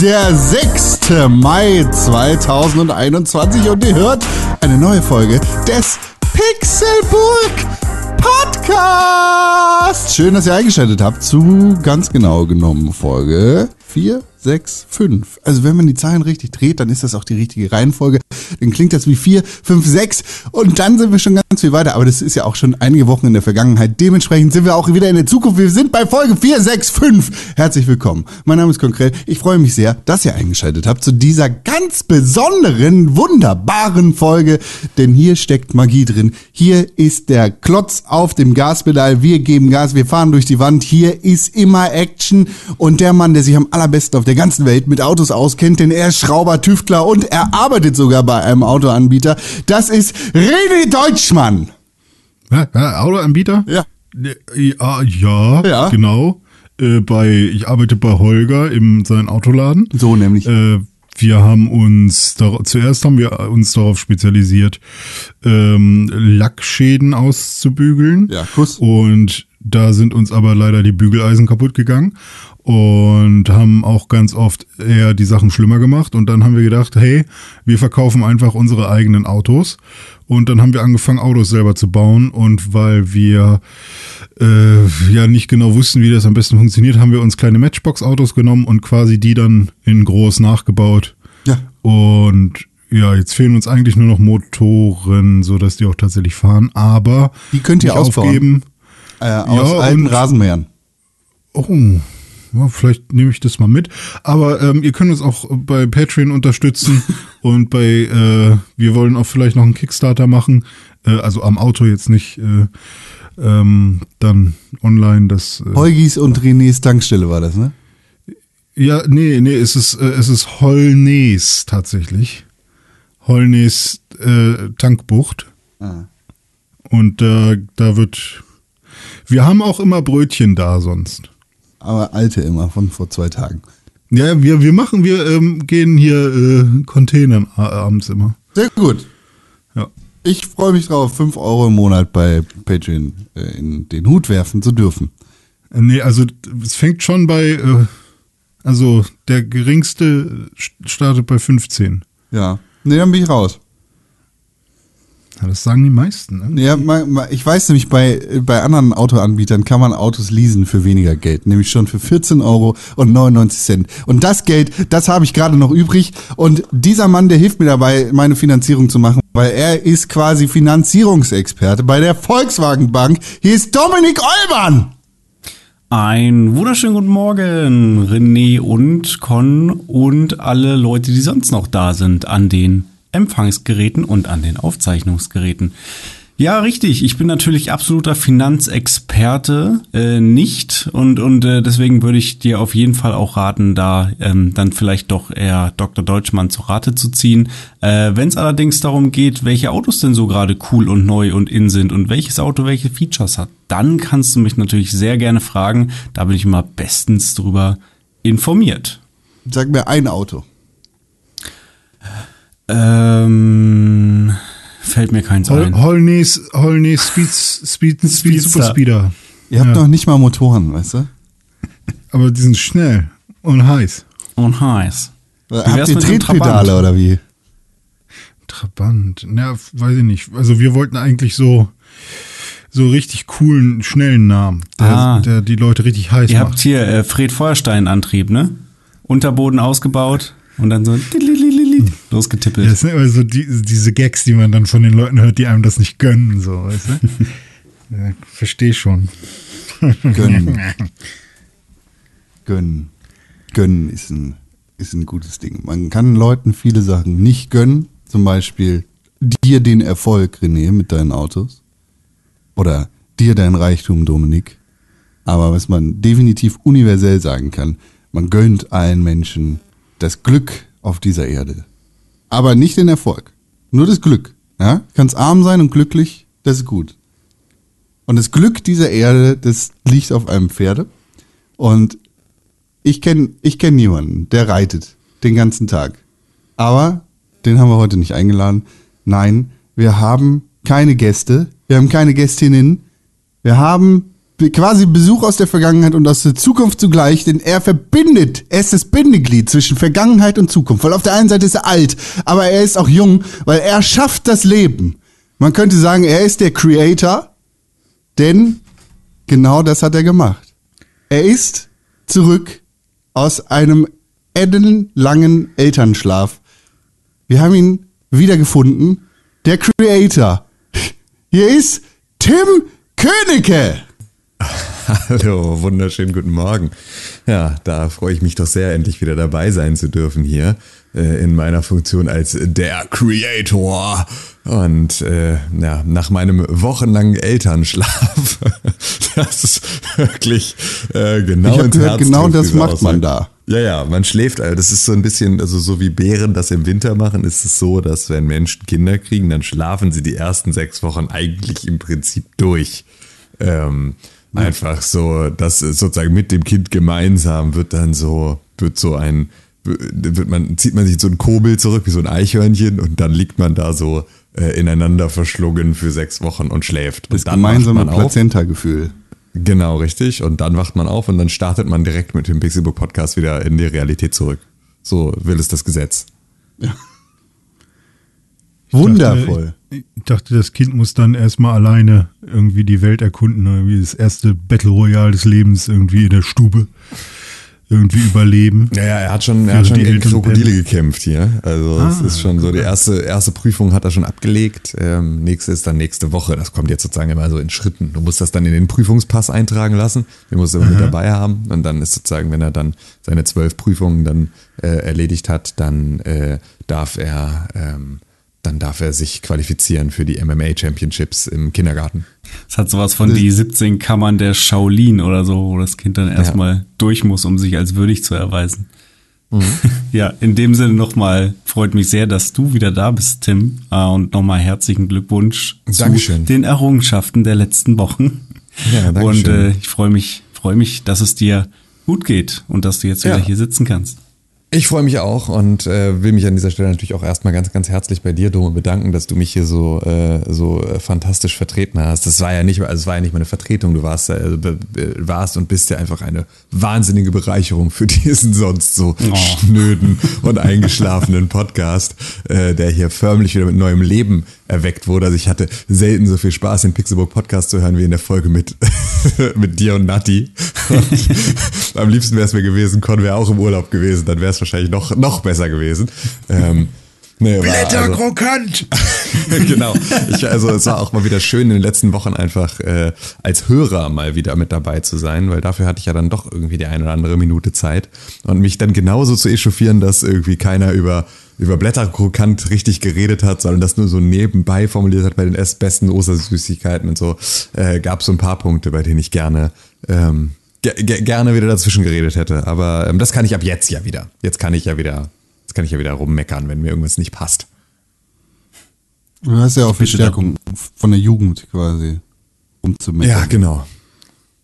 Der 6. Mai 2021 und ihr hört eine neue Folge des Pixelburg Podcast. Schön, dass ihr eingeschaltet habt zu ganz genau genommen Folge 4, 6, 5. Also wenn man die Zahlen richtig dreht, dann ist das auch die richtige Reihenfolge. Dann klingt das wie 4, 5, 6 und dann sind wir schon ganz viel weiter. Aber das ist ja auch schon einige Wochen in der Vergangenheit. Dementsprechend sind wir auch wieder in der Zukunft. Wir sind bei Folge 4, 6, 5. Herzlich willkommen. Mein Name ist Konkret. Ich freue mich sehr, dass ihr eingeschaltet habt zu dieser ganz besonderen, wunderbaren Folge. Denn hier steckt Magie drin. Hier ist der Klotz auf dem Gaspedal. Wir geben Gas, wir fahren durch die Wand. Hier ist immer Action. Und der Mann, der sich am allerbesten auf der ganzen Welt mit Autos auskennt, denn er ist Schrauber, Tüftler und er arbeitet sogar bei einem Autoanbieter. Das ist René Deutschmann. Ja, ja, Autoanbieter? Ja. Ja, ja, Ja. genau. Äh, bei, ich arbeite bei Holger im seinen Autoladen. So nämlich. Äh, wir haben uns, zuerst haben wir uns darauf spezialisiert, ähm, Lackschäden auszubügeln. Ja, Kuss. Und da sind uns aber leider die Bügeleisen kaputt gegangen und haben auch ganz oft eher die Sachen schlimmer gemacht. Und dann haben wir gedacht, hey, wir verkaufen einfach unsere eigenen Autos. Und dann haben wir angefangen, Autos selber zu bauen. Und weil wir äh, ja nicht genau wussten, wie das am besten funktioniert, haben wir uns kleine Matchbox-Autos genommen und quasi die dann in groß nachgebaut. Ja. Und ja, jetzt fehlen uns eigentlich nur noch Motoren, so dass die auch tatsächlich fahren. Aber Die könnt ihr ausbauen. aufgeben. Äh, aus Ja, alten Rasenmähern. Oh, ja, vielleicht nehme ich das mal mit. Aber ähm, ihr könnt uns auch bei Patreon unterstützen und bei, äh, wir wollen auch vielleicht noch einen Kickstarter machen. Äh, also am Auto jetzt nicht, äh, ähm, dann online das. Äh, Heugis und Renés Tankstelle war das, ne? ja, nee, nee, es ist, äh, es ist Holnes tatsächlich. Holnes äh, Tankbucht. Ah. Und äh, da wird. Wir haben auch immer Brötchen da sonst. Aber alte immer, von vor zwei Tagen. Ja, wir, wir machen, wir ähm, gehen hier äh, Containern abends immer. Sehr gut. Ja. Ich freue mich drauf, 5 Euro im Monat bei Patreon äh, in den Hut werfen zu dürfen. Äh, Nee, also es fängt schon bei, äh, also der geringste startet bei 15. Ja. Nee, dann bin ich raus. Ja, das sagen die meisten, ne? Ja, ma- ma- ich weiß nämlich, bei, bei anderen Autoanbietern kann man Autos leasen für weniger Geld. Nämlich schon für 14 Euro und 99 Cent. Und das Geld, das habe ich gerade noch übrig. Und dieser Mann, der hilft mir dabei, meine Finanzierung zu machen, weil er ist quasi Finanzierungsexperte bei der Volkswagen Bank. Hier ist Dominik Olbern. Ein wunderschönen guten Morgen, René und Con und alle Leute, die sonst noch da sind an den Empfangsgeräten und an den Aufzeichnungsgeräten. Ja, richtig. Ich bin natürlich absoluter Finanzexperte, äh, nicht und und äh, deswegen würde ich dir auf jeden Fall auch raten, da ähm, dann vielleicht doch eher Dr. Deutschmann zu Rate zu ziehen. Äh, Wenn es allerdings darum geht, welche Autos denn so gerade cool und neu und in sind und welches Auto welche Features hat, dann kannst du mich natürlich sehr gerne fragen. Da bin ich immer bestens drüber informiert. Sag mir ein Auto. Ähm, fällt mir keins Hol, ein. Holnes, Holnes Speed, Speed, Speed Speedster. Super Speeder. Ihr habt Ja. noch nicht mal Motoren, weißt du? Aber die sind schnell und heiß. Und heiß. Habt wär's ihr mit dem Tretpedale oder wie? Trabant. Na, weiß ich nicht. Also wir wollten eigentlich so, so richtig coolen, schnellen Namen, der, Ah. der die Leute richtig heiß Ihr macht. habt hier äh, Fred Feuerstein Antrieb, ne? Unterboden ausgebaut und dann so Ja, losgetippelt. das sind immer so die, diese Gags, die man dann von den Leuten hört, die einem das nicht gönnen, so, weißt du? ja, versteh schon. Gönnen. gönnen. Gönnen ist ein, ist ein gutes Ding. Man kann Leuten viele Sachen nicht gönnen. Zum Beispiel dir den Erfolg, René, mit deinen Autos. Oder dir dein Reichtum, Dominik. Aber was man definitiv universell sagen kann, man gönnt allen Menschen das Glück auf dieser Erde. Aber nicht den Erfolg. Nur das Glück. Ja? Kannst arm sein und glücklich, das ist gut. Und das Glück dieser Erde, das liegt auf einem Pferde. Und ich kenne ich kenn niemanden, der reitet den ganzen Tag. Aber den haben wir heute nicht eingeladen. Nein, wir haben keine Gäste. Wir haben keine Gästinnen. Wir haben quasi Besuch aus der Vergangenheit und aus der Zukunft zugleich, denn er verbindet, er ist das Bindeglied zwischen Vergangenheit und Zukunft. Weil auf der einen Seite ist er alt, aber er ist auch jung, weil er schafft das Leben. Man könnte sagen, er ist der Creator, denn genau das hat er gemacht. Er ist zurück aus einem ellenlangen Elternschlaf. Wir haben ihn wiedergefunden. Der Creator. Hier ist Tim Königke. Hallo, wunderschönen guten Morgen. Ja, da freue ich mich doch sehr, endlich wieder dabei sein zu dürfen hier äh, in meiner Funktion als der Creator. Und äh, ja, nach meinem wochenlangen Elternschlaf, das ist wirklich äh, genau Ich ins gehört, Herz genau das macht man da. Ja, ja, man schläft, also das ist so ein bisschen, also so wie Bären das im Winter machen, ist es so, dass wenn Menschen Kinder kriegen, dann schlafen sie die ersten sechs Wochen eigentlich im Prinzip durch. Ähm, Einfach so, dass sozusagen mit dem Kind gemeinsam wird dann so, wird so ein, wird man, zieht man sich so ein Kobel zurück, wie so ein Eichhörnchen und dann liegt man da so äh, ineinander verschlungen für sechs Wochen und schläft. Das und dann wacht gemeinsame. Plazenta-Gefühl. Genau, richtig. Und dann wacht man auf und dann startet man direkt mit dem Pixelbook Podcast wieder in die Realität zurück. So will es das Gesetz. Wundervoll. Ich, dachte, das Kind muss dann erstmal alleine irgendwie die Welt erkunden, irgendwie das erste Battle Royale des Lebens irgendwie in der Stube irgendwie überleben. Ja, ja, er hat schon, er hat schon die gegen Krokodile gekämpft hier. Also es Ah, ist schon so, die erste, erste Prüfung hat er schon abgelegt. Ähm, nächste ist dann nächste Woche. Das kommt jetzt sozusagen immer so in Schritten. Du musst das dann in den Prüfungspass eintragen lassen. Den musst du immer mit dabei haben. Und dann ist sozusagen, wenn er dann seine zwölf Prüfungen dann äh, erledigt hat, dann äh, darf er ähm, dann darf er sich qualifizieren für die MMA Championships im Kindergarten. Es hat sowas von die 17 Kammern der Shaolin oder so, wo das Kind dann erstmal durch muss, um sich als würdig zu erweisen. Mhm. Ja, in dem Sinne nochmal freut mich sehr, dass du wieder da bist, Tim. Äh, Und nochmal herzlichen Glückwunsch Dankeschön. zu den Errungenschaften der letzten Wochen. Ja, danke Und schön. äh, ich freue mich, freue mich, dass es dir gut geht und dass du jetzt wieder Ja. hier sitzen kannst. Ich freue mich auch und äh, will mich an dieser Stelle natürlich auch erstmal ganz, ganz herzlich bei dir, Dome, bedanken, dass du mich hier so, äh, so äh, fantastisch vertreten hast. Das war ja nicht, also es war ja nicht meine Vertretung, du warst, äh, warst und bist ja einfach eine wahnsinnige Bereicherung für diesen sonst so Oh. schnöden und eingeschlafenen Podcast, äh, der hier förmlich wieder mit neuem Leben erweckt wurde. Also ich hatte selten so viel Spaß, den Pixelbook Podcast zu hören, wie in der Folge mit, mit dir und Nati. Und am liebsten wäre es mir gewesen, Con wäre auch im Urlaub gewesen, dann wäre es wahrscheinlich noch, noch besser gewesen. Ähm, nee, war also- genau. Ich, also es war auch mal wieder schön in den letzten Wochen einfach äh, als Hörer mal wieder mit dabei zu sein, weil dafür hatte ich ja dann doch irgendwie die eine oder andere Minute Zeit und mich dann genauso zu echauffieren, dass irgendwie keiner über über Blätterkrokant richtig geredet hat, sondern das nur so nebenbei formuliert hat bei den besten Ostersüßigkeiten und so, äh, gab so ein paar Punkte, bei denen ich gerne ähm, gerne wieder dazwischen geredet hätte. Aber ähm, das kann ich ab jetzt ja wieder. Jetzt kann ich ja wieder, jetzt kann ich ja wieder rummeckern, wenn mir irgendwas nicht passt. Du hast ja auch Verstärkung von der Jugend quasi umzumecken. Ja, genau.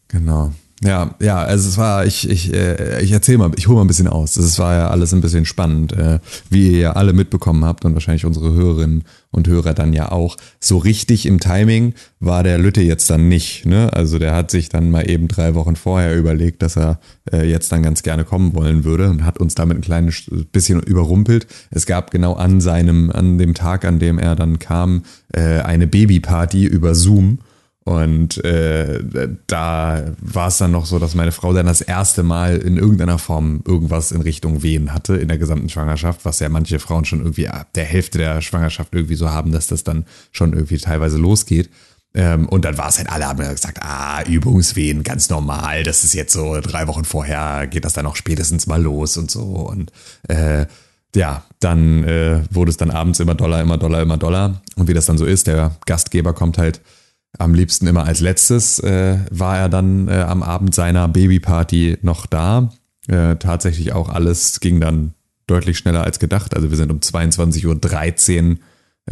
Genau. Ja, ja, also es war, ich, ich, äh, ich erzähl mal, ich hole mal ein bisschen aus. Es war ja alles ein bisschen spannend, äh, wie ihr ja alle mitbekommen habt und wahrscheinlich unsere Hörerinnen und Hörer dann ja auch. So richtig im Timing war der Lütte jetzt dann nicht. Ne? Also der hat sich dann mal eben drei Wochen vorher überlegt, dass er äh, jetzt dann ganz gerne kommen wollen würde und hat uns damit ein kleines bisschen überrumpelt. Es gab genau an seinem, an dem Tag, an dem er dann kam, äh, eine Babyparty über Zoom. Und äh, da war es dann noch so, dass meine Frau dann das erste Mal in irgendeiner Form irgendwas in Richtung Wehen hatte in der gesamten Schwangerschaft, was ja manche Frauen schon irgendwie ab der Hälfte der Schwangerschaft irgendwie so haben, dass das dann schon irgendwie teilweise losgeht. Ähm, und dann war es halt, alle haben gesagt, ah, Übungswehen, ganz normal, das ist jetzt so drei Wochen vorher, geht das dann auch spätestens mal los und so. Und äh, ja, dann äh, wurde es dann abends immer doller, immer doller, immer doller. Und wie das dann so ist, der Gastgeber kommt halt am liebsten immer als letztes, äh, war er dann äh, am Abend seiner Babyparty noch da. Äh, tatsächlich auch alles ging dann deutlich schneller als gedacht. Also wir sind um 22.13 Uhr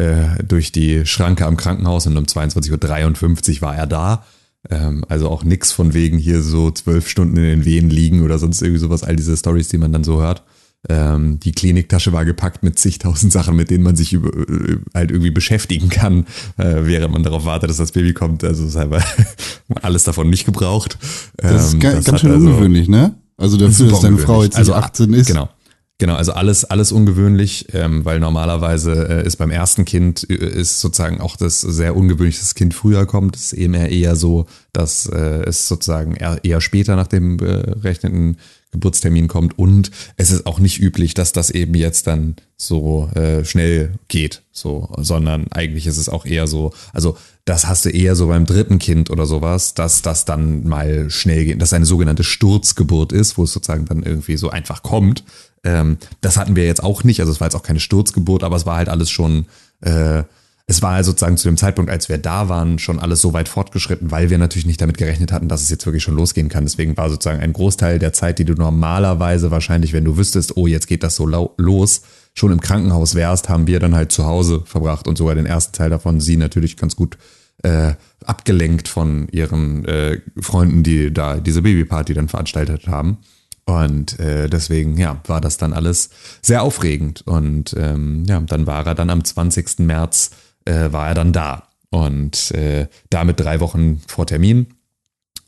äh, durch die Schranke am Krankenhaus und um 22.53 Uhr war er da. Ähm, also auch nix von wegen hier so zwölf Stunden in den Wehen liegen oder sonst irgendwie sowas, all diese Stories, die man dann so hört. Ähm, die Kliniktasche war gepackt mit zigtausend Sachen, mit denen man sich über, äh, halt irgendwie beschäftigen kann, äh, während man darauf wartet, dass das Baby kommt. Also es ist alles davon nicht gebraucht. Das ist Ähm, ga- das ganz schön also- ungewöhnlich, ne? Also dafür, dass deine Frau jetzt Also, 18 ist. Genau. Genau, also alles, alles ungewöhnlich, ähm, weil normalerweise äh, ist beim ersten Kind äh, ist sozusagen auch das sehr ungewöhnlich, dass das Kind früher kommt. Es ist eben eher, so, dass äh, es sozusagen eher, eher später nach dem berechneten Geburtstermin kommt und es ist auch nicht üblich, dass das eben jetzt dann so äh, schnell geht, so, sondern eigentlich ist es auch eher so, also das hast du eher so beim dritten Kind oder sowas, dass das dann mal schnell geht, dass eine sogenannte Sturzgeburt ist, wo es sozusagen dann irgendwie so einfach kommt. Ähm, das hatten wir jetzt auch nicht, also es war jetzt auch keine Sturzgeburt, aber es war halt alles schon, äh, es war halt sozusagen zu dem Zeitpunkt, als wir da waren, schon alles so weit fortgeschritten, weil wir natürlich nicht damit gerechnet hatten, dass es jetzt wirklich schon losgehen kann. Deswegen war sozusagen ein Großteil der Zeit, die du normalerweise wahrscheinlich, wenn du wüsstest, oh, jetzt geht das so los, schon im Krankenhaus wärst, haben wir dann halt zu Hause verbracht und sogar den ersten Teil davon sie natürlich ganz gut äh, abgelenkt von ihren äh, Freunden, die da diese Babyparty dann veranstaltet haben. Und äh, deswegen, ja, war das dann alles sehr aufregend. Und ähm, ja, dann war er dann am 20. März, äh, war er dann da. Und äh, damit drei Wochen vor Termin.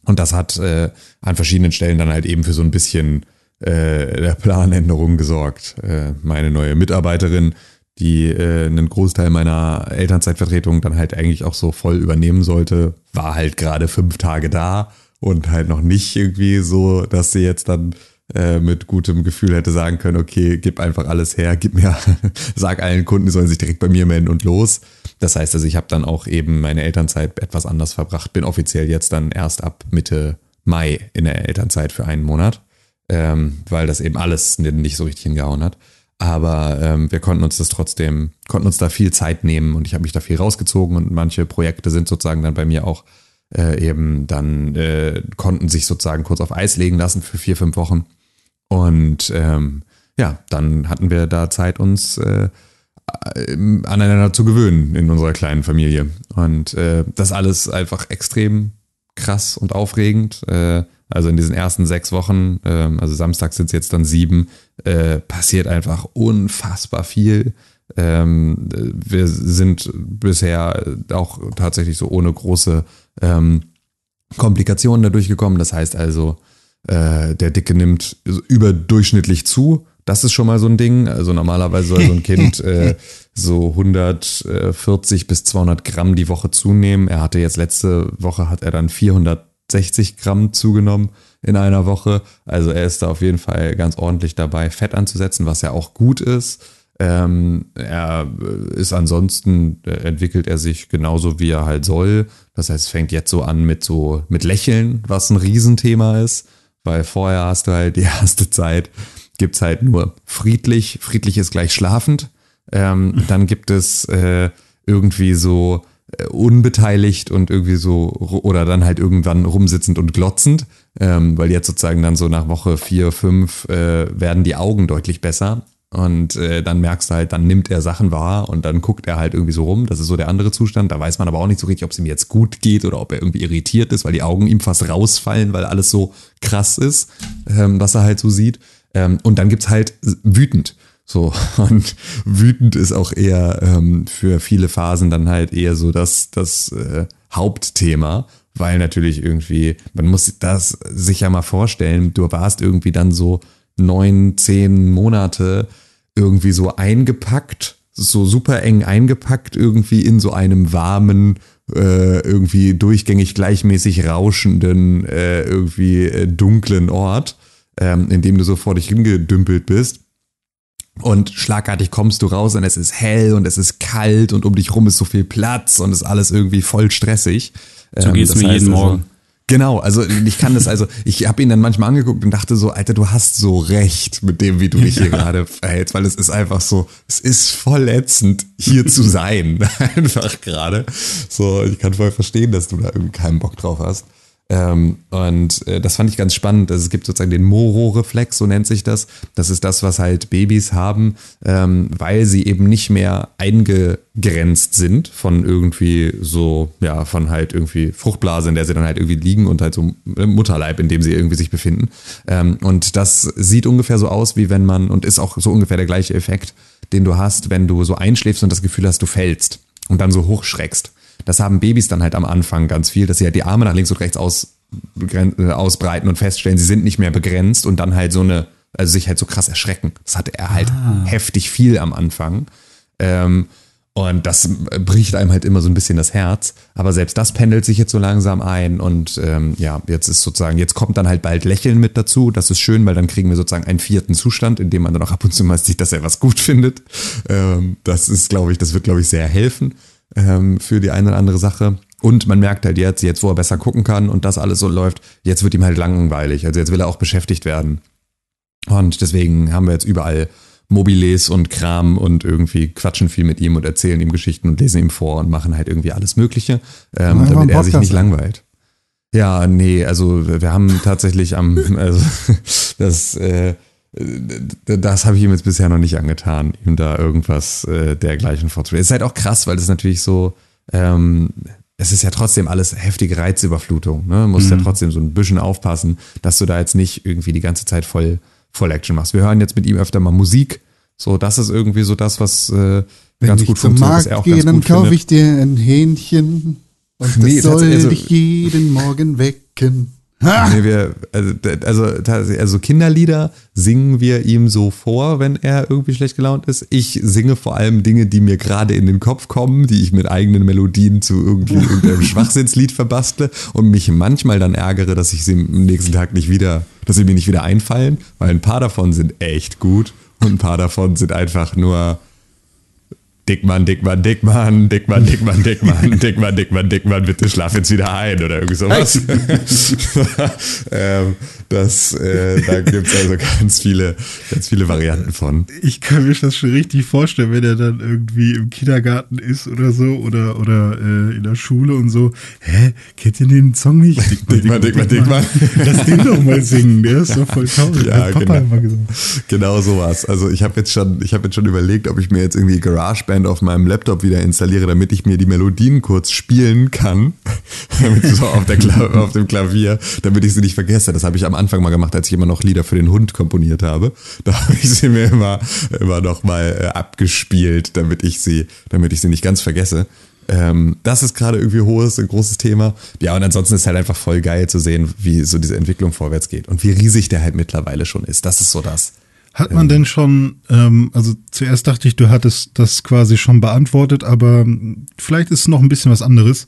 Und das hat äh, an verschiedenen Stellen dann halt eben für so ein bisschen äh, der Planänderung gesorgt. Äh, meine neue Mitarbeiterin, die äh, einen Großteil meiner Elternzeitvertretung dann halt eigentlich auch so voll übernehmen sollte, war halt gerade fünf Tage da und halt noch nicht irgendwie so, dass sie jetzt dann äh, mit gutem Gefühl hätte sagen können, okay, gib einfach alles her, gib mir, sag allen Kunden, die sollen sich direkt bei mir melden und los. Das heißt also, ich habe dann auch eben meine Elternzeit etwas anders verbracht, bin offiziell jetzt dann erst ab Mitte Mai in der Elternzeit für einen Monat, ähm, weil das eben alles nicht so richtig hingehauen hat. Aber ähm, wir konnten uns das trotzdem, konnten uns da viel Zeit nehmen und ich habe mich da viel rausgezogen und manche Projekte sind sozusagen dann bei mir auch äh, eben dann äh, konnten sich sozusagen kurz auf Eis legen lassen für vier, fünf Wochen. Und ähm, ja, dann hatten wir da Zeit, uns äh, aneinander zu gewöhnen in unserer kleinen Familie. Und äh, das alles einfach extrem krass und aufregend. Äh, also in diesen ersten sechs Wochen, äh, also Samstag sind es jetzt dann sieben, äh, passiert einfach unfassbar viel. Ähm, wir sind bisher auch tatsächlich so ohne große ähm, Komplikationen da durchgekommen. Das heißt also, äh, der Dicke nimmt überdurchschnittlich zu. Das ist schon mal so ein Ding. Also normalerweise soll so ein Kind äh, so 140 bis 200 Gramm die Woche zunehmen. Er hatte jetzt letzte Woche hat er dann 460 Gramm zugenommen in einer Woche. Also er ist da auf jeden Fall ganz ordentlich dabei, Fett anzusetzen, was ja auch gut ist. Ähm, er ist ansonsten, äh, entwickelt er sich genauso, wie er halt soll. Das heißt, es fängt jetzt so an mit so, mit Lächeln, was ein Riesenthema ist, weil vorher hast du halt die erste Zeit, gibt's halt nur friedlich. Friedlich ist gleich schlafend. Ähm, dann gibt es äh, irgendwie so äh, unbeteiligt und irgendwie so, oder dann halt irgendwann rumsitzend und glotzend, ähm, weil jetzt sozusagen dann so nach Woche vier, fünf äh, werden die Augen deutlich besser. Und äh, dann merkst du halt, dann nimmt er Sachen wahr und dann guckt er halt irgendwie so rum. Das ist so der andere Zustand. Da weiß man aber auch nicht so richtig, ob es ihm jetzt gut geht oder ob er irgendwie irritiert ist, weil die Augen ihm fast rausfallen, weil alles so krass ist, ähm, was er halt so sieht. Ähm, und dann gibt's halt wütend. So, und wütend ist auch eher ähm, für viele Phasen dann halt eher so das, das äh, Hauptthema, weil natürlich irgendwie, man muss das sich ja mal vorstellen, du warst irgendwie dann so neun, zehn Monate irgendwie so eingepackt, so super eng eingepackt, irgendwie in so einem warmen, äh, irgendwie durchgängig gleichmäßig rauschenden, äh, irgendwie äh, dunklen Ort, ähm, in dem du so vor dich hingedümpelt bist. Und schlagartig kommst du raus und es ist hell und es ist kalt und um dich rum ist so viel Platz und ist alles irgendwie voll stressig. So Ähm, geht's mir jeden also- Morgen. Genau, also ich kann das, also ich habe ihn dann manchmal angeguckt und dachte so, Alter, du hast so recht mit dem, wie du dich hier gerade verhältst, weil es ist einfach so, es ist voll ätzend, hier zu sein, einfach gerade. So, ich kann voll verstehen, dass du da irgendwie keinen Bock drauf hast. Ähm, und äh, das fand ich ganz spannend. Also es gibt sozusagen den Moro-Reflex, so nennt sich das. Das ist das, was halt Babys haben, ähm, weil sie eben nicht mehr eingegrenzt sind von irgendwie so, ja, von halt irgendwie Fruchtblase, in der sie dann halt irgendwie liegen und halt so Mutterleib, in dem sie irgendwie sich befinden. Ähm, und das sieht ungefähr so aus, wie wenn man, und ist auch so ungefähr der gleiche Effekt, den du hast, wenn du so einschläfst und das Gefühl hast, du fällst und dann so hochschreckst. Das haben Babys dann halt am Anfang ganz viel, dass sie halt die Arme nach links und rechts aus, äh, ausbreiten und feststellen, sie sind nicht mehr begrenzt und dann halt so eine, also sich halt so krass erschrecken. Das hatte er halt ah. heftig viel am Anfang. Ähm, und das bricht einem halt immer so ein bisschen das Herz. Aber selbst das pendelt sich jetzt so langsam ein. Und ähm, ja, jetzt ist sozusagen, jetzt kommt dann halt bald Lächeln mit dazu. Das ist schön, weil dann kriegen wir sozusagen einen vierten Zustand, in dem man dann auch ab und zu mal sieht, dass er was gut findet. Ähm, das ist, glaube ich, das wird, glaube ich, sehr helfen ähm, für die eine oder andere Sache. Und man merkt halt jetzt, jetzt wo er besser gucken kann und das alles so läuft, jetzt wird ihm halt langweilig. Also jetzt will er auch beschäftigt werden. Und deswegen haben wir jetzt überall Mobiles und Kram und irgendwie quatschen viel mit ihm und erzählen ihm Geschichten und lesen ihm vor und machen halt irgendwie alles Mögliche, ähm, damit er sich nicht langweilt. Ja, nee, also wir haben tatsächlich am, also das, äh, das habe ich ihm jetzt bisher noch nicht angetan, ihm da irgendwas äh, dergleichen vorzulegen. Es ist halt auch krass, weil das natürlich so, ähm, es ist ja trotzdem alles heftige Reizüberflutung. Ne? Du musst mhm. ja trotzdem so ein bisschen aufpassen, dass du da jetzt nicht irgendwie die ganze Zeit voll, voll Action machst. Wir hören jetzt mit ihm öfter mal Musik. So, das ist irgendwie so das, was äh, ganz gut funktioniert. Wenn ich zum Markt gehe, dann kaufe ich dir ein Hähnchen und das nee, soll also, dich jeden Morgen wecken. Nee, wir, also, also, also Kinderlieder singen wir ihm so vor, wenn er irgendwie schlecht gelaunt ist. Ich singe vor allem Dinge, die mir gerade in den Kopf kommen, die ich mit eigenen Melodien zu irgendwie irgendeinem Schwachsinnslied verbastle und mich manchmal dann ärgere, dass ich sie am nächsten Tag nicht wieder, dass sie mir nicht wieder einfallen, weil ein paar davon sind echt gut und ein paar davon sind einfach nur Dickmann, Dickmann, Dickmann, Dickmann, Dickmann, Dickmann, Dickmann, Dickmann, Dickmann, bitte schlaf jetzt wieder ein oder irgendwie sowas. ähm, das, äh, da gibt es also ganz viele, ganz viele Varianten von. Ich kann mir das schon richtig vorstellen, wenn er dann irgendwie im Kindergarten ist oder so oder, oder äh, in der Schule und so. Hä, kennt ihr den Song nicht? Dickmann, Dickmann, Dickmann. Lass den doch mal singen, der ist doch voll traurig. Ja, Papa genau. genau sowas. Also ich habe jetzt schon, ich habe jetzt schon überlegt, ob ich mir jetzt irgendwie GarageBand auf meinem Laptop wieder installiere, damit ich mir die Melodien kurz spielen kann. so auf, auf, dem Klavier, damit ich sie nicht vergesse. Das habe ich am Anfang mal gemacht, als ich immer noch Lieder für den Hund komponiert habe. Da habe ich sie mir immer, immer noch mal äh, abgespielt, damit ich sie, damit ich sie nicht ganz vergesse. Ähm, das ist gerade irgendwie hohes, ein großes Thema. Ja, und ansonsten ist halt einfach voll geil zu sehen, wie so diese Entwicklung vorwärts geht und wie riesig der halt mittlerweile schon ist. Das ist so das. Hat man denn schon, ähm, also zuerst dachte ich, du hattest das quasi schon beantwortet, aber vielleicht ist es noch ein bisschen was anderes.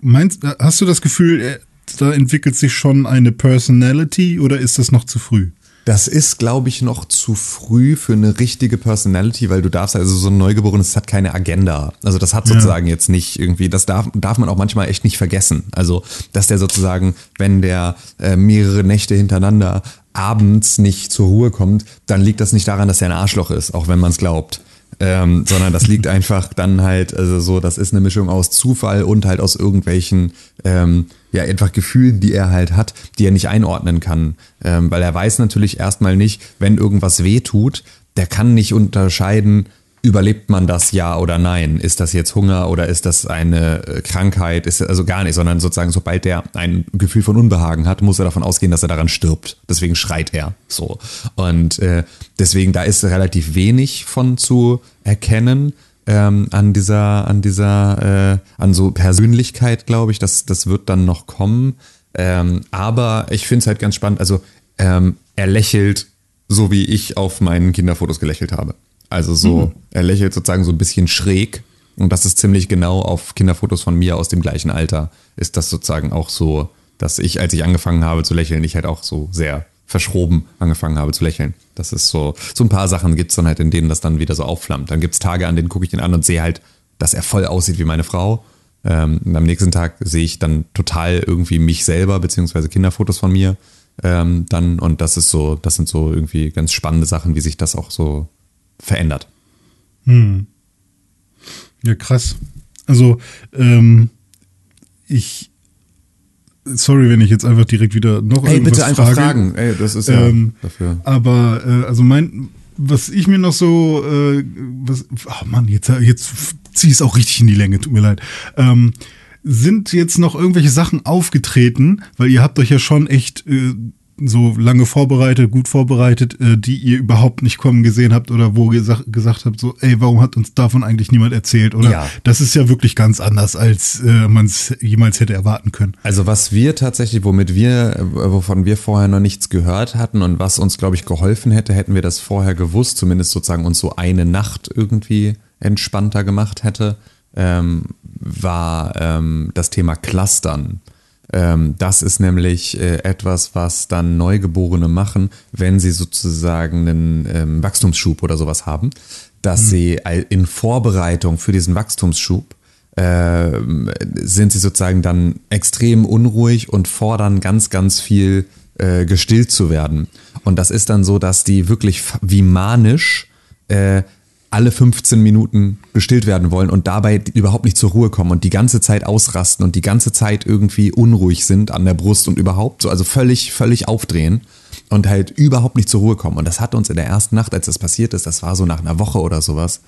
Meinst, hast du das Gefühl, da entwickelt sich schon eine Personality oder ist das noch zu früh? Das ist, glaube ich, noch zu früh für eine richtige Personality, weil du darfst, also so ein Neugeborenes hat keine Agenda. Also das hat sozusagen ja. jetzt nicht irgendwie, das darf, darf man auch manchmal echt nicht vergessen. Also, dass der sozusagen, wenn der äh, mehrere Nächte hintereinander abends nicht zur Ruhe kommt, dann liegt das nicht daran, dass er ein Arschloch ist, auch wenn man es glaubt. Ähm, sondern das liegt einfach dann halt, also so, das ist eine Mischung aus Zufall und halt aus irgendwelchen, ähm, ja, einfach Gefühlen, die er halt hat, die er nicht einordnen kann. Ähm, weil er weiß natürlich erstmal nicht, wenn irgendwas weh tut, der kann nicht unterscheiden, überlebt man das ja oder nein? Ist das jetzt Hunger oder ist das eine äh, Krankheit? Ist also gar nicht, sondern sozusagen, sobald der ein Gefühl von Unbehagen hat, muss er davon ausgehen, dass er daran stirbt. Deswegen schreit er so. Und äh, deswegen, da ist relativ wenig von zu erkennen. Ähm, an dieser, an dieser, äh, an so Persönlichkeit, glaube ich, das, das wird dann noch kommen. Ähm, aber ich finde es halt ganz spannend. Also ähm, er lächelt so wie ich auf meinen Kinderfotos gelächelt habe. Also so, mhm. er lächelt sozusagen so ein bisschen schräg. Und das ist ziemlich genau auf Kinderfotos von mir aus dem gleichen Alter. Ist das sozusagen auch so, dass ich, als ich angefangen habe zu lächeln, ich halt auch so sehr verschroben angefangen habe zu lächeln. Das ist so, so ein paar Sachen gibt es dann halt, in denen das dann wieder so aufflammt. Dann gibt es Tage, an denen gucke ich den an und sehe halt, dass er voll aussieht wie meine Frau. Ähm, am nächsten Tag sehe ich dann total irgendwie mich selber, beziehungsweise Kinderfotos von mir. Ähm, dann, und das ist so, das sind so irgendwie ganz spannende Sachen, wie sich das auch so verändert. Hm. Ja, krass. Also, ähm, ich sorry, wenn ich jetzt einfach direkt wieder noch Ey, irgendwas bitte einfach frage. fragen. Ey, das ist ja Ähm, dafür. Aber äh, also mein, was ich mir noch so, äh, was, oh Mann, jetzt jetzt zieh ich es auch richtig in die Länge, tut mir leid. Ähm, sind jetzt noch irgendwelche Sachen aufgetreten, weil ihr habt euch ja schon echt äh, so lange vorbereitet, gut vorbereitet, äh, die ihr überhaupt nicht kommen gesehen habt oder wo ihr gesagt, gesagt habt, so, ey, warum hat uns davon eigentlich niemand erzählt? Oder Ja. das ist ja wirklich ganz anders, als äh, man es jemals hätte erwarten können. Also was wir tatsächlich, womit wir, äh, wovon wir vorher noch nichts gehört hatten und was uns, glaube ich, geholfen hätte, hätten wir das vorher gewusst, zumindest sozusagen uns so eine Nacht irgendwie entspannter gemacht hätte, ähm, war ähm, das Thema Clustern. Ähm, das ist nämlich äh, etwas, was dann Neugeborene machen, wenn sie sozusagen einen ähm, Wachstumsschub oder sowas haben, dass sie all- in Vorbereitung für diesen Wachstumsschub ähm, sind sie sozusagen dann extrem unruhig und fordern ganz, ganz viel äh, gestillt zu werden. Und das ist dann so, dass die wirklich wie manisch äh, alle 15 Minuten gestillt werden wollen und dabei überhaupt nicht zur Ruhe kommen und die ganze Zeit ausrasten und die ganze Zeit irgendwie unruhig sind an der Brust und überhaupt so, also völlig, völlig aufdrehen und halt überhaupt nicht zur Ruhe kommen. Und das hat uns in der ersten Nacht, als das passiert ist, das war so nach einer Woche oder sowas,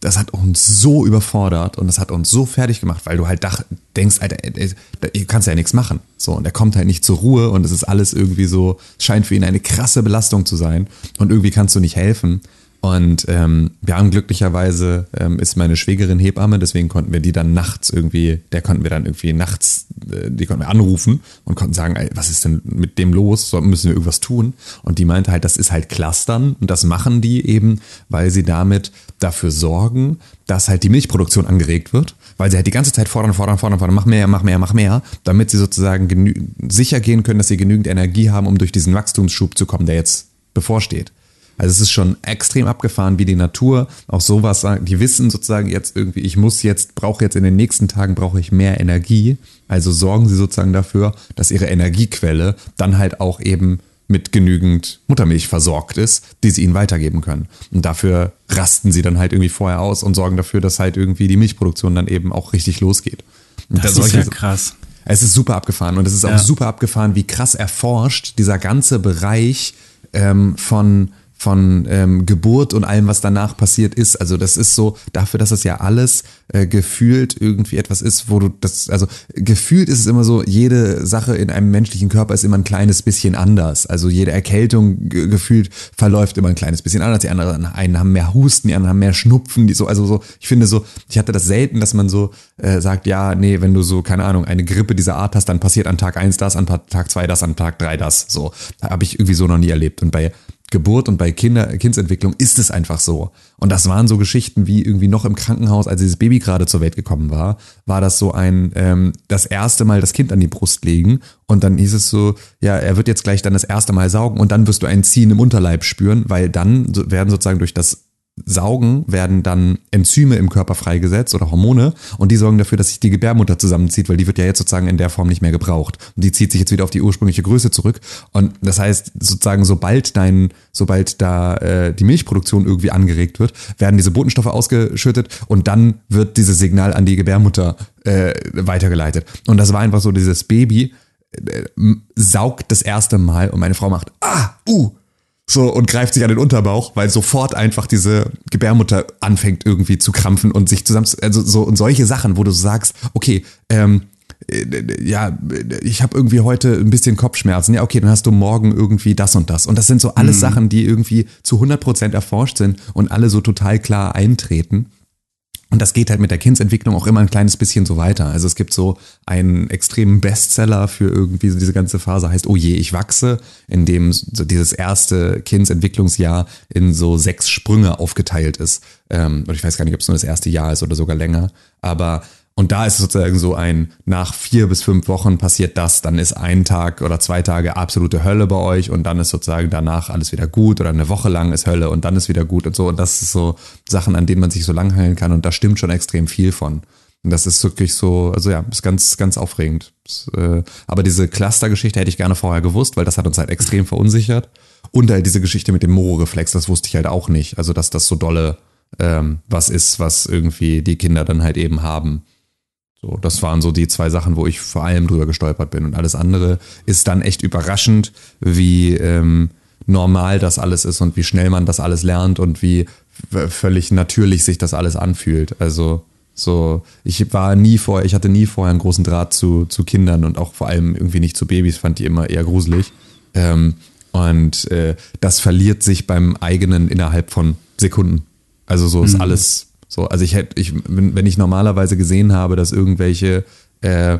das hat uns so überfordert und das hat uns so fertig gemacht, weil du halt dach, denkst, Alter, ey, da- du kannst ja nichts machen. So, und er kommt halt nicht zur Ruhe und es ist alles irgendwie so, scheint für ihn eine krasse Belastung zu sein und irgendwie kannst du nicht helfen. Und ähm, wir haben glücklicherweise, ähm, ist meine Schwägerin Hebamme, deswegen konnten wir die dann nachts irgendwie, der konnten wir dann irgendwie nachts, äh, die konnten wir anrufen und konnten sagen, ey, was ist denn mit dem los? So, müssen wir irgendwas tun? Und die meinte halt, das ist halt Clustern und das machen die eben, weil sie damit dafür sorgen, dass halt die Milchproduktion angeregt wird, weil sie halt die ganze Zeit fordern, fordern, fordern, fordern, mach mehr, mach mehr, mach mehr, damit sie sozusagen sicher gehen können, dass sie genügend Energie haben, um durch diesen Wachstumsschub zu kommen, der jetzt bevorsteht. Also es ist schon extrem abgefahren, wie die Natur auch sowas sagt. Die wissen sozusagen jetzt irgendwie, ich muss jetzt, brauche jetzt in den nächsten Tagen, brauche ich mehr Energie. Also sorgen sie sozusagen dafür, dass ihre Energiequelle dann halt auch eben mit genügend Muttermilch versorgt ist, die sie ihnen weitergeben können. Und dafür rasten sie dann halt irgendwie vorher aus und sorgen dafür, dass halt irgendwie die Milchproduktion dann eben auch richtig losgeht. Und Das da ist ja krass. es ist super abgefahren und es ist auch Ja. super abgefahren, wie krass erforscht dieser ganze Bereich ähm, von von ähm, Geburt und allem, was danach passiert ist. Also das ist so dafür, dass es ja alles äh, gefühlt irgendwie etwas ist, wo du das, also gefühlt ist es immer so, jede Sache in einem menschlichen Körper ist immer ein kleines bisschen anders. Also jede Erkältung ge gefühlt verläuft immer ein kleines bisschen anders. Die anderen einen haben mehr Husten, die anderen haben mehr Schnupfen. Die so, also so, ich finde so, ich hatte das selten, dass man so äh, sagt, ja, nee, wenn du so, keine Ahnung, eine Grippe dieser Art hast, dann passiert an Tag eins das, an Tag zwei das, an Tag drei das. So, habe ich irgendwie so noch nie erlebt. Und bei Geburt und bei Kinder, Kindsentwicklung ist es einfach so. Und das waren so Geschichten wie irgendwie noch im Krankenhaus, als dieses Baby gerade zur Welt gekommen war, war das so ein, ähm, das erste Mal das Kind an die Brust legen und dann hieß es so, ja, er wird jetzt gleich dann das erste Mal saugen und dann wirst du ein Ziehen im Unterleib spüren, weil dann werden sozusagen durch das Saugen werden dann Enzyme im Körper freigesetzt oder Hormone und die sorgen dafür, dass sich die Gebärmutter zusammenzieht, weil die wird ja jetzt sozusagen in der Form nicht mehr gebraucht. Und die zieht sich jetzt wieder auf die ursprüngliche Größe zurück. Und das heißt, sozusagen, sobald dein, sobald da äh, die Milchproduktion irgendwie angeregt wird, werden diese Botenstoffe ausgeschüttet und dann wird dieses Signal an die Gebärmutter äh, weitergeleitet. Und das war einfach so, dieses Baby äh, saugt das erste Mal und meine Frau macht, ah, uh, so und greift sich an den Unterbauch, weil sofort einfach diese Gebärmutter anfängt irgendwie zu krampfen und sich zusammen, also so und solche Sachen, wo du sagst, okay, ähm, äh, ja, ich habe irgendwie heute ein bisschen Kopfschmerzen. Ja, okay, dann hast du morgen irgendwie das und das. Und das sind so alles Sachen, die irgendwie zu 100% erforscht sind und alle so total klar eintreten. Und das geht halt mit der Kindsentwicklung auch immer ein kleines bisschen so weiter. Also es gibt so einen extremen Bestseller für irgendwie so diese ganze Phase, heißt Oh je, ich wachse, in dem so dieses erste Kindsentwicklungsjahr in so sechs Sprünge aufgeteilt ist. Ähm, und ich weiß gar nicht, ob es nur das erste Jahr ist oder sogar länger. Aber und da ist sozusagen so ein, nach vier bis fünf Wochen passiert das, dann ist ein Tag oder zwei Tage absolute Hölle bei euch und dann ist sozusagen danach alles wieder gut oder eine Woche lang ist Hölle und dann ist wieder gut und so. Und das ist so Sachen, an denen man sich so langhangeln kann und da stimmt schon extrem viel von. Und das ist wirklich so, also ja, ist ganz, ganz aufregend. Äh, aber diese Cluster-Geschichte hätte ich gerne vorher gewusst, weil das hat uns halt extrem verunsichert. Und halt diese Geschichte mit dem Moro-Reflex, das wusste ich halt auch nicht. Also, dass das so dolle ähm, was ist, was irgendwie die Kinder dann halt eben haben. So, das waren so die zwei Sachen, wo ich vor allem drüber gestolpert bin. Und alles andere ist dann echt überraschend, wie ähm, normal das alles ist und wie schnell man das alles lernt und wie völlig natürlich sich das alles anfühlt. Also so, ich war nie vorher, ich hatte nie vorher einen großen Draht zu, zu Kindern und auch vor allem irgendwie nicht zu Babys, fand die immer eher gruselig. Ähm, und äh, das verliert sich beim eigenen innerhalb von Sekunden. Also so ist mhm. alles so. Also ich hätte, ich, wenn ich normalerweise gesehen habe, dass irgendwelche äh,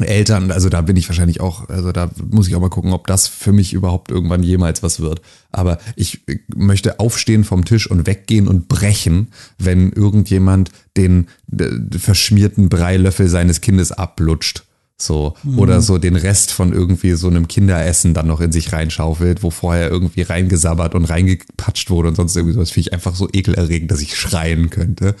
Eltern, also da bin ich wahrscheinlich auch, also da muss ich auch mal gucken, ob das für mich überhaupt irgendwann jemals was wird. Aber ich möchte aufstehen vom Tisch und weggehen und brechen, wenn irgendjemand den äh, verschmierten Breilöffel seines Kindes ablutscht. So. Mhm. Oder so den Rest von irgendwie so einem Kinderessen dann noch in sich reinschaufelt, wo vorher irgendwie reingesabbert und reingepatscht wurde und sonst irgendwie sowas. Finde ich einfach so ekelerregend, dass ich schreien könnte.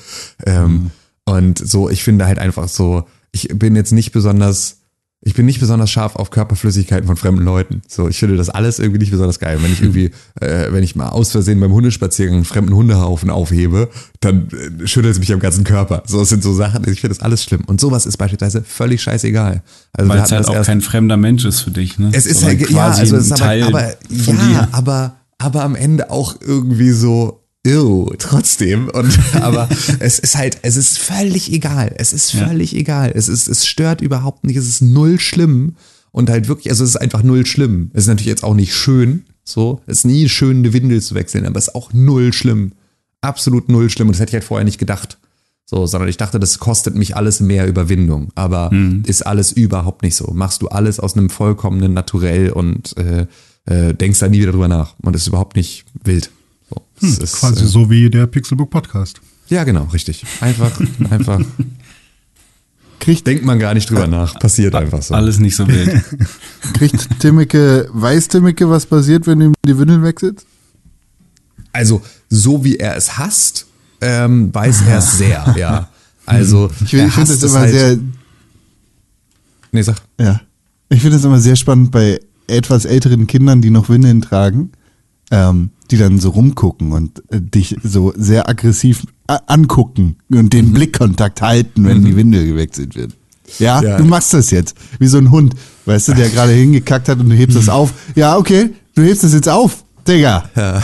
Ähm, mhm. Und so, ich finde halt einfach so, ich bin jetzt nicht besonders, ich bin nicht besonders scharf auf Körperflüssigkeiten von fremden Leuten. So, ich finde das alles irgendwie nicht besonders geil. Wenn ich irgendwie, äh, wenn ich mal aus Versehen beim Hundespaziergang einen fremden Hundehaufen aufhebe, dann äh, schüttelt es mich am ganzen Körper. So, es sind so Sachen, ich finde das alles schlimm. Und sowas ist beispielsweise völlig scheißegal. Also Weil es halt auch kein fremder Mensch ist für dich, ne? Es ist halt, ja, also es ist aber, aber ja, aber, aber am Ende auch irgendwie so, Ew, trotzdem. Und aber es ist halt, es ist völlig egal. Es ist völlig ja. egal. Es ist, es stört überhaupt nicht. Es ist null schlimm. Und halt wirklich, also es ist einfach null schlimm. Es ist natürlich jetzt auch nicht schön. So, es ist nie schön, eine Windel zu wechseln, aber es ist auch null schlimm. Absolut null schlimm. Und das hätte ich halt vorher nicht gedacht. So, sondern ich dachte, das kostet mich alles mehr Überwindung. Aber mhm. ist alles überhaupt nicht so. Machst du alles aus einem vollkommenen Naturell und äh, äh, denkst da nie wieder drüber nach. Und ist überhaupt nicht wild. Hm, ist, quasi äh, so wie der Pixelbook Podcast. Ja, genau, richtig. Einfach, einfach. Kriegt, denkt man gar nicht drüber nach. Passiert einfach so. Alles nicht so wild. Kriegt Timmeke, weiß Timmeke, was passiert, wenn du ihm die Windel wechselst? Also, so wie er es hasst, ähm, weiß er es sehr, ja. Also, ich, ich finde es immer halt sehr. Nee, sag. Ja. Ich finde es immer sehr spannend bei etwas älteren Kindern, die noch Windeln tragen ähm, die dann so rumgucken und äh, dich so sehr aggressiv äh, angucken und den mhm. Blickkontakt halten, wenn mhm. die Windel gewechselt wird. Ja, ja, du machst das jetzt. Wie so ein Hund, weißt du, der gerade hingekackt hat und du hebst das mhm. auf. Ja, okay, du hebst das jetzt auf, Digga. Ja.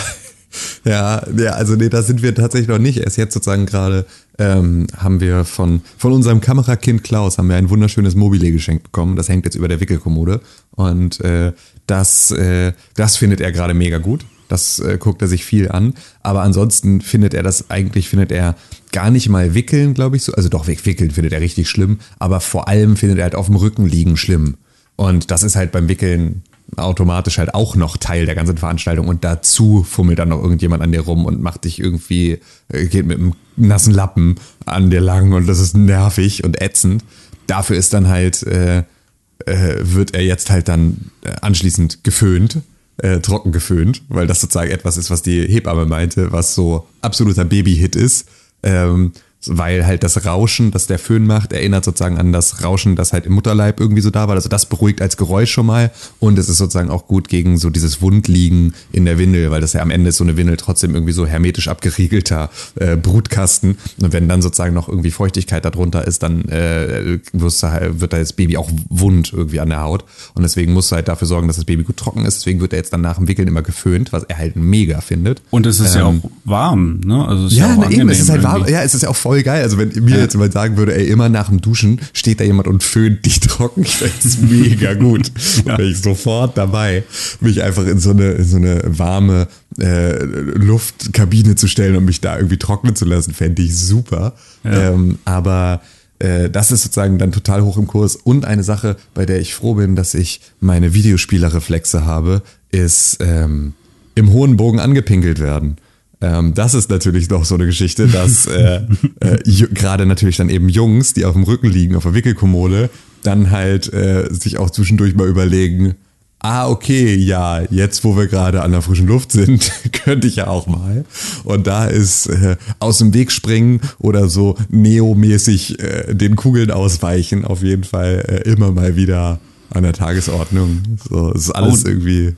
Ja, ja, also nee, da sind wir tatsächlich noch nicht. Erst jetzt sozusagen gerade ähm, haben wir von, von unserem Kamerakind Klaus haben wir ein wunderschönes Mobile geschenkt bekommen. Das hängt jetzt über der Wickelkommode. Und äh, das, äh, das findet er gerade mega gut. Das äh, guckt er sich viel an. Aber ansonsten findet er das eigentlich, findet er gar nicht mal wickeln, glaube ich so. Also doch, wickeln findet er richtig schlimm. Aber vor allem findet er halt auf dem Rücken liegen schlimm. Und das ist halt beim Wickeln automatisch halt auch noch Teil der ganzen Veranstaltung. Und dazu fummelt dann noch irgendjemand an dir rum und macht dich irgendwie, äh, geht mit einem nassen Lappen an dir lang und das ist nervig und ätzend. Dafür ist dann halt, äh, äh, wird er jetzt halt dann äh, anschließend geföhnt äh, trocken geföhnt, weil das sozusagen etwas ist, was die Hebamme meinte, was so absoluter Baby-Hit ist. Ähm, weil halt das Rauschen, das der Föhn macht, erinnert sozusagen an das Rauschen, das halt im Mutterleib irgendwie so da war. Also das beruhigt als Geräusch schon mal und es ist sozusagen auch gut gegen so dieses Wundliegen in der Windel, weil das ja am Ende ist so eine Windel trotzdem irgendwie so hermetisch abgeriegelter äh, Brutkasten und wenn dann sozusagen noch irgendwie Feuchtigkeit darunter ist, dann äh, wirst du halt, wird da das Baby auch wund irgendwie an der Haut und deswegen musst du halt dafür sorgen, dass das Baby gut trocken ist. Deswegen wird er jetzt dann nach dem Wickeln immer geföhnt, was er halt mega findet. Und es ist ähm, ja auch warm, ne? Also es ist ja, ja auch eben, es ist halt warm. Ja, es ist ja auch voll geil. Also wenn mir jetzt jemand sagen würde, ey, immer nach dem Duschen steht da jemand und föhnt dich trocken, ich fände es mega gut. ja. Wäre ich sofort dabei, mich einfach in so eine, in so eine warme äh, Luftkabine zu stellen und mich da irgendwie trocknen zu lassen, fände ich super. Ja. Ähm, aber äh, das ist sozusagen dann total hoch im Kurs. Und eine Sache, bei der ich froh bin, dass ich meine Videospielerreflexe habe, ist ähm, im hohen Bogen angepinkelt werden. Ähm, das ist natürlich noch so eine Geschichte, dass äh, äh, gerade natürlich dann eben Jungs, die auf dem Rücken liegen, auf der Wickelkommode, dann halt äh, sich auch zwischendurch mal überlegen, ah, okay, ja, jetzt wo wir gerade an der frischen Luft sind, könnte ich ja auch mal. Und da ist äh, aus dem Weg springen oder so neomäßig äh, den Kugeln ausweichen auf jeden Fall äh, immer mal wieder an der Tagesordnung. So, es ist alles oh, irgendwie.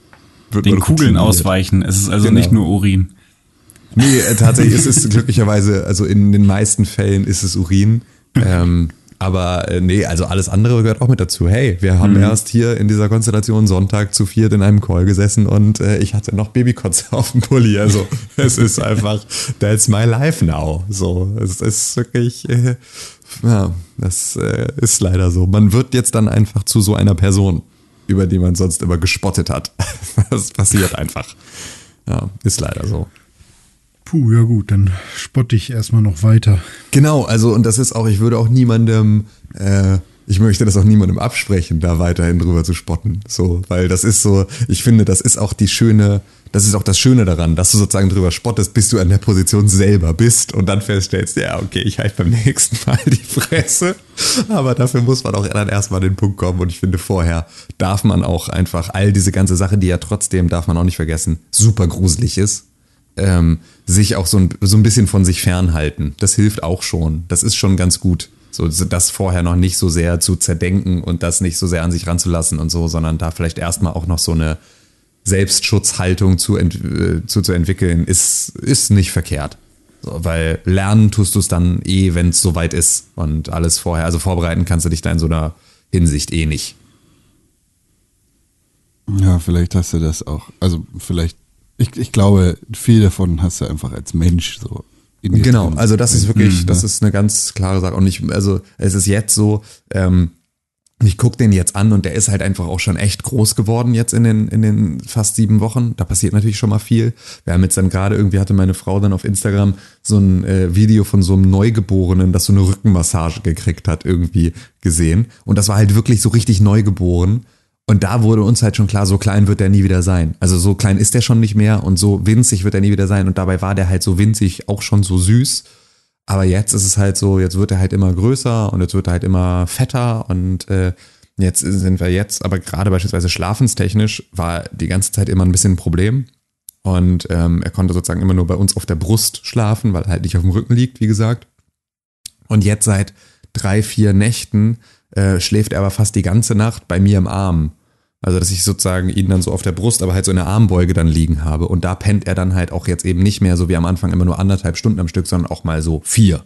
den Kugeln ausweichen. Es ist also genau. nicht nur Urin. Nee, äh, tatsächlich ist es glücklicherweise, also in den meisten Fällen ist es Urin. Ähm, Aber äh, nee, also alles andere gehört auch mit dazu. Hey, wir haben Mhm. erst hier in dieser Konstellation Sonntag zu viert in einem Call gesessen und äh, ich hatte noch Babykotze auf dem Pulli. Also es ist einfach, that's my life now. So, es ist wirklich, äh, ja, das äh, ist leider so. Man wird jetzt dann einfach zu so einer Person, über die man sonst immer gespottet hat. Das passiert einfach. Ja, ist leider so. Puh, ja gut, dann spotte ich erstmal noch weiter. Genau, also und das ist auch, ich würde auch niemandem, äh, ich möchte das auch niemandem absprechen, da weiterhin drüber zu spotten. So, weil das ist so, ich finde, das ist auch die schöne, das ist auch das Schöne daran, dass du sozusagen drüber spottest, bis du an der Position selber bist und dann feststellst, ja, okay, ich halte beim nächsten Mal die Fresse. Aber dafür muss man auch dann erstmal den Punkt kommen und ich finde, vorher darf man auch einfach all diese ganze Sache, die ja trotzdem, darf man auch nicht vergessen, super gruselig ist, ähm, sich auch so ein, so ein bisschen von sich fernhalten. Das hilft auch schon. Das ist schon ganz gut. So, das vorher noch nicht so sehr zu zerdenken und das nicht so sehr an sich ranzulassen und so, sondern da vielleicht erstmal auch noch so eine Selbstschutzhaltung zu, ent, äh, zu, zu entwickeln, ist, ist nicht verkehrt. So, weil lernen tust du es dann eh, wenn es soweit ist und alles vorher, also vorbereiten kannst du dich da in so einer Hinsicht eh nicht. Ja, vielleicht hast du das auch. Also vielleicht, ich, ich glaube, viel davon hast du einfach als Mensch so. in Genau, drin. also das ist wirklich, Mhm. das ist eine ganz klare Sache. Und ich, also es ist jetzt so, ähm, ich gucke den jetzt an und der ist halt einfach auch schon echt groß geworden jetzt in den, in den fast sieben Wochen. Da passiert natürlich schon mal viel. Wir haben jetzt dann gerade irgendwie, hatte meine Frau dann auf Instagram so ein äh, Video von so einem Neugeborenen, das so eine Rückenmassage gekriegt hat, irgendwie gesehen. Und das war halt wirklich so richtig neugeboren. Und da wurde uns halt schon klar, so klein wird der nie wieder sein. Also so klein ist der schon nicht mehr und so winzig wird er nie wieder sein. Und dabei war der halt so winzig, auch schon so süß. Aber jetzt ist es halt so, jetzt wird er halt immer größer und jetzt wird er halt immer fetter und äh, jetzt sind wir jetzt, aber gerade beispielsweise schlafenstechnisch war die ganze Zeit immer ein bisschen ein Problem. Und ähm, er konnte sozusagen immer nur bei uns auf der Brust schlafen, weil er halt nicht auf dem Rücken liegt, wie gesagt. Und jetzt seit drei, vier Nächten äh, schläft er aber fast die ganze Nacht bei mir im Arm. Also, dass ich sozusagen ihn dann so auf der Brust, aber halt so in der Armbeuge dann liegen habe. Und da pennt er dann halt auch jetzt eben nicht mehr so wie am Anfang immer nur anderthalb Stunden am Stück, sondern auch mal so vier.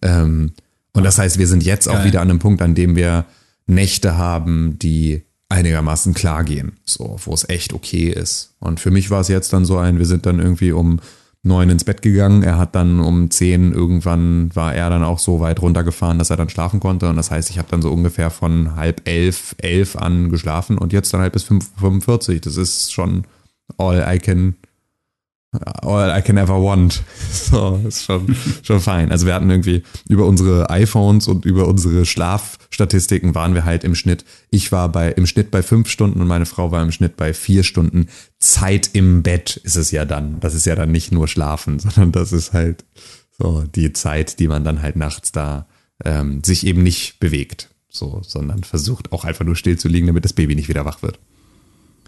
Ähm, und das heißt, wir sind jetzt auch Geil. wieder an einem Punkt, an dem wir Nächte haben, die einigermaßen klar gehen. So, wo es echt okay ist. Und für mich war es jetzt dann so ein, wir sind dann irgendwie um neun ins Bett gegangen. Er hat dann um zehn irgendwann war er dann auch so weit runtergefahren, dass er dann schlafen konnte. Und das heißt, ich habe dann so ungefähr von halb elf, elf an geschlafen und jetzt dann halt bis 5.45. Das ist schon all I can all I can ever want. So, ist schon, schon fein. Also wir hatten irgendwie über unsere iPhones und über unsere Schlafstatistiken waren wir halt im Schnitt. Ich war bei, im Schnitt bei fünf Stunden und meine Frau war im Schnitt bei vier Stunden. Zeit im Bett ist es ja dann. Das ist ja dann nicht nur Schlafen, sondern das ist halt so die Zeit, die man dann halt nachts da ähm, sich eben nicht bewegt. So, sondern versucht auch einfach nur still zu liegen, damit das Baby nicht wieder wach wird.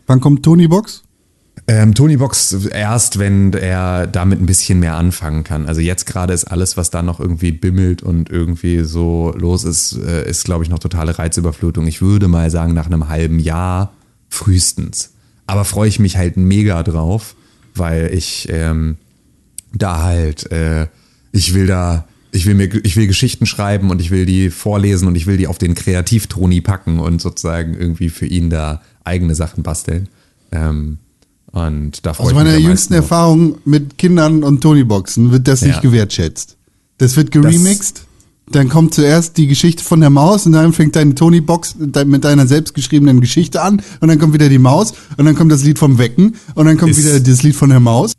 Wann kommt Tony Box? Ähm, Tony Box erst, wenn er damit ein bisschen mehr anfangen kann. Also jetzt gerade ist alles, was da noch irgendwie bimmelt und irgendwie so los ist, äh, ist, glaube ich, noch totale Reizüberflutung. Ich würde mal sagen, nach einem halben Jahr frühestens. Aber freue ich mich halt mega drauf, weil ich ähm, da halt, äh, ich will da, ich will mir, ich will Geschichten schreiben und ich will die vorlesen und ich will die auf den Kreativtoni packen und sozusagen irgendwie für ihn da eigene Sachen basteln. Ähm, und da freue Aus ich meiner jüngsten. Erfahrung mit Kindern und Tony-Boxen wird das Ja. nicht gewertschätzt. Das wird geremixed. Dann kommt zuerst die Geschichte von der Maus und dann fängt deine Tony-Box mit deiner selbstgeschriebenen Geschichte an und dann kommt wieder die Maus und dann kommt das Lied vom Wecken und dann kommt Ist wieder das Lied von der Maus.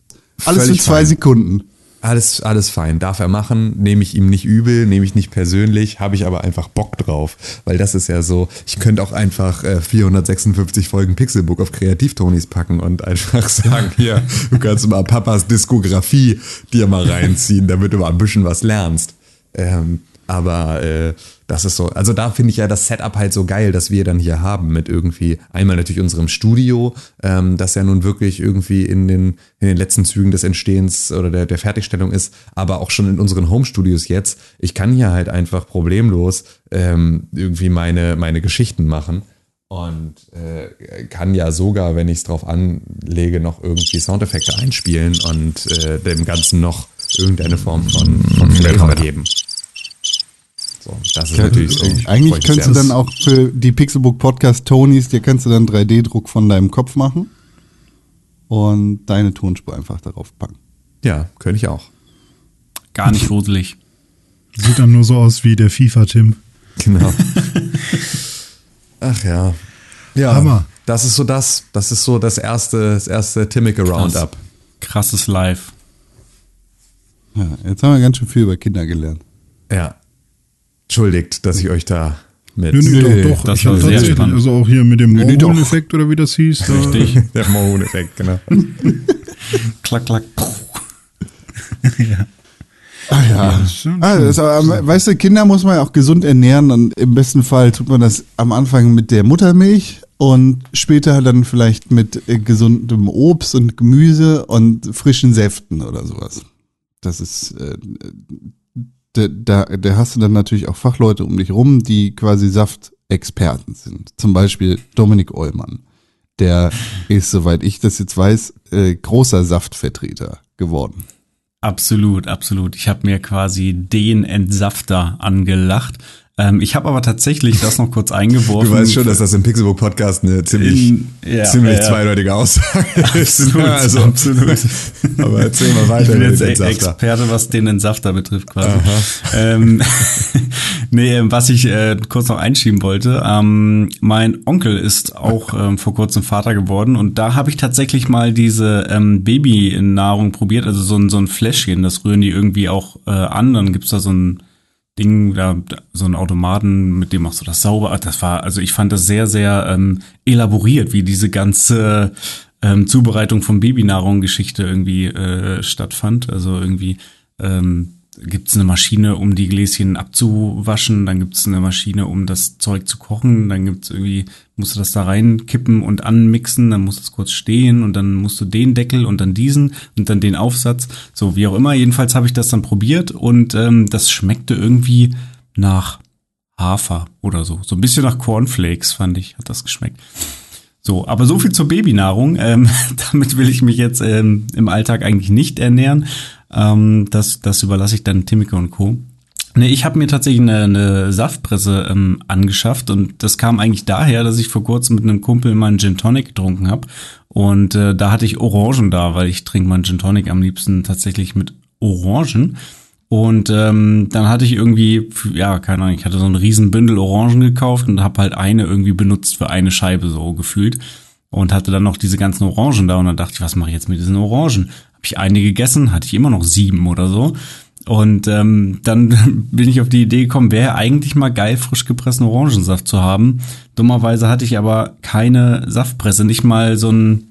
Alles für zwei fein. Sekunden. Alles, alles fein. Darf er machen, nehme ich ihm nicht übel, nehme ich nicht persönlich, habe ich aber einfach Bock drauf. Weil das ist ja so, ich könnte auch einfach äh, 456 Folgen Pixelbook auf Kreativtonis packen und einfach sagen, hier, du kannst mal Papas Diskografie dir mal reinziehen, damit du mal ein bisschen was lernst. Ähm, aber äh, das ist so, also da finde ich ja das Setup halt so geil, dass wir dann hier haben mit irgendwie einmal natürlich unserem Studio, ähm, das ja nun wirklich irgendwie in den, in den letzten Zügen des Entstehens oder der, der Fertigstellung ist, aber auch schon in unseren Home-Studios jetzt. Ich kann hier halt einfach problemlos ähm, irgendwie meine, meine Geschichten machen und äh, kann ja sogar, wenn ich es drauf anlege, noch irgendwie Soundeffekte einspielen und äh, dem Ganzen noch irgendeine Form von, von Flavor geben. So, das ist natürlich so. Eigentlich könntest du dann auch für die Pixelbook Podcast Tonys, dir kannst du dann 3D-Druck von deinem Kopf machen und deine Tonspur einfach darauf packen. Ja, könnte ich auch. Gar nicht gruselig. Sieht dann nur so aus wie der FIFA-Tim. Genau. Ach ja. Ja, Hammer. das ist so das, das ist so das erste, das erste Timmeke Roundup. Krasses Live. Ja, jetzt haben wir ganz schön viel über Kinder gelernt. Ja. Entschuldigt, dass ich euch da mit Nö, nö, Nee, doch, doch. das ich war sehr tatsächlich, spannend. also auch hier mit dem. Mormon-Effekt oder wie das hieß. da- Richtig. der Mohn-Effekt, genau. klack, klack. Ah ja. stimmt Ah, das, aber, weißt du, Kinder muss man ja auch gesund ernähren und im besten Fall tut man das am Anfang mit der Muttermilch und später dann vielleicht mit äh, gesundem Obst und Gemüse und frischen Säften oder sowas. Das ist, äh, da, da, da hast du dann natürlich auch Fachleute um dich rum, die quasi Saftexperten sind. Zum Beispiel Dominik Eulmann. Der ist, soweit ich das jetzt weiß, äh, großer Saftvertreter geworden. Absolut, absolut. Ich habe mir quasi den Entsafter angelacht. Ähm, ich habe aber tatsächlich das noch kurz eingeworfen. Du weißt schon, dass das im Pixelbook Podcast eine ziemlich, In- ja, ziemlich ja, zweideutige Aussage ist. Absolut, also, absolut. Aber erzähl mal weiter Ich bin jetzt e-. Experte, was den Entsafter betrifft quasi. Ähm, nee, ähm, was ich äh, kurz noch einschieben wollte, ähm, mein Onkel ist auch ähm, vor kurzem Vater geworden und da habe ich tatsächlich mal diese ähm, Babynahrung probiert, also so ein, so ein Fläschchen, das rühren die irgendwie auch äh, an, dann gibt's da so ein Ding, da, so ein Automaten, mit dem machst du das sauber. Das war, also ich fand das sehr, sehr ähm, elaboriert, wie diese ganze ähm, Zubereitung von Babynahrung-Geschichte irgendwie äh, stattfand. Also irgendwie ähm, gibt es eine Maschine, um die Gläschen abzuwaschen, dann gibt es eine Maschine, um das Zeug zu kochen, dann gibt's irgendwie, musst du das da reinkippen und anmixen, dann muss es kurz stehen und dann musst du den Deckel und dann diesen und dann den Aufsatz, so wie auch immer. Jedenfalls habe ich das dann probiert und ähm, das schmeckte irgendwie nach Hafer oder so. So ein bisschen nach Cornflakes, fand ich, hat das geschmeckt. So, aber so viel zur Babynahrung. Ähm, damit will ich mich jetzt ähm, im Alltag eigentlich nicht ernähren. Ähm, das, das überlasse ich dann Timmeke und Co. Nee, ich habe mir tatsächlich eine, eine Saftpresse ähm, angeschafft und das kam eigentlich daher, dass ich vor kurzem mit einem Kumpel mal einen Gin Tonic getrunken habe und äh, da hatte ich Orangen da, weil ich trinke meinen Gin Tonic am liebsten tatsächlich mit Orangen. Und ähm, dann hatte ich irgendwie, ja, keine Ahnung, ich hatte so einen riesen Bündel Orangen gekauft und habe halt eine irgendwie benutzt für eine Scheibe so gefühlt. Und hatte dann noch diese ganzen Orangen da und dann dachte ich, was mache ich jetzt mit diesen Orangen? Habe ich eine gegessen, hatte ich immer noch sieben oder so. Und ähm, dann bin ich auf die Idee gekommen, wäre eigentlich mal geil, frisch gepressten Orangensaft zu haben. Dummerweise hatte ich aber keine Saftpresse, nicht mal so ein,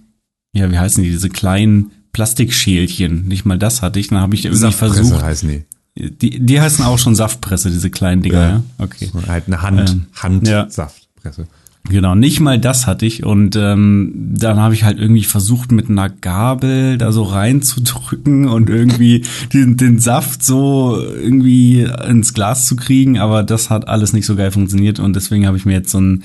ja, wie heißen die, diese kleinen Plastikschälchen, nicht mal das hatte ich. Dann habe ich irgendwie Saftpresse versucht. heißen die. Die, die heißen auch schon Saftpresse, diese kleinen Dinger, ja. Ja. Okay. Halt eine Hand, Ähm, Handsaftpresse. Genau, nicht mal das hatte ich. Und ähm, dann habe ich halt irgendwie versucht, mit einer Gabel da so reinzudrücken und irgendwie den, den Saft so irgendwie ins Glas zu kriegen. Aber das hat alles nicht so geil funktioniert. Und deswegen habe ich mir jetzt so ein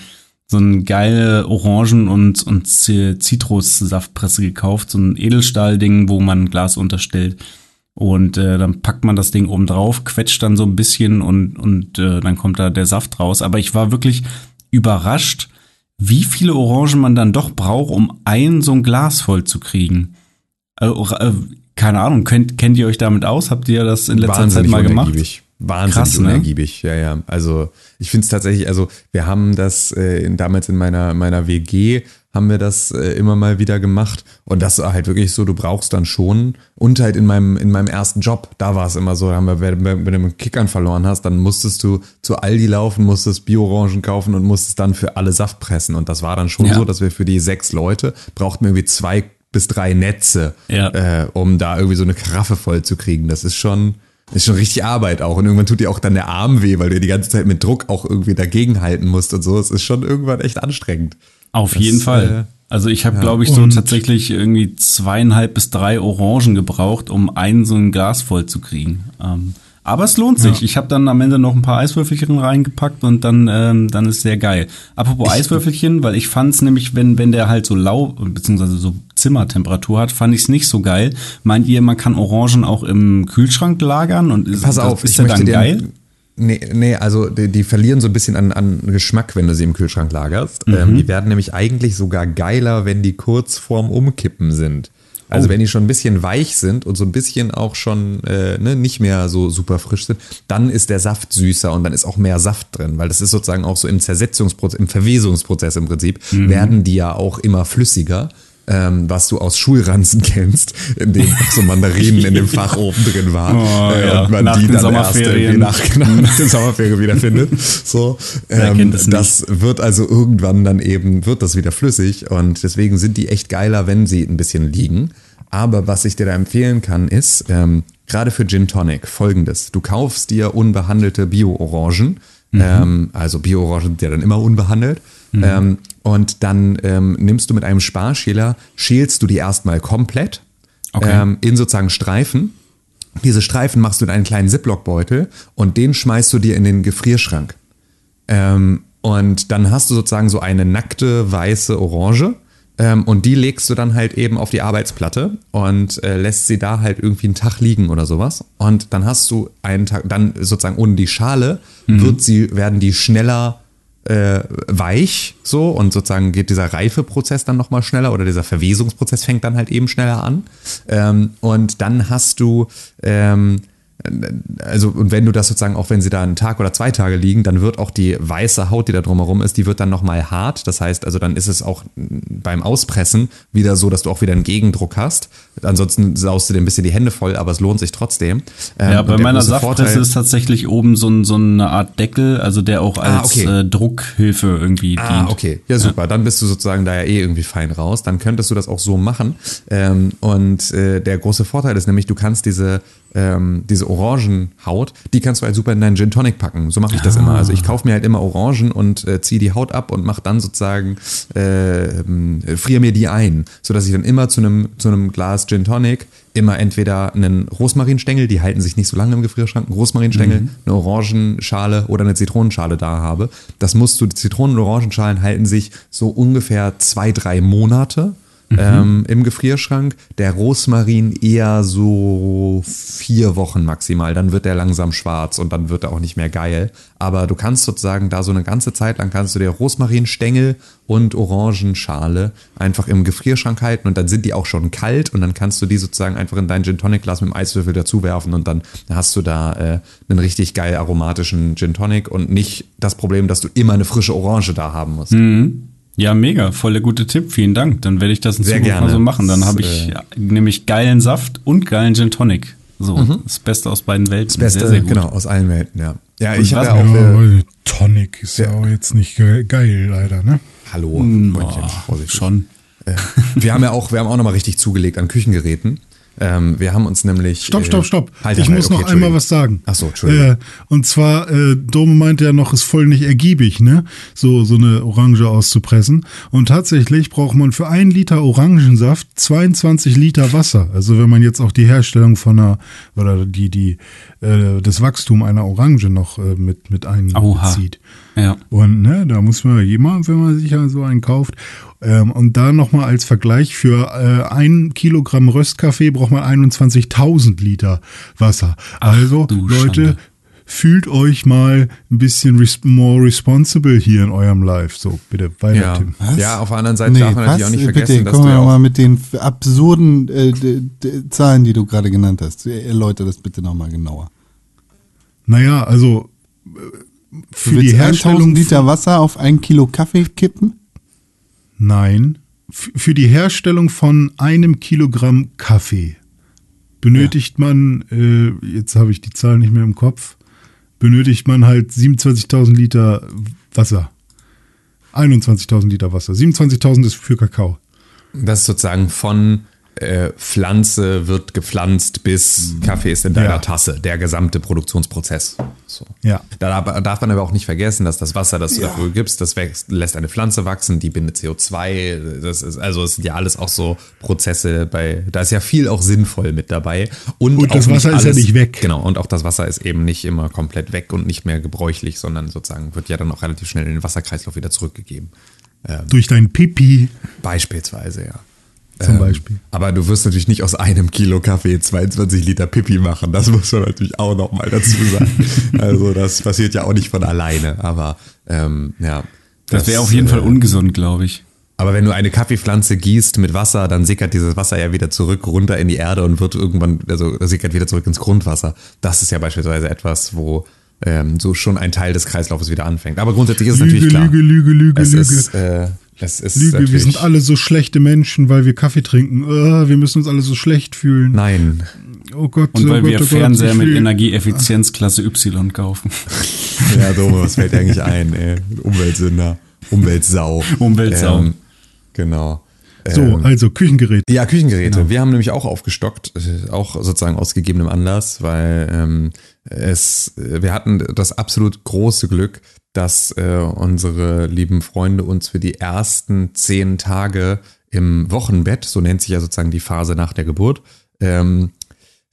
so ein geile Orangen- und, und Zitrussaftpresse gekauft. So ein Edelstahlding, wo man Glas unterstellt. Und äh, dann packt man das Ding oben drauf, quetscht dann so ein bisschen und, und äh, dann kommt da der Saft raus. Aber ich war wirklich überrascht, wie viele Orangen man dann doch braucht, um ein so ein Glas voll zu kriegen. Äh, äh, keine Ahnung, kennt, kennt ihr euch damit aus? Habt ihr das in letzter Zeit mal gemacht? Wahnsinnig Krass, ne? unergiebig, ja, ja. Also ich finde es tatsächlich, also wir haben das äh, damals in meiner, meiner WG, haben wir das äh, immer mal wieder gemacht und das war halt wirklich so, du brauchst dann schon und halt in meinem, in meinem ersten Job, da war es immer so, da haben wir, wenn, wenn du einen Kickern verloren hast, dann musstest du zu Aldi laufen, musstest Bio-Orangen kaufen und musstest dann für alle Saft pressen und das war dann schon Ja. so, dass wir für die sechs Leute brauchten irgendwie zwei bis drei Netze, Ja. äh, um da irgendwie so eine Karaffe voll zu kriegen. Das ist schon, ist schon richtig Arbeit auch. Und irgendwann tut dir auch dann der Arm weh, weil du die ganze Zeit mit Druck auch irgendwie dagegenhalten musst und so. Es ist schon irgendwann echt anstrengend. Auf Das, jeden Fall. äh, Also ich habe, glaube ich, so tatsächlich irgendwie zweieinhalb bis drei Orangen gebraucht, um ein so ein Glas voll zu kriegen. Ähm, aber es lohnt sich. Ich habe dann am Ende noch ein paar Eiswürfelchen reingepackt und dann, ähm, dann ist sehr geil. Apropos Eiswürfelchen, weil ich fand es nämlich, wenn, wenn der halt so lau, beziehungsweise so Zimmertemperatur hat, fand ich es nicht so geil. Meint ihr, man kann Orangen auch im Kühlschrank lagern und ist, Pass das- auf, ist ich der dann dir, geil? Nee, nee, also die, die verlieren so ein bisschen an, an Geschmack, wenn du sie im Kühlschrank lagerst. Ähm, die werden nämlich eigentlich sogar geiler, wenn die kurz vorm Umkippen sind. Also wenn die schon ein bisschen weich sind und so ein bisschen auch schon äh, ne, nicht mehr so super frisch sind, dann ist der Saft süßer und dann ist auch mehr Saft drin, weil das ist sozusagen auch so im Zersetzungsprozess, im Verwesungsprozess im Prinzip, werden die ja auch immer flüssiger. Ähm, was du aus Schulranzen kennst, in dem auch so Mandarinen in dem Fach oben drin waren. Oh, äh, ja. und man Nach die dann erst Sommerferien. nach, genau, nach den Sommerferien wieder findet. So, ähm, nicht? das wird also irgendwann dann eben, wird das wieder flüssig und deswegen sind die echt geiler, wenn sie ein bisschen liegen. Aber was ich dir da empfehlen kann, ist, ähm, gerade für Gin Tonic, folgendes. Du kaufst dir unbehandelte Bio-Orangen, Mhm. ähm, also Bio-Orangen sind ja dann immer unbehandelt, ähm, und dann ähm, nimmst du mit einem Sparschäler, schälst du die erstmal komplett Okay. ähm, in sozusagen Streifen. Diese Streifen machst du in einen kleinen Ziploc-Beutel und den schmeißt du dir in den Gefrierschrank. Ähm, und dann hast du sozusagen so eine nackte weiße Orange. Ähm, und die legst du dann halt eben auf die Arbeitsplatte und äh, lässt sie da halt irgendwie einen Tag liegen oder sowas. Und dann hast du einen Tag, dann sozusagen ohne die Schale wird sie, werden die schneller äh, weich so und sozusagen geht dieser Reifeprozess dann nochmal schneller oder dieser Verwesungsprozess fängt dann halt eben schneller an. Ähm, und dann hast du ähm, also und wenn du das sozusagen, auch wenn sie da einen Tag oder zwei Tage liegen, dann wird auch die weiße Haut, die da drumherum ist, die wird dann nochmal hart. Das heißt, also dann ist es auch beim Auspressen wieder so, dass du auch wieder einen Gegendruck hast. Ansonsten saust du dir ein bisschen die Hände voll, aber es lohnt sich trotzdem. Ähm, Ja, und bei meiner Saftpresse ist tatsächlich oben so, ein, so eine Art Deckel, also der auch Ah, als okay. äh, Druckhilfe irgendwie Ah, dient. okay. Ja, super. Dann bist du sozusagen da ja eh irgendwie fein raus. Dann könntest du das auch so machen. Ähm, und äh, der große Vorteil ist nämlich, du kannst diese, ähm, diese Orangenhaut, die kannst du halt super in deinen Gin Tonic packen. So mache ich das immer. Also ich kaufe mir halt immer Orangen und äh, ziehe die Haut ab und mache dann sozusagen, äh, ähm, friere mir die ein, sodass ich dann immer zu einem zu einem Glas Gin Tonic immer entweder einen Rosmarinstängel, die halten sich nicht so lange im Gefrierschrank, einen Rosmarinstängel, eine Orangenschale oder eine Zitronenschale da habe. Das musst du, die Zitronen- und Orangenschalen halten sich so ungefähr zwei, drei Monate ähm, im Gefrierschrank. Der Rosmarin eher so vier Wochen maximal. Dann wird der langsam schwarz und dann wird er auch nicht mehr geil. Aber du kannst sozusagen da so eine ganze Zeit lang kannst du dir Rosmarinstängel und Orangenschale einfach im Gefrierschrank halten und dann sind die auch schon kalt und dann kannst du die sozusagen einfach in dein Gin Tonic Glas mit dem Eiswürfel dazu werfen und dann hast du da äh, einen richtig geil aromatischen Gin Tonic und nicht das Problem, dass du immer eine frische Orange da haben musst. Ja, mega, voll der gute Tipp, vielen Dank. Dann werde ich das in Sehr Zukunft gerne. mal so machen. Dann habe ich äh, nämlich geilen Saft und geilen Gin Tonic. So, das Beste aus beiden Welten. Das Beste, sehr, sehr gut. genau, aus allen Welten, ja. Ja, Und ich habe ja auch. Ja, Äh, Tonic ist ja. auch jetzt nicht ge geil, leider, ne? hallo, Freundchen, Vorsicht. schon. Äh, wir haben ja auch, wir haben auch nochmal richtig zugelegt an Küchengeräten. Ähm, wir haben uns nämlich. Stopp, äh, stopp, stopp. Halt, ich halt, muss okay, noch einmal was sagen. Ach so, Entschuldigung. Äh, und zwar, äh, Dome meinte ja noch, ist voll nicht ergiebig, ne? So, so eine Orange auszupressen. Und tatsächlich braucht man für einen Liter Orangensaft 22 Liter Wasser. Also wenn man jetzt auch die Herstellung von einer, oder die, die, äh, das Wachstum einer Orange noch äh, mit, mit Oha. Ja. Und ne, da muss man jemand, wenn man sich ja so einen kauft. Ähm, und da nochmal als Vergleich, für äh, ein Kilogramm Röstkaffee braucht man 21.000 Liter Wasser. also, du Leute, Schande. fühlt euch mal ein bisschen res more responsible hier in eurem Life. So, bitte weiter, Ja. Tim. Was? ja, auf der anderen Seite Nee, darf man natürlich was? auch nicht Bitte, vergessen, dass komm du ja mal auch, mal mit den absurden äh, Zahlen, die du gerade genannt hast. Erläuter das bitte nochmal genauer. Naja, also äh, für die Herstellung 1000 Liter Wasser auf ein Kilo Kaffee kippen? Nein. F für die Herstellung von einem Kilogramm Kaffee benötigt man, äh, jetzt habe ich die Zahl nicht mehr im Kopf, benötigt man halt 27.000 Liter Wasser. 21.000 Liter Wasser. 27.000 ist für Kakao. das ist sozusagen von äh, Pflanze wird gepflanzt bis Kaffee ist in deiner Ja. Tasse, der gesamte Produktionsprozess. So. Ja. Da darf, darf man aber auch nicht vergessen, dass das Wasser, das du dafür gibst, das wächst, lässt eine Pflanze wachsen, die bindet CO2. Das ist, also es sind ja alles auch so Prozesse bei, da ist ja viel auch sinnvoll mit dabei. Und, Und auch das Wasser ist ja nicht weg. Genau, und auch das Wasser ist eben nicht immer komplett weg und nicht mehr gebräuchlich, sondern sozusagen wird ja dann auch relativ schnell in den Wasserkreislauf wieder zurückgegeben. Durch dein Pipi. Beispielsweise, ja. Zum Beispiel. Aber du wirst natürlich nicht aus einem Kilo Kaffee 22 Liter Pipi machen. Das muss man natürlich auch nochmal dazu sagen. also das passiert ja auch nicht von alleine. Aber ähm, ja. Das wäre auf jeden äh, Fall ungesund, glaube ich. Aber wenn du eine Kaffeepflanze gießt mit Wasser, dann sickert dieses Wasser ja wieder zurück runter in die Erde und wird irgendwann, also sickert wieder zurück ins Grundwasser. Das ist ja beispielsweise etwas, wo ähm, so schon ein Teil des Kreislaufes wieder anfängt. Aber grundsätzlich ist es Lüge, natürlich klar. Lüge, Lüge, Lüge, es Lüge. Ist, äh, es ist Lüge, wir sind alle so schlechte Menschen, weil wir Kaffee trinken. Ah, wir müssen uns alle so schlecht fühlen. Nein, Oh Gott, Und oh weil Gott, wir oh Gott, Fernseher mit Energieeffizienzklasse Y kaufen. ja, Dome, was fällt dir eigentlich ein? Ey? Umweltsünder, Umweltsau. Umweltsau. Ähm, genau. So, Ähm, also Küchengerät. Ja, Küchengeräte. Genau. Wir haben nämlich auch aufgestockt, auch sozusagen aus gegebenem Anlass, weil ähm, es, wir hatten das absolut große Glück, dass äh, unsere lieben Freunde uns für die ersten zehn Tage im Wochenbett, so nennt sich ja sozusagen die Phase nach der Geburt, ähm,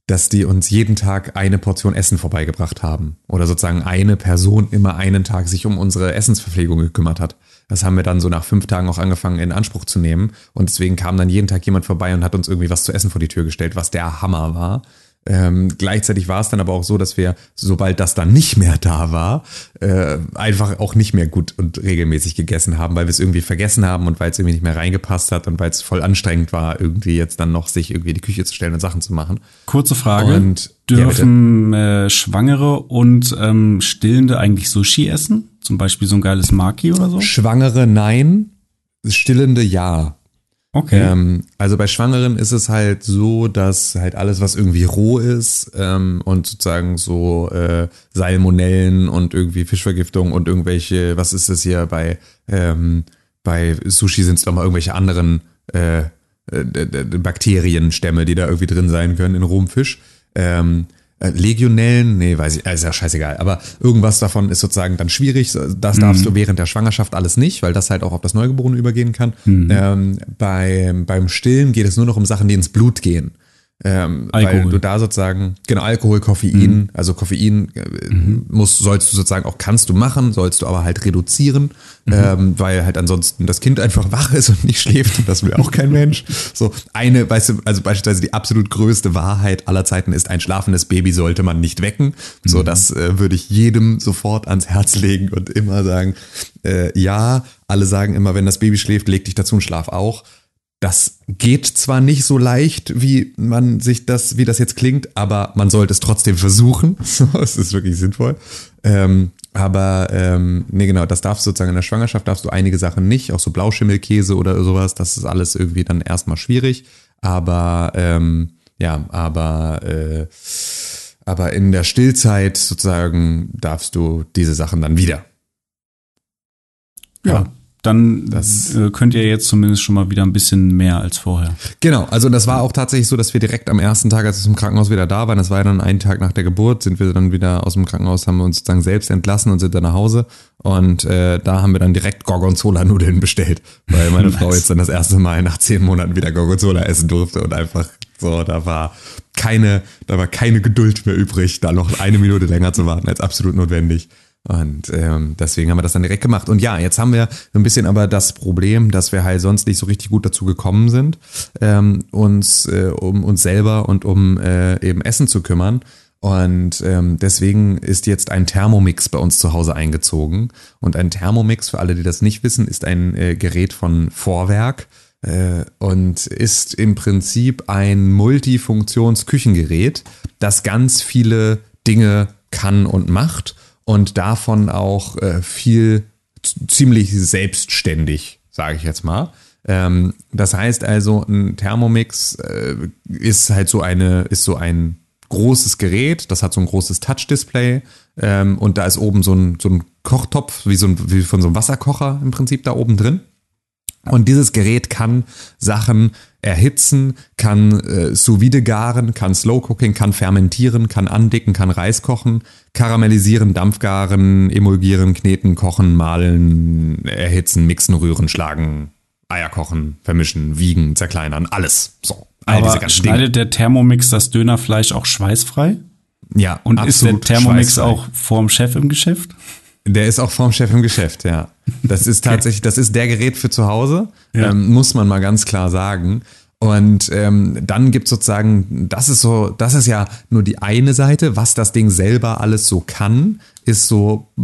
dass die uns jeden Tag eine Portion Essen vorbeigebracht haben. Oder sozusagen eine Person immer einen Tag sich um unsere Essensverpflegung gekümmert hat. Das haben wir dann so nach fünf Tagen auch angefangen in Anspruch zu nehmen. Und deswegen kam dann jeden Tag jemand vorbei und hat uns irgendwie was zu essen vor die Tür gestellt, was der Hammer war. Ähm, gleichzeitig war es dann aber auch so, dass wir, sobald das dann nicht mehr da war, äh, einfach auch nicht mehr gut und regelmäßig gegessen haben, weil wir es irgendwie vergessen haben und weil es irgendwie nicht mehr reingepasst hat und weil es voll anstrengend war, irgendwie jetzt dann noch sich irgendwie in die Küche zu stellen und Sachen zu machen. Kurze Frage. Und- Dürfen äh, Schwangere und ähm, Stillende eigentlich Sushi essen? Zum Beispiel so ein geiles Maki oder so? Schwangere nein, stillende ja. Okay. Ähm, also bei Schwangeren ist es halt so, dass halt alles, was irgendwie roh ist ähm, und sozusagen so äh, Salmonellen und irgendwie Fischvergiftung und irgendwelche, was ist das hier bei ähm, bei Sushi sind es doch mal irgendwelche anderen äh, äh, Bakterienstämme, die da irgendwie drin sein können in rohem Fisch. Ähm, äh, Legionellen, nee, weiß ich, ist ja scheißegal, aber irgendwas davon ist sozusagen dann schwierig. Das darfst du während der Schwangerschaft alles nicht, weil das halt auch auf das Neugeborene übergehen kann. Ähm, bei, beim Stillen geht es nur noch um Sachen, die ins Blut gehen. Ähm, weil Alkohol. du da sozusagen, genau, Alkohol, Koffein, also Koffein äh, muss, sollst du sozusagen auch, kannst du machen, sollst du aber halt reduzieren, ähm, weil halt ansonsten das Kind einfach wach ist und nicht schläft und das will auch kein Mensch. So, eine, weißt du, also beispielsweise die absolut größte Wahrheit aller Zeiten ist, ein schlafendes Baby sollte man nicht wecken. So, das äh, würde ich jedem sofort ans Herz legen und immer sagen, äh, ja, alle sagen immer, wenn das Baby schläft, leg dich dazu und schlaf auch. Das geht zwar nicht so leicht, wie man sich das, wie das jetzt klingt, aber man sollte es trotzdem versuchen. Es ist wirklich sinnvoll. Ähm, aber ähm, nee, genau, das darfst du sozusagen in der Schwangerschaft darfst du einige Sachen nicht, auch so Blauschimmelkäse oder sowas. Das ist alles irgendwie dann erstmal schwierig. Aber ähm, ja, aber äh, aber in der Stillzeit sozusagen darfst du diese Sachen dann wieder. ja. Dann Das- äh, könnt ihr jetzt zumindest schon mal wieder ein bisschen mehr als vorher. Genau, also das war auch tatsächlich so, dass wir direkt am ersten Tag, als wir im Krankenhaus wieder da waren, das war ja dann einen Tag nach der Geburt, sind wir dann wieder aus dem Krankenhaus, haben wir uns sozusagen selbst entlassen und sind dann nach Hause. Und äh, da haben wir dann direkt Gorgonzola-Nudeln bestellt, weil meine Frau jetzt dann das erste Mal nach zehn Monaten wieder Gorgonzola essen durfte und einfach so, da war keine, da war keine Geduld mehr übrig, da noch eine Minute länger zu warten als absolut notwendig. Und ähm, deswegen haben wir das dann direkt gemacht. Und ja, jetzt haben wir ein bisschen aber das Problem, dass wir halt sonst nicht so richtig gut dazu gekommen sind, ähm, uns äh, um uns selber und um äh, eben Essen zu kümmern. Und ähm, deswegen ist jetzt ein Thermomix bei uns zu Hause eingezogen. Und ein Thermomix, für alle, die das nicht wissen, ist ein äh, Gerät von Vorwerk äh, und ist im Prinzip ein Multifunktionsküchengerät, das ganz viele Dinge kann und macht und davon auch äh, viel ziemlich selbstständig, sage ich jetzt mal. Ähm, das heißt also, ein Thermomix äh, ist halt so eine, ist so ein großes Gerät, das hat so ein großes Touch-Display ähm, und da ist oben so ein, so ein Kochtopf, wie, so ein, wie von so einem Wasserkocher im Prinzip da oben drin. Und dieses Gerät kann Sachen erhitzen, kann äh, sous vide garen, kann Slow Cooking, kann fermentieren, kann andicken, kann Reis kochen, karamellisieren, Dampfgaren, emulgieren, kneten, kochen, mahlen, erhitzen, mixen, rühren, schlagen, Eier kochen, vermischen, wiegen, zerkleinern, alles. So, all diese Aber ganzen Dinge. schneidet der Thermomix das Dönerfleisch auch schweißfrei? Ja, Und ist der Thermomix schweißfrei. auch vorm Chef im Geschäft? Der ist auch vorm Chef im Geschäft, ja. Das ist tatsächlich, das ist der Gerät für zu Hause, Ja. ähm, muss man mal ganz klar sagen. Und ähm, dann gibt sozusagen, das ist so, das ist ja nur die eine Seite, was das Ding selber alles so kann, ist so äh,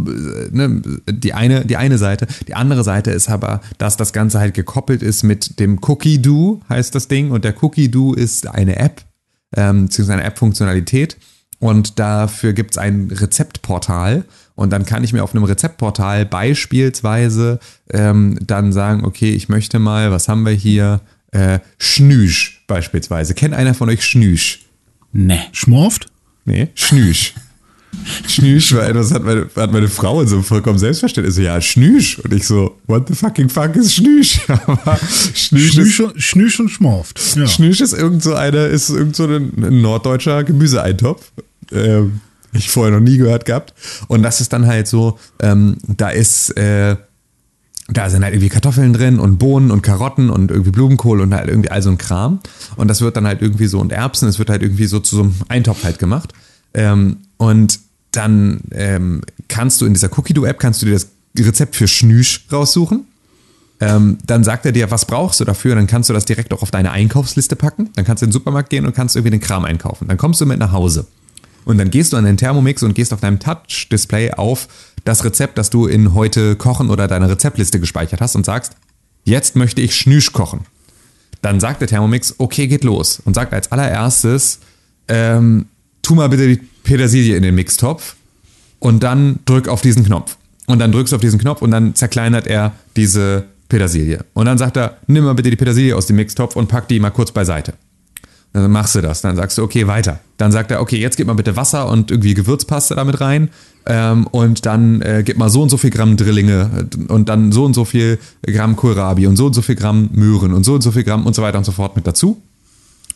ne, die eine die eine Seite. Die andere Seite ist aber, dass das Ganze halt gekoppelt ist mit dem Cookie Do heißt das Ding und der Cookie Do ist eine App ähm, beziehungsweise eine App-Funktionalität und dafür gibt's ein Rezeptportal und dann kann ich mir auf einem Rezeptportal beispielsweise ähm, dann sagen, okay, ich möchte mal, was haben wir hier? Äh, Schnüsch beispielsweise. Kennt einer von euch Schnüsch? Nee. Schmorft? Nee, Schnüsch. Schnüsch war etwas, hat meine, hat meine Frau in so einem vollkommen Selbstverständnis so, ja, Schnüsch. Und ich so, what the fucking fuck ist Schnüsch? Aber Schnüsch, Schnüsch, ist, und- Schnüsch und Schmorft. Ja. Schnüsch ist irgend so eine, ist irgend so ein, ein norddeutscher Gemüseeintopf. Ähm, ich vorher noch nie gehört gehabt. Und das ist dann halt so, ähm, da ist, äh, da sind halt irgendwie Kartoffeln drin und Bohnen und Karotten und irgendwie Blumenkohl und halt irgendwie all so ein Kram. Und das wird dann halt irgendwie so und Erbsen, es wird halt irgendwie so zu so einem Eintopf halt gemacht. Ähm, und dann ähm, kannst du in dieser Cookie-Do-App kannst du dir das Rezept für Schnüsch raussuchen. Ähm, dann sagt er dir, was brauchst du dafür? Dann kannst du das direkt auch auf deine Einkaufsliste packen. Dann kannst du in den Supermarkt gehen und kannst irgendwie den Kram einkaufen. Dann kommst du mit nach Hause. Und dann gehst du an den Thermomix und gehst auf deinem Touch-Display auf das Rezept, das du in heute kochen oder deiner Rezeptliste gespeichert hast und sagst, jetzt möchte ich Schnüsch kochen. Dann sagt der Thermomix, okay, geht los. Und sagt als allererstes, ähm, tu mal bitte die Petersilie in den Mixtopf und dann drück auf diesen Knopf. Und dann drückst du auf diesen Knopf und dann zerkleinert er diese Petersilie. Und dann sagt er, nimm mal bitte die Petersilie aus dem Mixtopf und pack die mal kurz beiseite. Dann machst du das. Dann sagst du, okay, weiter. Dann sagt er, okay, jetzt gib mal bitte Wasser und irgendwie Gewürzpaste damit rein. Ähm, und dann äh, gib mal so und so viel Gramm Drillinge äh, und dann so und so viel Gramm Kohlrabi und so und so viel Gramm Möhren und so und so viel Gramm und so weiter und so fort mit dazu.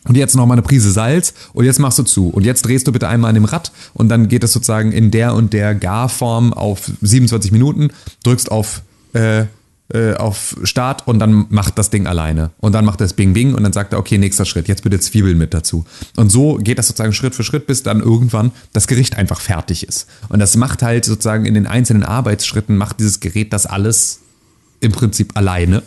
Und jetzt noch mal eine Prise Salz und jetzt machst du zu. Und jetzt drehst du bitte einmal an dem Rad und dann geht es sozusagen in der und der Garform auf 27 Minuten, drückst auf, äh, äh, auf Start und dann macht das Ding alleine. Und dann macht es Bing Bing und dann sagt er, okay, nächster Schritt, jetzt bitte Zwiebeln mit dazu. Und so geht das sozusagen Schritt für Schritt, bis dann irgendwann das Gericht einfach fertig ist. Und das macht halt sozusagen in den einzelnen Arbeitsschritten, macht dieses Gerät das alles im Prinzip alleine.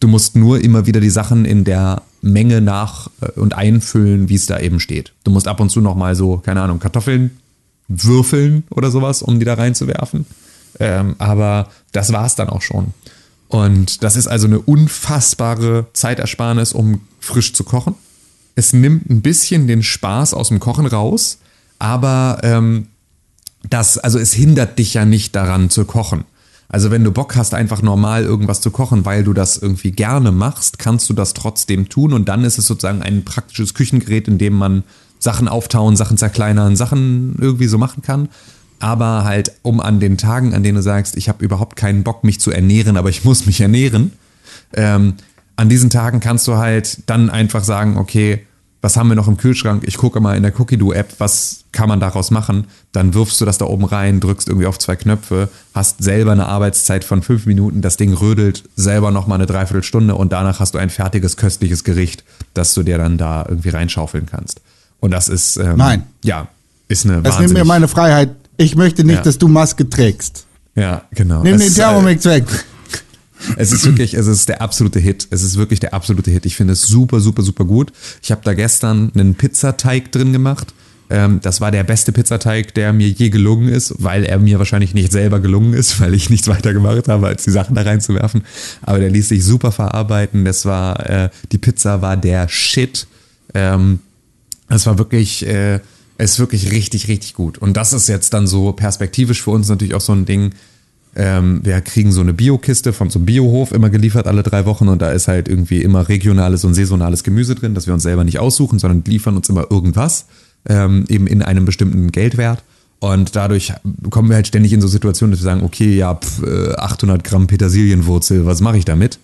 Du musst nur immer wieder die Sachen in der Menge nach äh, und einfüllen, wie es da eben steht. Du musst ab und zu noch mal so, keine Ahnung, Kartoffeln würfeln oder sowas, um die da reinzuwerfen. Ähm, aber das war's dann auch schon. Und das ist also eine unfassbare Zeitersparnis, um frisch zu kochen. Es nimmt ein bisschen den Spaß aus dem Kochen raus, aber ähm, das, also es hindert dich ja nicht daran zu kochen. Also wenn du Bock hast, einfach normal irgendwas zu kochen, weil du das irgendwie gerne machst, kannst du das trotzdem tun und dann ist es sozusagen ein praktisches Küchengerät, in dem man Sachen auftauen, Sachen zerkleinern, Sachen irgendwie so machen kann. Aber halt, um an den Tagen, an denen du sagst, ich habe überhaupt keinen Bock, mich zu ernähren, aber ich muss mich ernähren, ähm, an diesen Tagen kannst du halt dann einfach sagen, okay, was haben wir noch im Kühlschrank? Ich gucke mal in der Cookie-Do-App, was kann man daraus machen? Dann wirfst du das da oben rein, drückst irgendwie auf zwei Knöpfe, hast selber eine Arbeitszeit von fünf Minuten, das Ding rödelt selber nochmal eine Dreiviertelstunde und danach hast du ein fertiges, köstliches Gericht, das du dir dann da irgendwie reinschaufeln kannst. Und das ist, ähm, Nein. ja, ist eine Das nimmt mir meine Freiheit. Ich möchte nicht, Ja. dass du Maske trägst. Ja, genau. Nimm den äh, Thermomix weg. Es ist wirklich, es ist der absolute Hit. Es ist wirklich der absolute Hit. Ich finde es super, super, super gut. Ich habe da gestern einen Pizzateig drin gemacht. Ähm, das war der beste Pizzateig, der mir je gelungen ist, weil er mir wahrscheinlich nicht selber gelungen ist, weil ich nichts weiter gemacht habe, als die Sachen da reinzuwerfen. Aber der ließ sich super verarbeiten. Das war, äh, die Pizza war der Shit. Ähm, es war wirklich, äh, ist wirklich richtig, richtig gut. Und das ist jetzt dann so perspektivisch für uns natürlich auch so ein Ding. Ähm, wir kriegen so eine Biokiste von so einem Biohof immer geliefert alle drei Wochen und da ist halt irgendwie immer regionales und saisonales Gemüse drin, das wir uns selber nicht aussuchen, sondern liefern uns immer irgendwas, ähm, eben in einem bestimmten Geldwert. Und dadurch kommen wir halt ständig in so Situationen, dass wir sagen, okay, ja, pf, äh, 800 Gramm Petersilienwurzel, was mache ich damit?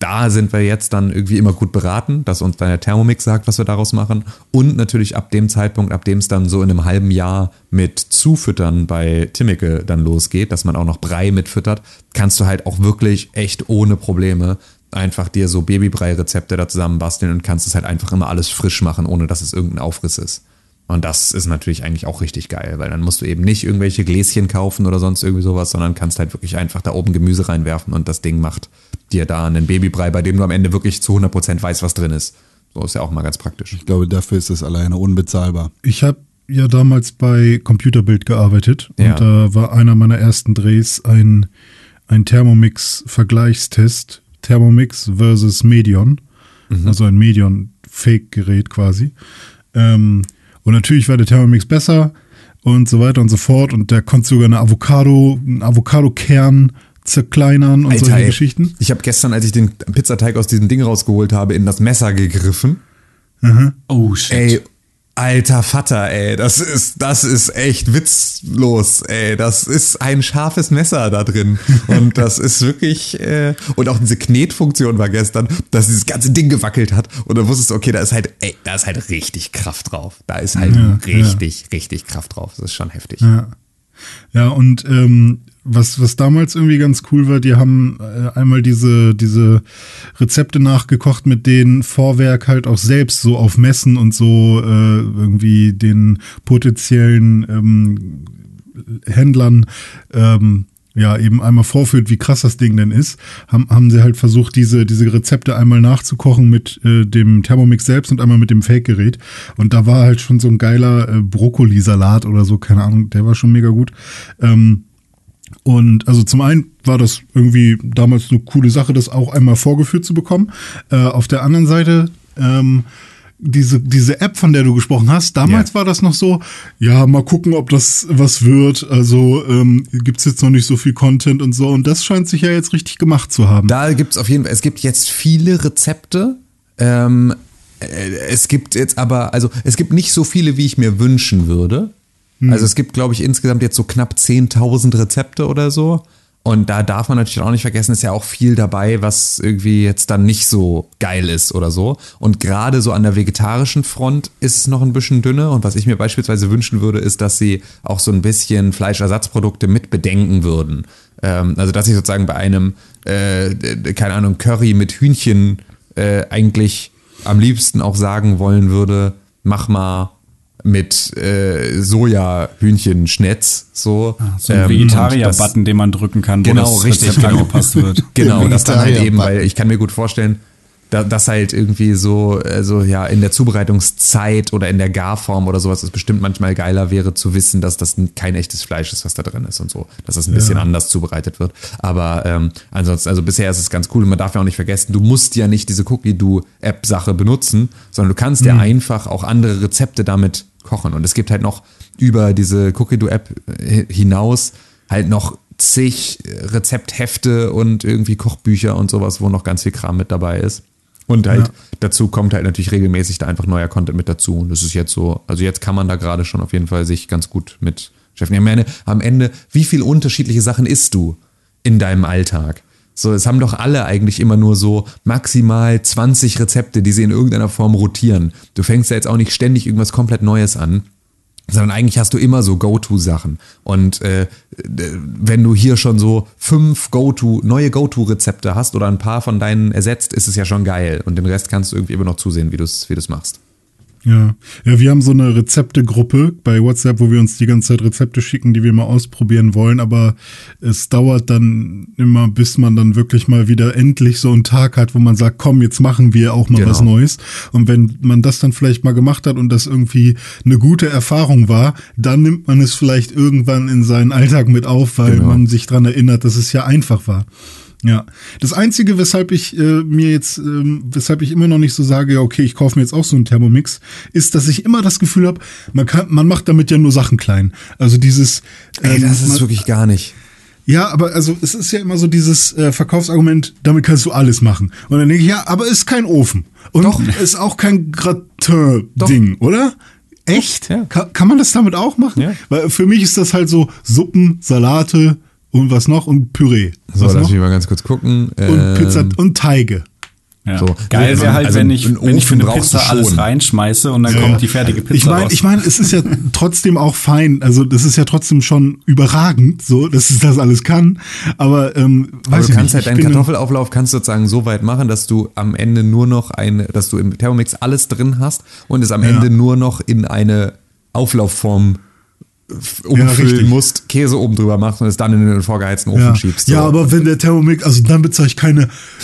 Da sind wir jetzt dann irgendwie immer gut beraten, dass uns dann der Thermomix sagt, was wir daraus machen. Und natürlich ab dem Zeitpunkt, ab dem es dann so in einem halben Jahr mit Zufüttern bei Timmeke dann losgeht, dass man auch noch Brei mitfüttert, kannst du halt auch wirklich echt ohne Probleme einfach dir so Babybrei-Rezepte da zusammen basteln und kannst es halt einfach immer alles frisch machen, ohne dass es irgendein Aufriss ist. Und das ist natürlich eigentlich auch richtig geil, weil dann musst du eben nicht irgendwelche Gläschen kaufen oder sonst irgendwie sowas, sondern kannst halt wirklich einfach da oben Gemüse reinwerfen und das Ding macht dir da einen Babybrei, bei dem du am Ende wirklich zu 100% weißt, was drin ist. So ist ja auch mal ganz praktisch. Ich glaube, dafür ist es alleine unbezahlbar. Ich habe ja damals bei Computerbild gearbeitet Ja. und da war einer meiner ersten Drehs ein, ein Thermomix-Vergleichstest. Thermomix versus Medion. Also ein Medion-Fake-Gerät quasi. Ähm, und natürlich war der Thermomix besser und so weiter und so fort. Und der konnte sogar eine Avocado, einen Avocado-Kern zerkleinern und solche ey, Geschichten. Ich habe gestern, als ich den Pizzateig aus diesem Ding rausgeholt habe, in das Messer gegriffen. Oh shit. Ey, alter Vater, ey, das ist, das ist echt witzlos, ey. Das ist ein scharfes Messer da drin. Und das ist wirklich, äh, und auch diese Knetfunktion war gestern, dass dieses ganze Ding gewackelt hat. Und dann wusstest du, okay, da ist halt, ey, da ist halt richtig Kraft drauf. Da ist halt Ja, richtig, richtig Kraft drauf. Das ist schon heftig. Ja, ja und ähm, was, was damals irgendwie ganz cool war, die haben äh, einmal diese, diese Rezepte nachgekocht, mit denen Vorwerk halt auch selbst so auf Messen und so äh, irgendwie den potenziellen ähm, Händlern ähm, ja eben einmal vorführt, wie krass das Ding denn ist, haben, haben sie halt versucht, diese, diese Rezepte einmal nachzukochen mit äh, dem Thermomix selbst und einmal mit dem Fake-Gerät. Und da war halt schon so ein geiler äh, Brokkolisalat oder so, keine Ahnung, der war schon mega gut. Ähm, und also zum einen war das irgendwie damals eine coole Sache, das auch einmal vorgeführt zu bekommen. Äh, auf der anderen Seite, ähm, diese, diese App, von der du gesprochen hast, damals Ja. war das noch so, ja, mal gucken, ob das was wird. Also ähm, gibt's jetzt noch nicht so viel Content und so. Und das scheint sich ja jetzt richtig gemacht zu haben. Da gibt's auf jeden Fall, es gibt jetzt viele Rezepte. Ähm, äh, es gibt jetzt aber, also es gibt nicht so viele, wie ich mir wünschen würde. Also es gibt, glaube ich, insgesamt jetzt so knapp 10.000 Rezepte oder so. Und da darf man natürlich auch nicht vergessen, ist ja auch viel dabei, was irgendwie jetzt dann nicht so geil ist oder so. Und gerade so an der vegetarischen Front ist es noch ein bisschen dünne. Und was ich mir beispielsweise wünschen würde, ist, dass sie auch so ein bisschen Fleischersatzprodukte mit bedenken würden. Ähm, also dass ich sozusagen bei einem, äh, keine Ahnung, Curry mit Hühnchen äh, eigentlich am liebsten auch sagen wollen würde, mach mal mit äh, Soja-Hühnchenschnetz so. So ein Ähm, Vegetarier-Button, den man drücken kann, wo Genau, das richtig, Rezept genau. angepasst wird. genau, das dann halt eben, weil ich kann mir gut vorstellen, da, dass halt irgendwie so, also ja, in der Zubereitungszeit oder in der Garform oder sowas es bestimmt manchmal geiler wäre zu wissen, dass das kein echtes Fleisch ist, was da drin ist und so, dass das ein bisschen anders zubereitet wird. Aber ähm, ansonsten, also bisher ist es ganz cool und man darf ja auch nicht vergessen, du musst ja nicht diese Cookie-Do-App-Sache benutzen, sondern du kannst ja einfach auch andere Rezepte damit kochen. Und es gibt halt noch über diese Cookie-Do-App äh, hinaus halt noch zig Rezepthefte und irgendwie Kochbücher und sowas, wo noch ganz viel Kram mit dabei ist. Und halt Ja. dazu kommt halt natürlich regelmäßig da einfach neuer Content mit dazu. Und das ist jetzt so, also jetzt kann man da gerade schon auf jeden Fall sich ganz gut mit beschäftigen. Ich meine, am Ende, wie viel unterschiedliche Sachen isst du in deinem Alltag? So, es haben doch alle eigentlich immer nur so maximal 20 Rezepte, die sie in irgendeiner Form rotieren. Du fängst ja jetzt auch nicht ständig irgendwas komplett Neues an sondern eigentlich hast du immer so Go-To-Sachen. Und äh, wenn du hier schon so fünf Go-To, neue Go-To-Rezepte hast oder ein paar von deinen ersetzt, ist es ja schon geil. Und den Rest kannst du irgendwie immer noch zusehen, wie du es wie du's machst. Ja. ja, wir haben so eine Rezeptegruppe bei WhatsApp, wo wir uns die ganze Zeit Rezepte schicken, die wir mal ausprobieren wollen, aber es dauert dann immer, bis man dann wirklich mal wieder endlich so einen Tag hat, wo man sagt, komm, jetzt machen wir auch mal Genau. was Neues. Und wenn man das dann vielleicht mal gemacht hat und das irgendwie eine gute Erfahrung war, dann nimmt man es vielleicht irgendwann in seinen Alltag mit auf, weil Genau. man sich dran erinnert, dass es ja einfach war. Ja, das Einzige, weshalb ich äh, mir jetzt, ähm, weshalb ich immer noch nicht so sage, ja, okay, ich kaufe mir jetzt auch so einen Thermomix, ist, dass ich immer das Gefühl habe, man kann, man macht damit ja nur Sachen klein. Also dieses, Ey, das ähm, ist wirklich gar nicht. ja, aber also es ist ja immer so dieses äh, Verkaufsargument, damit kannst du alles machen. Und dann denke ich, ja, aber ist kein Ofen und Doch. ist auch kein Gratin-Ding, oder? Echt? Ja. Kann, kann man das damit auch machen? Ja. Weil für mich ist das halt so Suppen, Salate und was noch und Püree. So, was lass noch? mich mal ganz kurz gucken. Und Ähm, Pizza und Teige. Ja. So. Geil So, wäre halt, also wenn ich, einen wenn ich für eine Pizza alles reinschmeiße und dann kommt die fertige Pizza Ich meine, raus. ich meine, es ist ja trotzdem auch fein. Also das ist ja trotzdem schon überragend, so, dass es das alles kann. Aber ähm, Aber weiß du ich kannst nicht, halt deinen Kartoffelauflauf kannst du sozusagen so weit machen, dass du am Ende nur noch eine, dass du im Thermomix alles drin hast und es am Ja. Ende nur noch in eine Auflaufform umfüllen richtig. musst, Käse oben drüber machst und es dann in den vorgeheizten Ofen Ja, schiebst. So. ja, aber wenn der Thermomix, also dann bezahle ich keine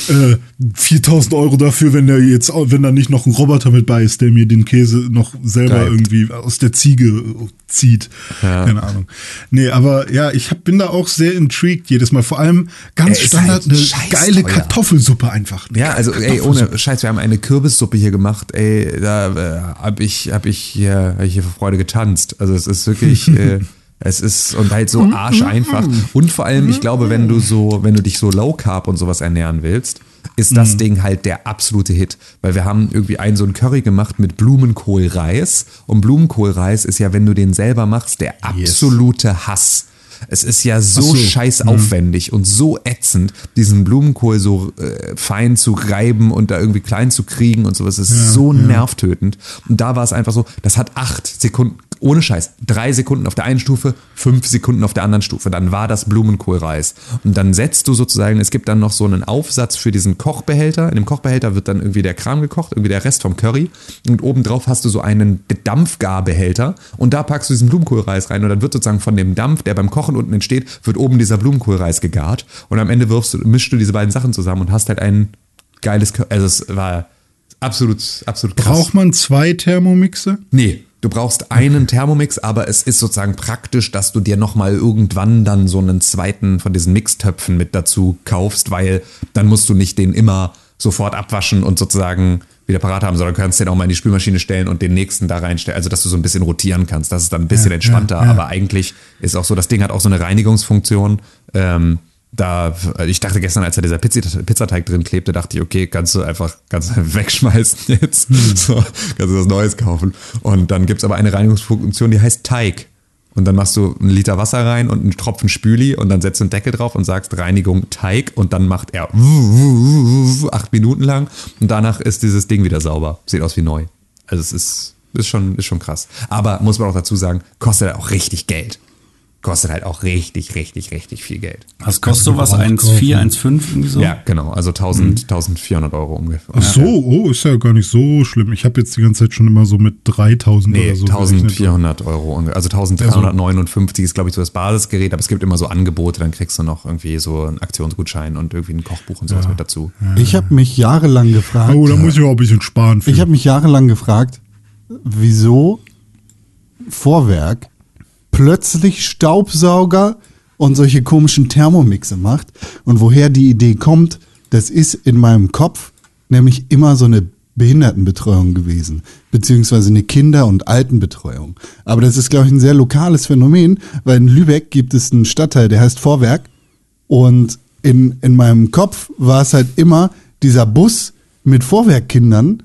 äh, 4000 Euro dafür, wenn der jetzt, wenn da nicht noch ein Roboter mit bei ist, der mir den Käse noch selber Reibt. irgendwie aus der Ziege zieht. Keine Ahnung. Nee, aber ja, ich hab, bin da auch sehr intrigued jedes Mal. Vor allem ganz ist Standard, halt eine scheiß geile teuer. Kartoffelsuppe einfach. Ja, also ey, ohne Scheiß, wir haben eine Kürbissuppe hier gemacht, ey, da äh, hab ich, hab ich hier, hab ich hier vor Freude getanzt. Also es ist wirklich, äh, es ist und halt so arsch einfach. Und vor allem, ich glaube, wenn du so, wenn du dich so low carb und sowas ernähren willst, ist das Ding halt der absolute Hit. Weil wir haben irgendwie einen so ein Curry gemacht mit Blumenkohlreis. Und Blumenkohlreis ist ja, wenn du den selber machst, der absolute Hass. Es ist ja so, so. scheiß aufwendig und so ätzend, diesen Blumenkohl so äh, fein zu reiben und da irgendwie klein zu kriegen und sowas. Es ist so nervtötend. Und da war es einfach so, das hat acht Sekunden, ohne Scheiß, drei Sekunden auf der einen Stufe, fünf Sekunden auf der anderen Stufe. Dann war das Blumenkohlreis. Und dann setzt du sozusagen, es gibt dann noch so einen Aufsatz für diesen Kochbehälter. In dem Kochbehälter wird dann irgendwie der Kram gekocht, irgendwie der Rest vom Curry. Und obendrauf hast du so einen Dampfgarbehälter und da packst du diesen Blumenkohlreis rein und dann wird sozusagen von dem Dampf, der beim Kochen unten entsteht, wird oben dieser Blumenkohlreis gegart und am Ende wirfst du, mischst du diese beiden Sachen zusammen und hast halt ein geiles, also es war absolut, absolut krass. Braucht man zwei Thermomixe? Nee, du brauchst einen Thermomix, aber es ist sozusagen praktisch, dass du dir nochmal irgendwann dann so einen zweiten von diesen Mixtöpfen mit dazu kaufst, weil dann musst du nicht den immer sofort abwaschen und sozusagen wieder parat haben, sondern kannst den auch mal in die Spülmaschine stellen und den nächsten da reinstellen. Also, dass du so ein bisschen rotieren kannst. Das ist dann ein bisschen Ja, entspannter, ja, ja. aber eigentlich ist auch so, das Ding hat auch so eine Reinigungsfunktion. Ähm, da, ich dachte gestern, als da dieser Pizza, Pizzateig drin klebte, dachte ich, okay, kannst du einfach ganz wegschmeißen jetzt. So, kannst du was Neues kaufen. Und dann gibt's aber eine Reinigungsfunktion, die heißt Teig. Und dann machst du einen Liter Wasser rein und einen Tropfen Spüli und dann setzt du einen Deckel drauf und sagst Reinigung Teig und dann macht er acht Minuten lang und danach ist dieses Ding wieder sauber. Sieht aus wie neu. Also es ist, ist, schon, ist schon krass. Aber muss man auch dazu sagen, kostet auch richtig Geld. Kostet halt auch richtig, richtig, richtig viel Geld. Was kostet sowas? Gebraucht 1,4, kaufen. 1,5 irgendwie so? Ja, genau. Also 1000, 1400 Euro ungefähr. Ach so, oh, ist ja gar nicht so schlimm. Ich habe jetzt die ganze Zeit schon immer so mit 3000 Nee, oder so gerechnet. 1400 Euro. ungefähr. Also 1359 ist, glaube ich, so das Basisgerät, aber es gibt immer so Angebote, dann kriegst du noch irgendwie so einen Aktionsgutschein und irgendwie ein Kochbuch und sowas mit dazu. Ich habe mich jahrelang gefragt. Oh, da muss ich auch ein bisschen sparen. Für. Ich habe mich jahrelang gefragt, wieso Vorwerk plötzlich Staubsauger und solche komischen Thermomixe macht und woher die Idee kommt, das ist in meinem Kopf nämlich immer so eine Behindertenbetreuung gewesen, beziehungsweise eine Kinder- und Altenbetreuung. Aber das ist, glaube ich, ein sehr lokales Phänomen, weil in Lübeck gibt es einen Stadtteil, der heißt Vorwerk und in, in meinem Kopf war es halt immer dieser Bus mit Vorwerkkindern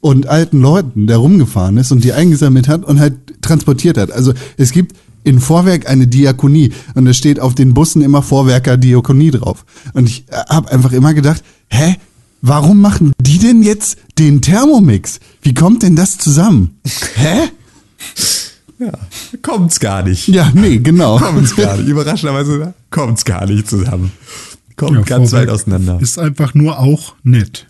und alten Leuten, der rumgefahren ist und die eingesammelt hat und halt transportiert hat. Also es gibt in Vorwerk eine Diakonie und da steht auf den Bussen immer Vorwerker Diakonie drauf. Und ich habe einfach immer gedacht, hä, warum machen die denn jetzt den Thermomix? Wie kommt denn das zusammen? Hä? Ja, kommt's gar nicht. Ja, nee, genau. Kommt's gar nicht. Überraschenderweise kommt's gar nicht zusammen. Kommt Ja, ganz Vorwerk weit auseinander. Ist einfach nur auch nett.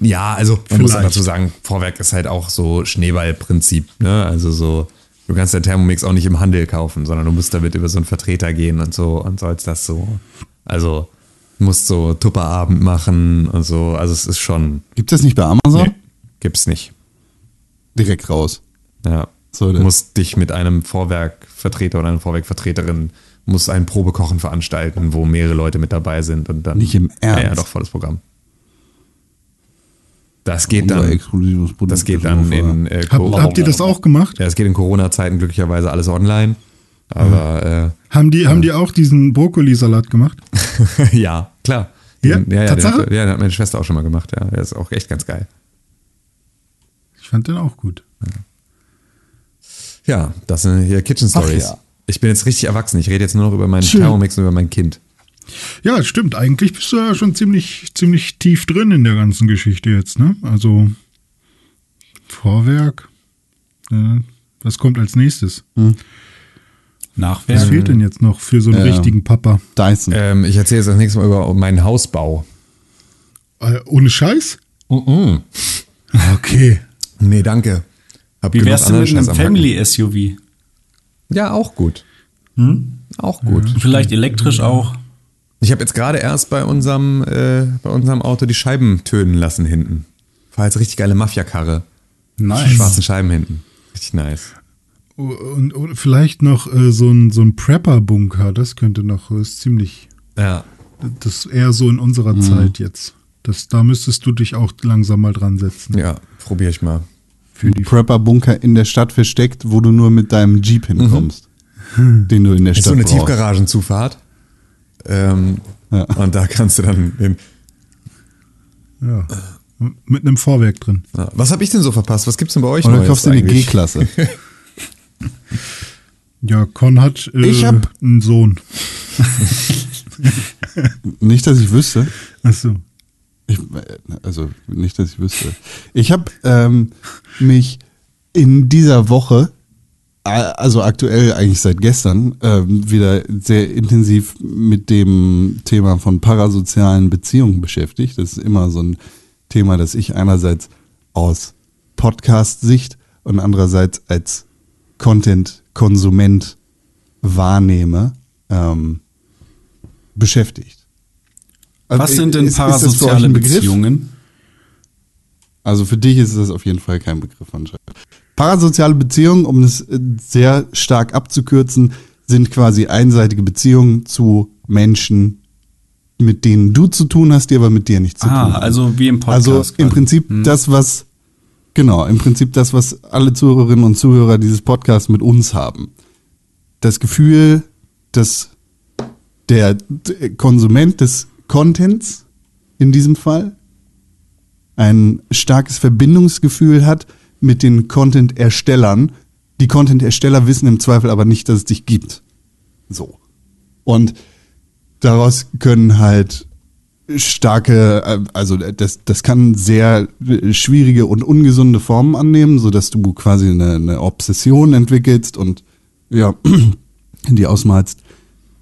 Ja, also man muss Vielleicht. dazu sagen, Vorwerk ist halt auch so Schneeballprinzip, ne? Also so, du kannst den Thermomix auch nicht im Handel kaufen, sondern du musst damit über so einen Vertreter gehen und so und sollst das so. Also musst so Tupperabend machen und so. Also es ist schon. Gibt es nicht bei Amazon? Nee, gibt's nicht. Direkt raus. Ja. So, du musst dich mit einem Vorwerkvertreter oder einer Vorwerkvertreterin muss ein Probekochen veranstalten, wo mehrere Leute mit dabei sind und dann. Nicht im Ernst? Ja, ja doch, volles Programm. Das geht dann. exklusives Produkt Das geht dann in äh, Hab, Corona- habt ihr das auch gemacht? Ja, es geht in Corona-Zeiten glücklicherweise alles online. Aber Haben die, haben die auch diesen Brokkolisalat gemacht? äh, ja, klar. Ja? Den, ja, ja, den Tatsache? hat, ja, den hat meine Schwester auch schon mal gemacht. Ja, der ist auch echt ganz geil. Ich fand den auch gut. Ja, das sind hier Kitchen Stories. ja. Ich bin jetzt richtig erwachsen. Ich rede jetzt nur noch über meinen Schön. Thermomix und über mein Kind. Ja, stimmt. Eigentlich bist du ja schon ziemlich, ziemlich tief drin in der ganzen Geschichte jetzt, ne? Also Vorwerk. Äh, was kommt als nächstes? Was Nachwerk. fehlt denn jetzt noch für so einen Ja. richtigen Papa? Dyson. Ähm, ich erzähle jetzt das nächste Mal über meinen Hausbau. Äh, ohne Scheiß? Mhm. Okay. Nee, danke. Hab Wie wär's denn mit einem. Family-SUV? Ja, auch gut. Hm? Auch gut. Vielleicht elektrisch auch. Ich habe jetzt gerade erst bei unserem, äh, bei unserem Auto die Scheiben tönen lassen hinten. War jetzt richtig geile Mafia-Karre. Nice. Schwarzen Scheiben hinten. Richtig nice. Und, und vielleicht noch äh, so ein, so ein Prepper-Bunker, das könnte noch, das ist ziemlich, Ja. das ist eher so in unserer Mhm. Zeit jetzt. Das, da müsstest du dich auch langsam mal dran setzen. Ja, probiere ich mal. Für die Prepper-Bunker in der Stadt versteckt, wo du nur mit deinem Jeep hinkommst. Den du in der Ist Stadt so eine brauchst. Tiefgaragenzufahrt. Ähm, Ja. Und da kannst du dann hin. ja, mit einem Vorwerk drin. Ja. Was habe ich denn so verpasst? Was gibt's denn bei euch Oder Neues kaufst du eine? G-Klasse. Ja, Con hat äh, Ich hab- einen Sohn. nicht, dass ich wüsste. Achso. Ich, also nicht, dass ich wüsste. Ich habe ähm, mich in dieser Woche, äh, also aktuell eigentlich seit gestern, ähm, wieder sehr intensiv mit dem Thema von parasozialen Beziehungen beschäftigt. Das ist immer so ein Thema, das ich einerseits aus Podcast-Sicht und andererseits als Content-Konsument wahrnehme, ähm, beschäftigt. Also, Was sind denn ist- ist parasoziale Begriff? Beziehungen? Also für dich ist das auf jeden Fall kein Begriff anscheinend. Parasoziale Beziehungen, um es äh, sehr stark abzukürzen, sind quasi einseitige Beziehungen zu Menschen, mit denen du zu tun hast, die aber mit dir nichts zu tun Ah, haben. also wie im Podcast. Also im. Prinzip Hm. das, was, genau, im Prinzip das, was alle Zuhörerinnen und Zuhörer dieses Podcasts mit uns haben. Das Gefühl, dass der Konsument des Contents in diesem Fall ein starkes Verbindungsgefühl hat mit den Content-Erstellern. Die Content-Ersteller wissen im Zweifel aber nicht, dass es dich gibt. So. Und daraus können halt starke, äh, also das, das kann sehr schwierige und ungesunde Formen annehmen, so dass du quasi eine, eine Obsession entwickelst und ja, die ausmalst,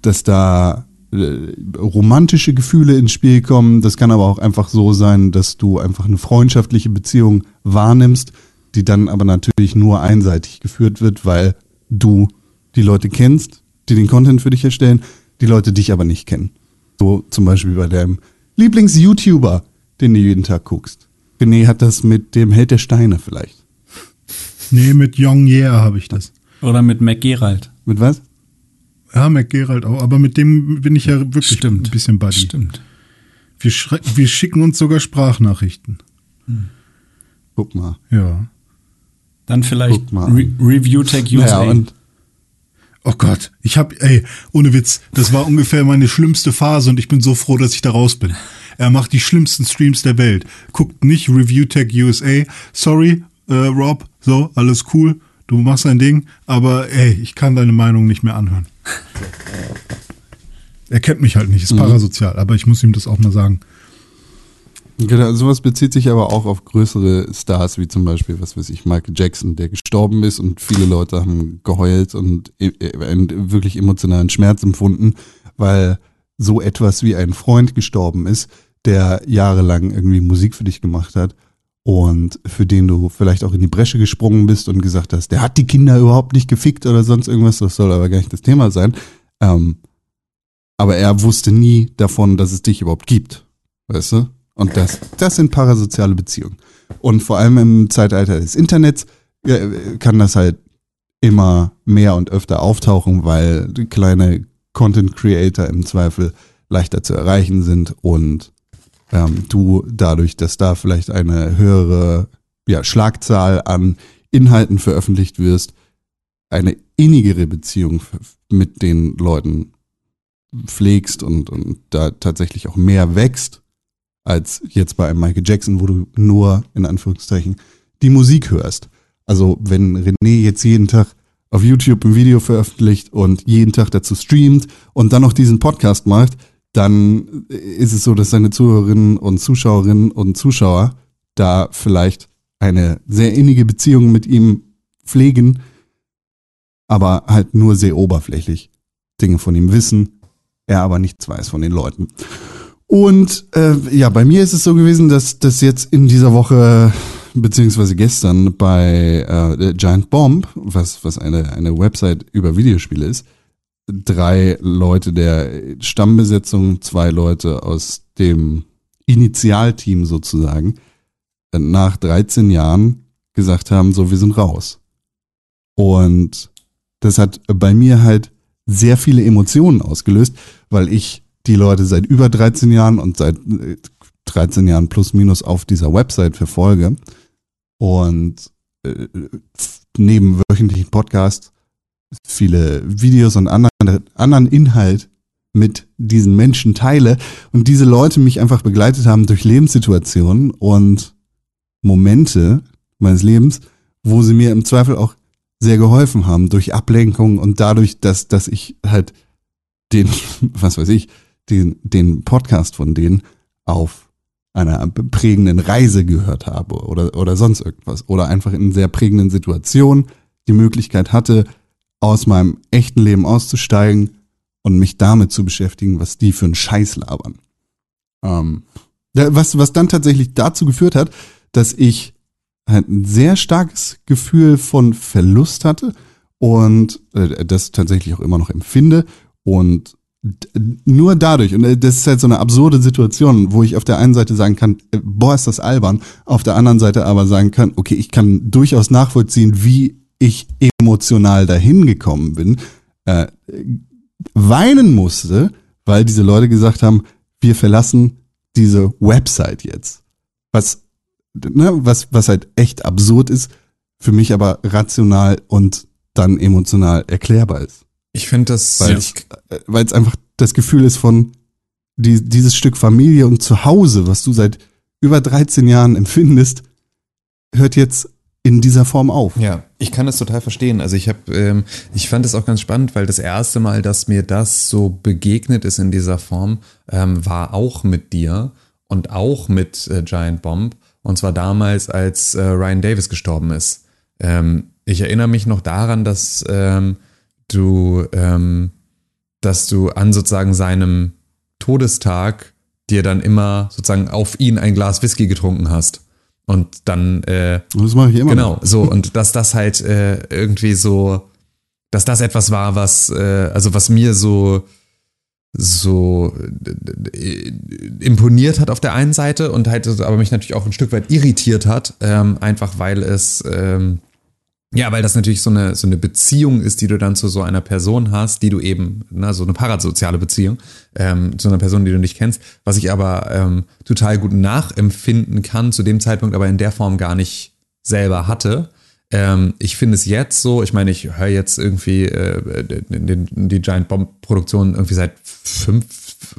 dass da äh, romantische Gefühle ins Spiel kommen. Das kann aber auch einfach so sein, dass du einfach eine freundschaftliche Beziehung wahrnimmst, die dann aber natürlich nur einseitig geführt wird, weil du die Leute kennst, die den Content für dich erstellen, die Leute dich aber nicht kennen. So zum Beispiel bei deinem Lieblings-YouTuber, den du jeden Tag guckst. René hat das mit dem Held der Steine vielleicht. Nee, mit Young Yeah habe ich das. Oder mit Mac Gerald. Mit was? Ja, McGerald auch, aber mit dem bin ich ja wirklich ein bisschen buddy. Stimmt. Wir, wir schicken uns sogar Sprachnachrichten. Guck mal. Ja. Dann vielleicht. Re Review Tech USA. Naja, und Oh Gott, ich hab, ey, ohne Witz, das war ungefähr meine schlimmste Phase und ich bin so froh, dass ich da raus bin. Er macht die schlimmsten Streams der Welt. Guckt nicht Review Tech USA. Sorry, äh, Rob, so, alles cool. Du machst dein Ding, aber ey, ich kann deine Meinung nicht mehr anhören. Er kennt mich halt nicht, ist parasozial, aber ich muss ihm das auch mal sagen. Genau, sowas bezieht sich aber auch auf größere Stars, wie zum Beispiel, was weiß ich, Michael Jackson, der gestorben ist und viele Leute haben geheult und e- e- einen wirklich emotionalen Schmerz empfunden, weil so etwas wie ein Freund gestorben ist, der jahrelang irgendwie Musik für dich gemacht hat und für den du vielleicht auch in die Bresche gesprungen bist und gesagt hast, der hat die Kinder überhaupt nicht gefickt oder sonst irgendwas, das soll aber gar nicht das Thema sein. Ähm, aber er wusste nie davon, dass es dich überhaupt gibt. Weißt du? Und das, das sind parasoziale Beziehungen. Und vor allem im Zeitalter des Internets äh, kann das halt immer mehr und öfter auftauchen, weil kleine Content Creator im Zweifel leichter zu erreichen sind und ähm, du dadurch, dass da vielleicht eine höhere ja, Schlagzahl an Inhalten veröffentlicht wirst, eine innigere Beziehung mit den Leuten pflegst und, und da tatsächlich auch mehr wächst, als jetzt bei einem Michael Jackson, wo du nur, in Anführungszeichen, die Musik hörst. Also wenn René jetzt jeden Tag auf YouTube ein Video veröffentlicht und jeden Tag dazu streamt und dann noch diesen Podcast macht, dann ist es so, dass seine Zuhörerinnen und Zuschauerinnen und Zuschauer da vielleicht eine sehr innige Beziehung mit ihm pflegen, aber halt nur sehr oberflächlich Dinge von ihm wissen, er aber nichts weiß von den Leuten. Und äh, ja, bei mir ist es so gewesen, dass das jetzt in dieser Woche beziehungsweise gestern bei äh, Giant Bomb, was was eine eine Website über Videospiele ist, drei Leute der Stammbesetzung, zwei Leute aus dem Initialteam sozusagen, nach 13 Jahren gesagt haben, so, wir sind raus. Und das hat bei mir halt sehr viele Emotionen ausgelöst, weil ich die Leute seit über 13 Jahren und seit 13 äh, Jahren plus minus auf dieser Website verfolge und äh, neben wöchentlichen Podcasts viele Videos und anderen, Inhalt mit diesen Menschen teile und diese Leute mich einfach begleitet haben durch Lebenssituationen und Momente meines Lebens, wo sie mir im Zweifel auch sehr geholfen haben durch Ablenkung und dadurch, dass, dass ich halt den, was weiß ich, den, den Podcast von denen auf einer prägenden Reise gehört habe oder, oder sonst irgendwas oder einfach in sehr prägenden Situationen die Möglichkeit hatte, aus meinem echten Leben auszusteigen und mich damit zu beschäftigen, was die für einen Scheiß labern. Ähm, was, was dann tatsächlich dazu geführt hat, dass ich halt ein sehr starkes Gefühl von Verlust hatte und äh, das tatsächlich auch immer noch empfinde und nur dadurch, und äh, das ist halt so eine absurde Situation, wo ich auf der einen Seite sagen kann, äh, boah, ist das albern, auf der anderen Seite aber sagen kann, okay, ich kann durchaus nachvollziehen, wie ich emotional dahin gekommen bin, äh, weinen musste, weil diese Leute gesagt haben, wir verlassen diese Website jetzt. Was, ne, was, was halt echt absurd ist, für mich aber rational und dann emotional erklärbar ist. Ich finde das, weil es äh, einfach das Gefühl ist von die, dieses Stück Familie und Zuhause, was du seit über 13 Jahren empfindest, hört jetzt in dieser Form auf. Ja, ich kann das total verstehen. Also ich habe, ähm, ich fand es auch ganz spannend, weil das erste Mal, dass mir das so begegnet ist in dieser Form, ähm, war auch mit dir und auch mit äh, Giant Bomb. Und zwar damals, als äh, Ryan Davis gestorben ist. Ähm, ich erinnere mich noch daran, dass ähm, du, ähm, dass du an sozusagen seinem Todestag dir dann immer sozusagen auf ihn ein Glas Whisky getrunken hast. Und dann, äh, das mache ich immer. Genau, noch. so, und dass das halt äh, irgendwie so, dass das etwas war, was, äh, also was mir so, so äh, imponiert hat auf der einen Seite und halt aber mich natürlich auch ein Stück weit irritiert hat, ähm, einfach weil es ähm, ja, weil das natürlich so eine, so eine Beziehung ist, die du dann zu so einer Person hast, die du eben, ne, so eine parasoziale Beziehung, ähm, zu einer Person, die du nicht kennst, was ich aber ähm, total gut nachempfinden kann, zu dem Zeitpunkt aber in der Form gar nicht selber hatte. Ähm, ich finde es jetzt so, ich meine, ich höre jetzt irgendwie äh, den, die Giant Bomb Produktion irgendwie seit fünf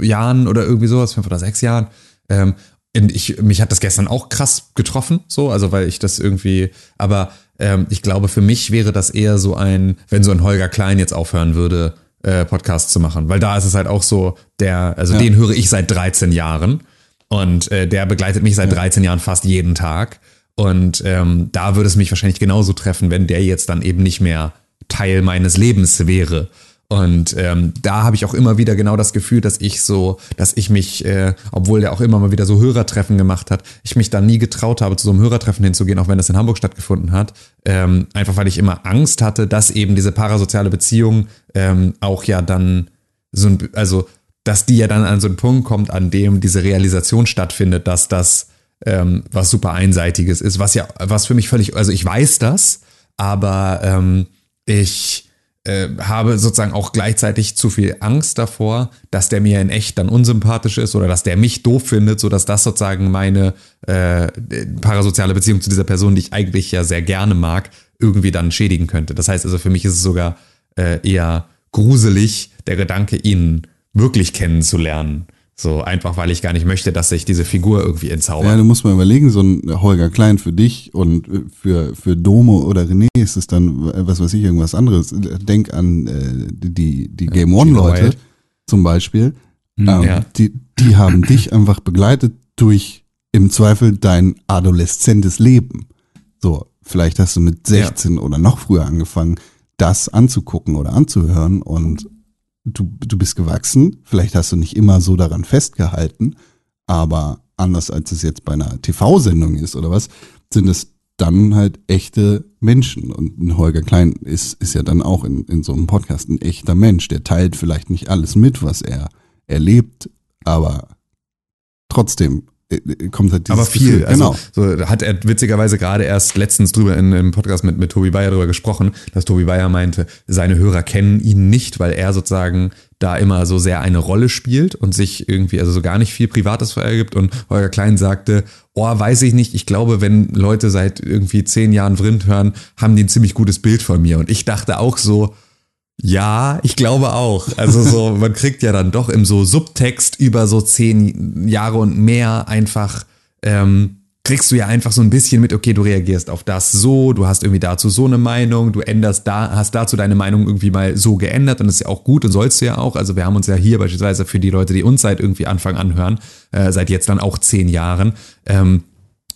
Jahren oder irgendwie sowas, fünf oder sechs Jahren. Ähm, ich, mich hat das gestern auch krass getroffen, so, also weil ich das irgendwie, aber ähm, ich glaube, für mich wäre das eher so ein, wenn so ein Holger Klein jetzt aufhören würde, äh, Podcast zu machen, weil da ist es halt auch so, der, also ja. den höre ich seit 13 Jahren und äh, der begleitet mich seit ja. 13 Jahren fast jeden Tag und ähm, da würde es mich wahrscheinlich genauso treffen, wenn der jetzt dann eben nicht mehr Teil meines Lebens wäre. Und ähm, da habe ich auch immer wieder genau das Gefühl, dass ich so, dass ich mich, äh, obwohl der auch immer mal wieder so Hörertreffen gemacht hat, ich mich da nie getraut habe, zu so einem Hörertreffen hinzugehen, auch wenn das in Hamburg stattgefunden hat. Ähm, einfach weil ich immer Angst hatte, dass eben diese parasoziale Beziehung ähm, auch ja dann so ein, also dass die ja dann an so einen Punkt kommt, an dem diese Realisation stattfindet, dass das ähm, was super einseitiges ist, was ja, was für mich völlig, also ich weiß das, aber ähm, ich äh, habe sozusagen auch gleichzeitig zu viel Angst davor, dass der mir in echt dann unsympathisch ist oder dass der mich doof findet, so dass das sozusagen meine äh, parasoziale Beziehung zu dieser Person, die ich eigentlich ja sehr gerne mag, irgendwie dann schädigen könnte. Das heißt also, für mich ist es sogar äh, eher gruselig, der Gedanke, ihn wirklich kennenzulernen. So einfach, weil ich gar nicht möchte, dass sich diese Figur irgendwie entzaubert. Ja, du musst mal überlegen, so ein Holger Klein für dich und für, für Domo oder René ist es dann, was weiß ich, irgendwas anderes. Denk an äh, die, die Game One-Leute zum Beispiel. Hm, ähm, ja. die, die haben dich einfach begleitet durch im Zweifel dein adoleszentes Leben. So, vielleicht hast du mit 16 ja. oder noch früher angefangen, das anzugucken oder anzuhören und du, du bist gewachsen, vielleicht hast du nicht immer so daran festgehalten, aber anders als es jetzt bei einer TV-Sendung ist oder was, sind es dann halt echte Menschen. Und ein Holger Klein ist, ist ja dann auch in, in so einem Podcast ein echter Mensch. Der teilt vielleicht nicht alles mit, was er erlebt, aber trotzdem kommt halt dieses Aber viel. Gefühl. Also, Genau. so hat er witzigerweise gerade erst letztens drüber in einem Podcast mit, mit Tobi Bayer drüber gesprochen, dass Tobi Bayer meinte, seine Hörer kennen ihn nicht, weil er sozusagen da immer so sehr eine Rolle spielt und sich irgendwie, also so gar nicht viel Privates ergibt. Und Holger Klein sagte, oh, weiß ich nicht, ich glaube, wenn Leute seit irgendwie zehn Jahren Vrind hören, haben die ein ziemlich gutes Bild von mir. Und ich dachte auch so, ja, ich glaube auch. Also so, man kriegt ja dann doch im so Subtext über so zehn Jahre und mehr einfach, ähm, kriegst du ja einfach so ein bisschen mit, okay, du reagierst auf das so, du hast irgendwie dazu so eine Meinung, du änderst da, hast dazu deine Meinung irgendwie mal so geändert und das ist ja auch gut und sollst du ja auch. Also wir haben uns ja hier beispielsweise für die Leute, die uns seit irgendwie Anfang an hören, äh, seit jetzt dann auch zehn Jahren, ähm,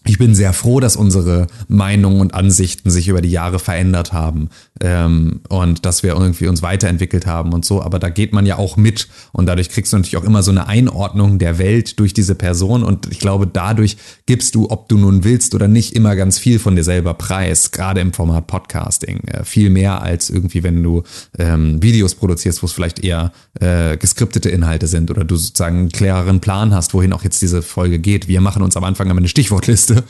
ich bin sehr froh, dass unsere Meinungen und Ansichten sich über die Jahre verändert haben ähm, und dass wir irgendwie uns weiterentwickelt haben und so. Aber da geht man ja auch mit und dadurch kriegst du natürlich auch immer so eine Einordnung der Welt durch diese Person und ich glaube, dadurch gibst du, ob du nun willst oder nicht, immer ganz viel von dir selber preis, gerade im Format Podcasting. Äh, viel mehr als irgendwie, wenn du ähm, Videos produzierst, wo es vielleicht eher äh, geskriptete Inhalte sind oder du sozusagen einen klareren Plan hast, wohin auch jetzt diese Folge geht. Wir machen uns am Anfang immer eine Stichwortliste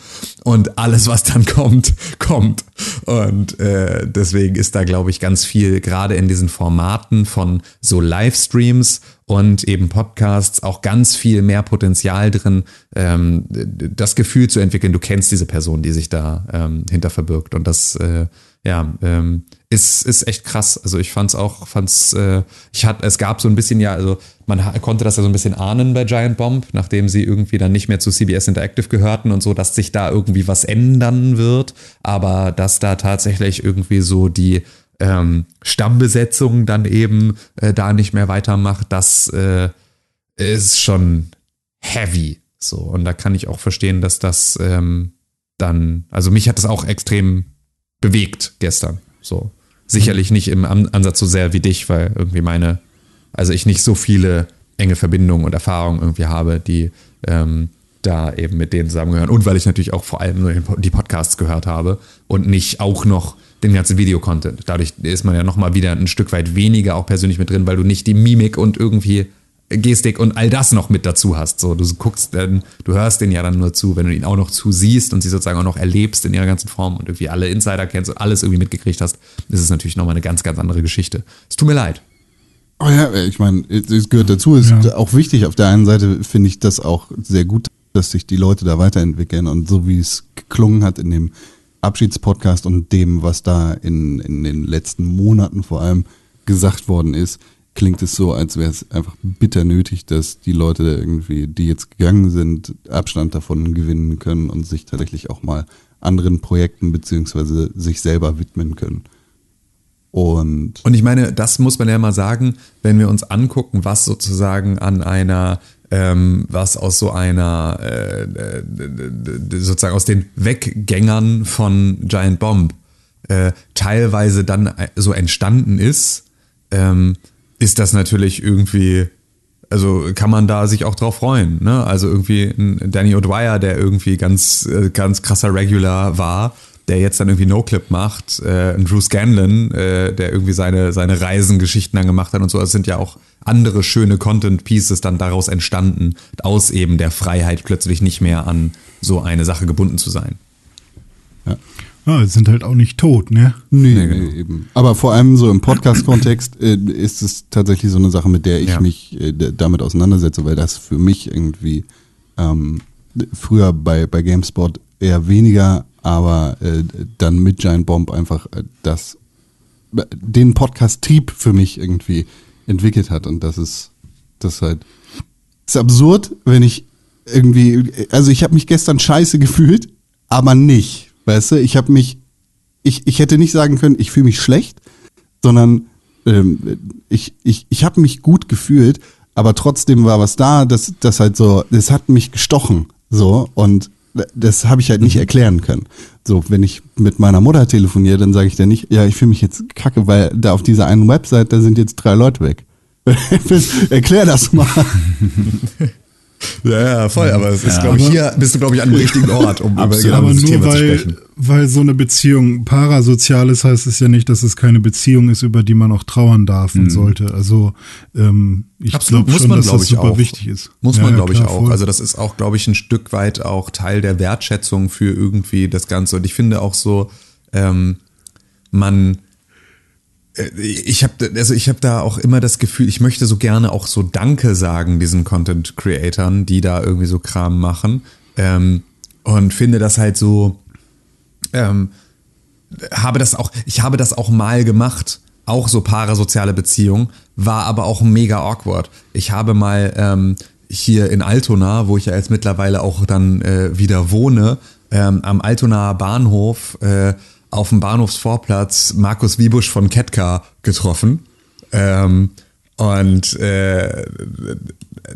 und alles, was dann kommt, kommt. Und äh, deswegen ist da, glaube ich, ganz viel, gerade in diesen Formaten von so Livestreams und eben Podcasts auch ganz viel mehr Potenzial drin, ähm, das Gefühl zu entwickeln, du kennst diese Person, die sich da ähm, hinter verbirgt. Und das, äh, ja, ähm, ist, ist echt krass. Also ich fand's auch, fand's, äh, ich hatte, es gab so ein bisschen ja, also man konnte das ja so ein bisschen ahnen bei Giant Bomb, nachdem sie irgendwie dann nicht mehr zu CBS Interactive gehörten und so, dass sich da irgendwie was ändern wird, aber dass da tatsächlich irgendwie so die ähm, Stammbesetzung dann eben äh, da nicht mehr weitermacht, das äh, ist schon heavy. So, und da kann ich auch verstehen, dass das ähm, dann, also mich hat das auch extrem bewegt gestern. So. Sicherlich nicht im An- Ansatz so sehr wie dich, weil irgendwie meine, also ich nicht so viele enge Verbindungen und Erfahrungen irgendwie habe, die ähm, da eben mit denen zusammengehören. Und weil ich natürlich auch vor allem nur die Podcasts gehört habe und nicht auch noch den ganzen Videocontent. Dadurch ist man ja nochmal wieder ein Stück weit weniger auch persönlich mit drin, weil du nicht die Mimik und irgendwie Gestik und all das noch mit dazu hast. So, du guckst dann, du hörst den ja dann nur zu, wenn du ihn auch noch zusiehst und sie sozusagen auch noch erlebst in ihrer ganzen Form und irgendwie alle Insider kennst und alles irgendwie mitgekriegt hast, ist es natürlich nochmal eine ganz, ganz andere Geschichte. Es tut mir leid. Oh ja, ich meine, es gehört dazu, ist Ja. auch wichtig. Auf der einen Seite finde ich das auch sehr gut, dass sich die Leute da weiterentwickeln und so wie es geklungen hat in dem Abschiedspodcast und dem, was da in, in den letzten Monaten vor allem gesagt worden ist, klingt es so, als wäre es einfach bitter nötig, dass die Leute irgendwie, die jetzt gegangen sind, Abstand davon gewinnen können und sich tatsächlich auch mal anderen Projekten beziehungsweise sich selber widmen können. Und Und ich meine, das muss man ja mal sagen, wenn wir uns angucken, was sozusagen an einer, ähm, was aus so einer, äh, äh, sozusagen aus den Weggängern von Giant Bomb äh, teilweise dann so entstanden ist, ähm, ist das natürlich irgendwie, also kann man da sich auch drauf freuen. Ne? Also irgendwie ein Danny O'Dwyer, der irgendwie ganz, äh, ganz krasser Regular war, der jetzt dann irgendwie No-Clip macht, äh, ein Drew Scanlon, äh, der irgendwie seine, seine Reisengeschichten dann gemacht hat und so. Es sind ja auch andere schöne Content-Pieces dann daraus entstanden, aus eben der Freiheit plötzlich nicht mehr an so eine Sache gebunden zu sein. Ja, die sind halt auch nicht tot, ne? Nee, Nee, nee, genau. eben. Aber vor allem so im Podcast-Kontext äh, ist es tatsächlich so eine Sache, mit der ich Ja. mich äh, damit auseinandersetze, weil das für mich irgendwie ähm, früher bei, bei GameSpot eher weniger, aber äh, dann mit Giant Bomb einfach äh, das den Podcast-Trieb für mich irgendwie entwickelt hat und das ist das ist halt ist absurd, wenn ich irgendwie also ich habe mich gestern scheiße gefühlt, aber nicht, weißt du, ich habe mich ich, ich hätte nicht sagen können, ich fühle mich schlecht, sondern ähm, ich, ich, ich habe mich gut gefühlt, aber trotzdem war was da, das, das halt so, das hat mich gestochen. So, und das habe ich halt nicht erklären können. So, wenn ich mit meiner Mutter telefoniere, dann sage ich dir nicht, ja, ich fühle mich jetzt kacke, weil da auf dieser einen Website, da sind jetzt drei Leute weg. Erklär das mal. Ja, ja, voll, aber es ist, Ja, glaube ich, hier bist du, glaube ich, an dem richtigen Ort, um über genau Aber dieses nur Thema zu weil, sprechen. weil so eine Beziehung parasozial ist, heißt es ja nicht, dass es keine Beziehung ist, über die man auch trauern darf und sollte. Also ähm, ich glaube schon, man, dass glaub das ich, super auch. wichtig ist. Muss man, ja, glaube ich, auch. voll. Also das ist auch, glaube ich, ein Stück weit auch Teil der Wertschätzung für irgendwie das Ganze. Und ich finde auch so, ähm, man, ich habe also ich habe da auch immer das Gefühl, ich möchte so gerne auch so Danke sagen diesen Content Creatoren, die da irgendwie so Kram machen ähm, und finde das halt so ähm, habe das auch, ich habe das auch mal gemacht, auch so parasoziale Beziehung, war aber auch mega awkward. Ich habe mal ähm, hier in Altona, wo ich ja jetzt mittlerweile auch dann äh, wieder wohne, ähm, am Altonaer Bahnhof äh, auf dem Bahnhofsvorplatz Markus Wiebusch von Ketka getroffen. Ähm, und äh,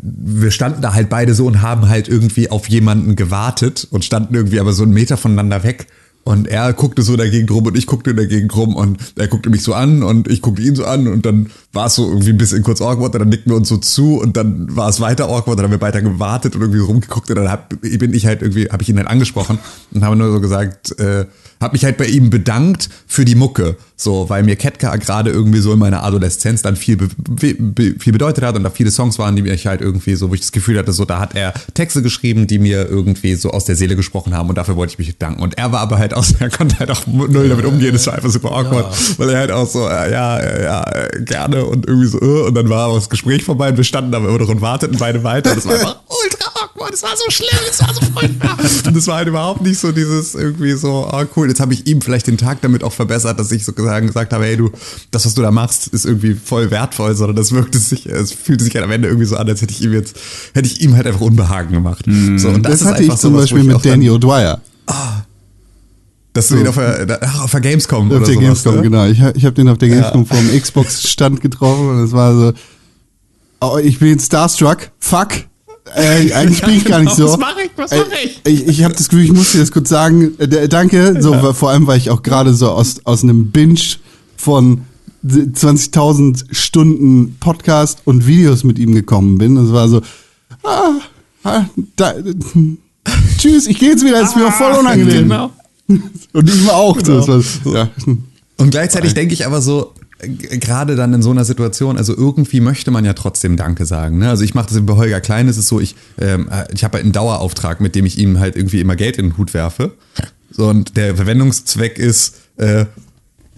wir standen da halt beide so und haben halt irgendwie auf jemanden gewartet und standen irgendwie aber so einen Meter voneinander weg. Und er guckte so dagegen rum und ich guckte dagegen rum und er guckte mich so an und ich guckte ihn so an und dann war es so irgendwie ein bisschen kurz awkward und dann nickten wir uns so zu und dann war es weiter awkward und dann haben wir weiter gewartet und irgendwie rumgeguckt und dann hab, bin ich halt irgendwie, habe ich ihn halt angesprochen und habe nur so gesagt, äh, habe mich halt bei ihm bedankt für die Mucke, so, weil mir Ketka gerade irgendwie so in meiner Adoleszenz dann viel, be be viel bedeutet hat und da viele Songs waren, die mir halt irgendwie so, wo ich das Gefühl hatte, so, da hat er Texte geschrieben, die mir irgendwie so aus der Seele gesprochen haben und dafür wollte ich mich bedanken. Und er war aber halt auch, er konnte halt auch null damit umgehen, das war einfach super awkward, weil er halt auch so, äh, ja, äh, ja, äh, gerne und irgendwie so, äh, und dann war aber das Gespräch vorbei und wir standen aber immer noch und warteten beide weiter und das war einfach ultra awkward, es war so schlimm, es war so furchtbar. Und es war halt überhaupt nicht so dieses irgendwie so, ah cool, jetzt habe ich ihm vielleicht den Tag damit auch verbessert, dass ich sozusagen gesagt habe, hey du, das, was du da machst, ist irgendwie voll wertvoll, sondern das wirkte sich, es fühlte sich halt am Ende irgendwie so an, als hätte ich ihm jetzt, hätte ich ihm halt einfach Unbehagen gemacht. So, und Das, ist hatte ich einfach zum sowas, Beispiel mit dann- Danny O'Dwyer. Dass du ihn auf der, auf der Gamescom Auf oder der sowas, Gamescom, ne? genau. Ich, ich habe den auf der Gamescom vor dem Xbox-Stand getroffen und es war so, oh, ich bin Starstruck, fuck. Äh, eigentlich bin ich gar nicht genau, so. was mach ich, was Äh, mach ich? Ich, ich habe das Gefühl, ich muss dir das kurz sagen. Äh, danke. So, weil- vor allem, weil ich auch gerade so aus, aus einem Binge von 20.000 Stunden Podcast und Videos mit ihm gekommen bin. Das war so, ah, ah da, tschüss, ich gehe jetzt wieder, ist mir voll unangenehm. Genau. Und ich war auch. Genau. Das war, ja. Und gleichzeitig denke ich aber so, äh, gerade dann in so einer Situation, also irgendwie möchte man ja trotzdem Danke sagen. Ne? Also ich mache das bei Holger Klein, ist es so, ich, ähm, äh, ich habe halt einen Dauerauftrag, mit dem ich ihm halt irgendwie immer Geld in den Hut werfe. So, und der Verwendungszweck ist, äh,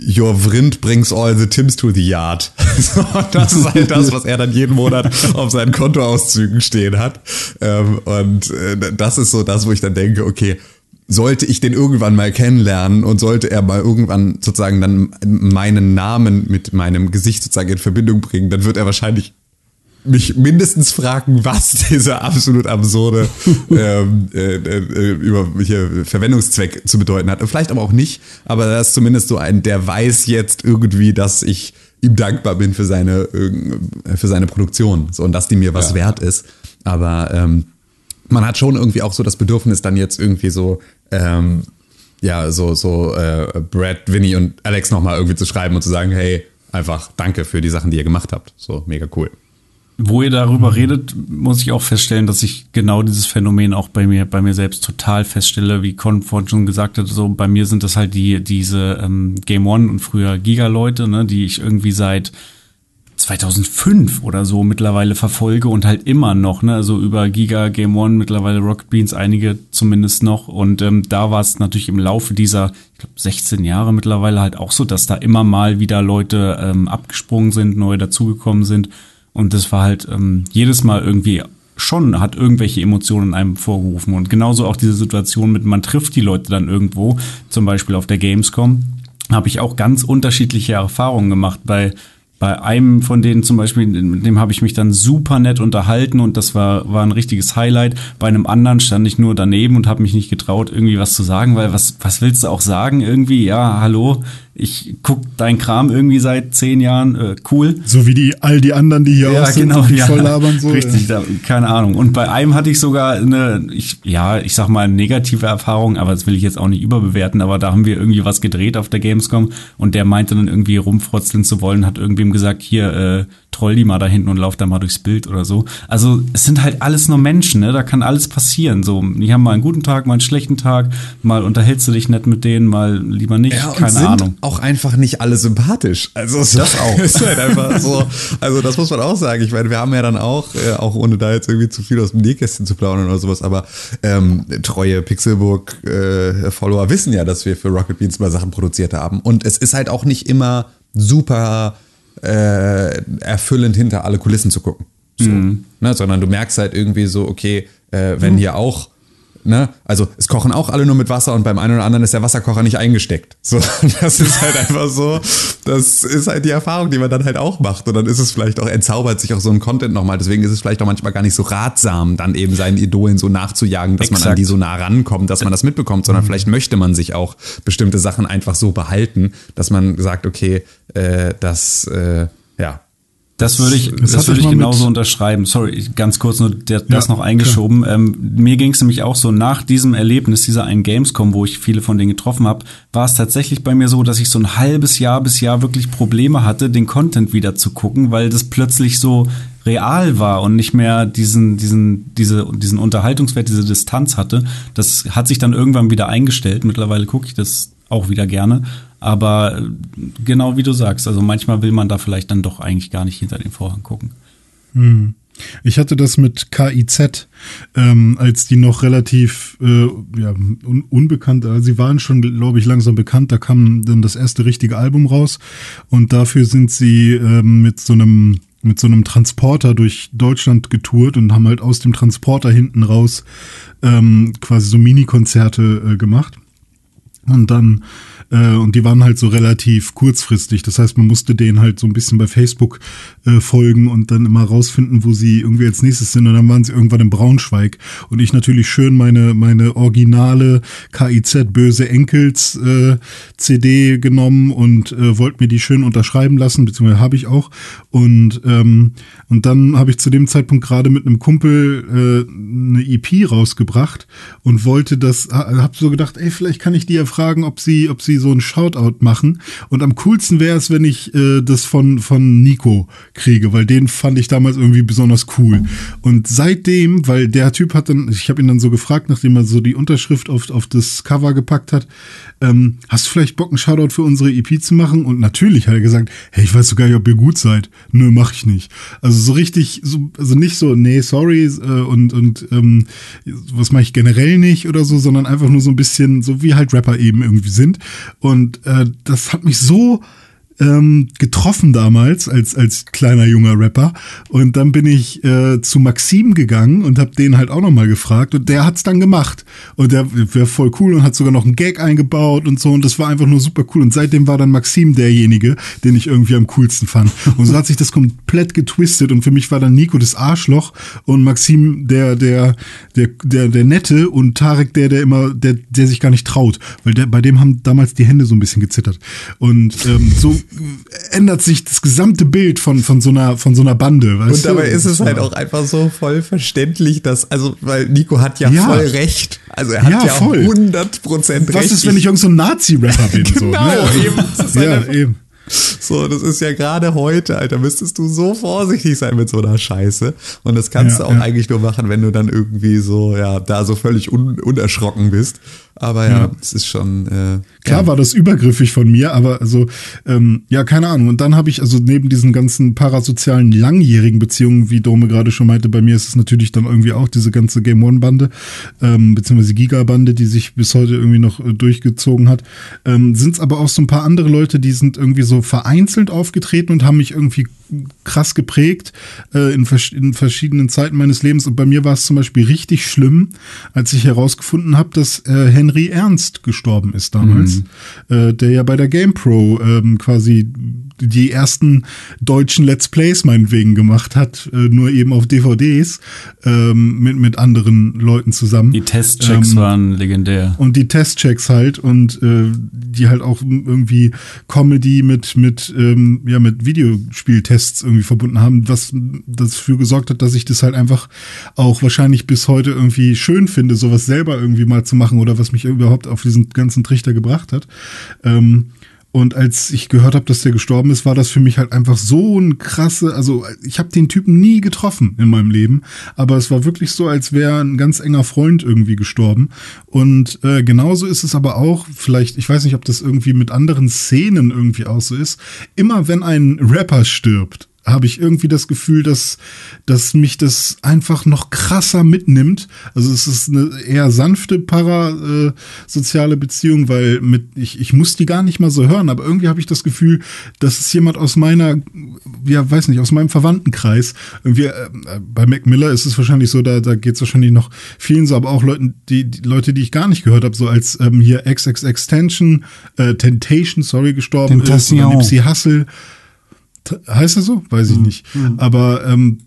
Your Vrind brings all the Tims to the yard. So, das ist halt das, was er dann jeden Monat auf seinen Kontoauszügen stehen hat. Ähm, und äh, das ist so das, wo ich dann denke, okay, sollte ich den irgendwann mal kennenlernen und sollte er mal irgendwann sozusagen dann meinen Namen mit meinem Gesicht sozusagen in Verbindung bringen, dann wird er wahrscheinlich mich mindestens fragen, was dieser absolut absurde ähm, äh, äh, über hier Verwendungszweck zu bedeuten hat. Vielleicht aber auch nicht, aber er ist zumindest so ein, der weiß jetzt irgendwie, dass ich ihm dankbar bin für seine äh, für seine Produktion so und dass die mir was Ja. wert ist. Aber ähm, man hat schon irgendwie auch so das Bedürfnis, dann jetzt irgendwie so, ähm, ja, so, so äh, Brad, Vinny und Alex nochmal irgendwie zu schreiben und zu sagen, hey, einfach danke für die Sachen, die ihr gemacht habt. So, mega cool. Wo ihr darüber redet, muss ich auch feststellen, dass ich genau dieses Phänomen auch bei mir, bei mir selbst total feststelle, wie Con vorhin schon gesagt hat, so bei mir sind das halt die, diese ähm, Game One und früher Giga-Leute, ne, die ich irgendwie seit 2005 oder so mittlerweile verfolge und halt immer noch, ne, also über Giga, Game One, mittlerweile Rocket Beans, einige zumindest noch. Und ähm, da war es natürlich im Laufe dieser, ich glaube, 16 Jahre mittlerweile halt auch so, dass da immer mal wieder Leute ähm, abgesprungen sind, neue dazugekommen sind. Und das war halt ähm, jedes Mal irgendwie schon, hat irgendwelche Emotionen in einem vorgerufen. Und genauso auch diese Situation mit, man trifft die Leute dann irgendwo, zum Beispiel auf der Gamescom, habe ich auch ganz unterschiedliche Erfahrungen gemacht. Bei bei einem von denen zum Beispiel, mit dem habe ich mich dann super nett unterhalten und das war, war ein richtiges Highlight. Bei einem anderen stand ich nur daneben und habe mich nicht getraut, irgendwie was zu sagen, weil was, was willst du auch sagen? Irgendwie, ja, hallo, ich guck dein Kram irgendwie seit zehn Jahren, äh, cool. So wie die all die anderen, die hier auch sind, die voll labern. So, Richtig, da, keine Ahnung. Und bei einem hatte ich sogar eine, ich, ja, ich sag mal, negative Erfahrung, aber das will ich jetzt auch nicht überbewerten, aber da haben wir irgendwie was gedreht auf der Gamescom und der meinte dann irgendwie rumfrotzeln zu wollen, hat irgendwem gesagt, hier, äh, troll die mal da hinten und lauf da mal durchs Bild oder so. Also es sind halt alles nur Menschen, ne? Da kann alles passieren. So, die haben mal einen guten Tag, mal einen schlechten Tag, mal unterhältst du dich nett mit denen, mal lieber nicht, Ja, keine sind Ahnung. auch einfach nicht alle sympathisch. Also Das auch. ist halt einfach so. Also das muss man auch sagen. Ich meine, wir haben ja dann auch, äh, auch ohne da jetzt irgendwie zu viel aus dem Nähkästchen zu plaudern oder sowas, aber ähm, treue Pixelburg-Follower wissen ja, dass wir für Rocket Beans mal Sachen produziert haben. Und es ist halt auch nicht immer super äh, erfüllend hinter alle Kulissen zu gucken. So, ne, sondern du merkst halt irgendwie so, okay, äh, wenn hier auch, ne, also es kochen auch alle nur mit Wasser und beim einen oder anderen ist der Wasserkocher nicht eingesteckt. So, das ist halt einfach so, das ist halt die Erfahrung, die man dann halt auch macht. Und dann ist es vielleicht auch, entzaubert sich auch so ein Content nochmal. Deswegen ist es vielleicht auch manchmal gar nicht so ratsam, dann eben seinen Idolen so nachzujagen, dass man an Exakt. die so nah rankommt, dass man das mitbekommt, sondern vielleicht möchte man sich auch bestimmte Sachen einfach so behalten, dass man sagt, okay, äh, das, äh, ja, Das würde ich, das, hatte würde ich genauso unterschreiben. Sorry, ganz kurz nur der, das Ja, noch eingeschoben. Ähm, mir ging es nämlich auch so nach diesem Erlebnis dieser einen Gamescom, wo ich viele von denen getroffen habe, war es tatsächlich bei mir so, dass ich so ein halbes Jahr bis Jahr wirklich Probleme hatte, den Content wieder zu gucken, weil das plötzlich so real war und nicht mehr diesen, diesen, diese, diesen Unterhaltungswert, diese Distanz hatte. Das hat sich dann irgendwann wieder eingestellt. Mittlerweile gucke ich das auch wieder gerne. Aber äh, genau wie du sagst, also manchmal will man da vielleicht dann doch eigentlich gar nicht hinter den Vorhang gucken. Ich hatte das mit KIZ, ähm, als die noch relativ äh, ja, un unbekannt, also sie waren schon, glaube ich, langsam bekannt. Da kam dann das erste richtige Album raus und dafür sind sie ähm, mit so einem mit so einem Transporter durch Deutschland getourt und haben halt aus dem Transporter hinten raus ähm, quasi so Mini-Konzerte äh, gemacht. Und dann, äh, und die waren halt so relativ kurzfristig. Das heißt, man musste denen halt so ein bisschen bei Facebook äh, folgen und dann immer rausfinden, wo sie irgendwie als nächstes sind. Und dann waren sie irgendwann in Braunschweig. Und ich natürlich schön meine, meine originale KIZ Böse Enkels äh, CD genommen und äh, wollte mir die schön unterschreiben lassen, beziehungsweise habe ich auch. Und, ähm, und dann habe ich zu dem Zeitpunkt gerade mit einem Kumpel äh, eine EP rausgebracht und wollte das, habe so gedacht, ey, vielleicht kann ich die ja fragen, ob sie, ob sie so einen Shoutout machen. Und am coolsten wäre es, wenn ich äh, das von, von Nico kriege, weil den fand ich damals irgendwie besonders cool. Und seitdem, weil der Typ hat dann, ich habe ihn dann so gefragt, nachdem er so die Unterschrift auf, auf das Cover gepackt hat, ähm, hast du vielleicht Bock, einen Shoutout für unsere EP zu machen? Und natürlich hat er gesagt, hey, ich weiß sogar nicht, ob ihr gut seid. Nö, mach ich nicht. Also so richtig, so, also nicht so, nee, sorry, äh, und, und ähm, was mache ich generell nicht oder so, sondern einfach nur so ein bisschen, so wie halt Rapper eben irgendwie sind. Und äh, das hat mich so ähm, getroffen damals als als kleiner junger Rapper. Und dann bin ich äh, zu Maxim gegangen und habe den halt auch noch mal gefragt. Und der hat's dann gemacht. Und der wäre voll cool und hat sogar noch einen Gag eingebaut und so. Und das war einfach nur super cool. Und seitdem war dann Maxim derjenige, den ich irgendwie am coolsten fand. Und so hat sich das komplett getwistet. Und für mich war dann Nico das Arschloch. Und Maxim der der der der der nette und Tarek der der immer der der sich gar nicht traut, weil der bei dem haben damals die Hände so ein bisschen gezittert. Und ähm, so ändert sich das gesamte Bild von, von, so, einer, von so einer Bande. Weißt Und dabei du? ist es halt auch einfach so voll verständlich, dass, also, weil Nico hat ja, Ja. voll recht. Also er hat Ja, ja, voll. 100 Prozent recht. Was ist, wenn ich irgend so ein Nazi-Rapper bin? so, Genau, ne? eben. Das ist ja, eben. So, das ist ja gerade heute, Alter, müsstest du so vorsichtig sein mit so einer Scheiße. Und das kannst Ja, du auch ja. eigentlich nur machen, wenn du dann irgendwie so, ja, da so völlig un unerschrocken bist. Aber ja, es ist schon. Äh, Klar ja. war das übergriffig von mir, aber also, ähm, ja, keine Ahnung. Und dann habe ich also neben diesen ganzen parasozialen langjährigen Beziehungen, wie Dome gerade schon meinte, bei mir ist es natürlich dann irgendwie auch diese ganze Game One-Bande, ähm, beziehungsweise Giga-Bande, die sich bis heute irgendwie noch äh, durchgezogen hat. Ähm, Sind es aber auch so ein paar andere Leute, die sind irgendwie so vereinzelt aufgetreten und haben mich irgendwie krass geprägt äh, in, vers in verschiedenen Zeiten meines Lebens. Und bei mir war es zum Beispiel richtig schlimm, als ich herausgefunden habe, dass äh, Henry Ernst gestorben ist damals, äh, der ja bei der GamePro ähm, quasi die ersten deutschen Let's Plays meinetwegen gemacht hat, äh, nur eben auf DVDs ähm, mit, mit anderen Leuten zusammen. Die Testchecks Ähm, waren legendär. und die Testchecks halt und äh, die halt auch irgendwie Comedy mit, mit, ähm, ja, mit Videospieltests irgendwie verbunden haben, was dafür gesorgt hat, dass ich das halt einfach auch wahrscheinlich bis heute irgendwie schön finde, sowas selber irgendwie mal zu machen oder was mich überhaupt auf diesen ganzen Trichter gebracht hat. Ähm, und als ich gehört habe, dass der gestorben ist, war das für mich halt einfach so ein krasse, also ich habe den Typen nie getroffen in meinem Leben, aber es war wirklich so, als wäre ein ganz enger Freund irgendwie gestorben. Und äh, genauso ist es aber auch, vielleicht, ich weiß nicht, ob das irgendwie mit anderen Szenen irgendwie auch so ist, immer wenn ein Rapper stirbt, habe ich irgendwie das Gefühl, dass, dass mich das einfach noch krasser mitnimmt. Also es ist eine eher sanfte parasoziale Beziehung, weil mit ich, ich muss die gar nicht mal so hören, aber irgendwie habe ich das Gefühl, dass es jemand aus meiner, ja, weiß nicht, aus meinem Verwandtenkreis. Irgendwie, äh, bei Mac Miller ist es wahrscheinlich so, da, da geht es wahrscheinlich noch vielen so, aber auch Leuten, die, die Leute, die ich gar nicht gehört habe, so als ähm, hier XX Extension, äh, Temptation, sorry, gestorben Tentation. ist, oder Nipsey Hussle. Heißt er so? Weiß ich Hm, nicht. Aber ähm,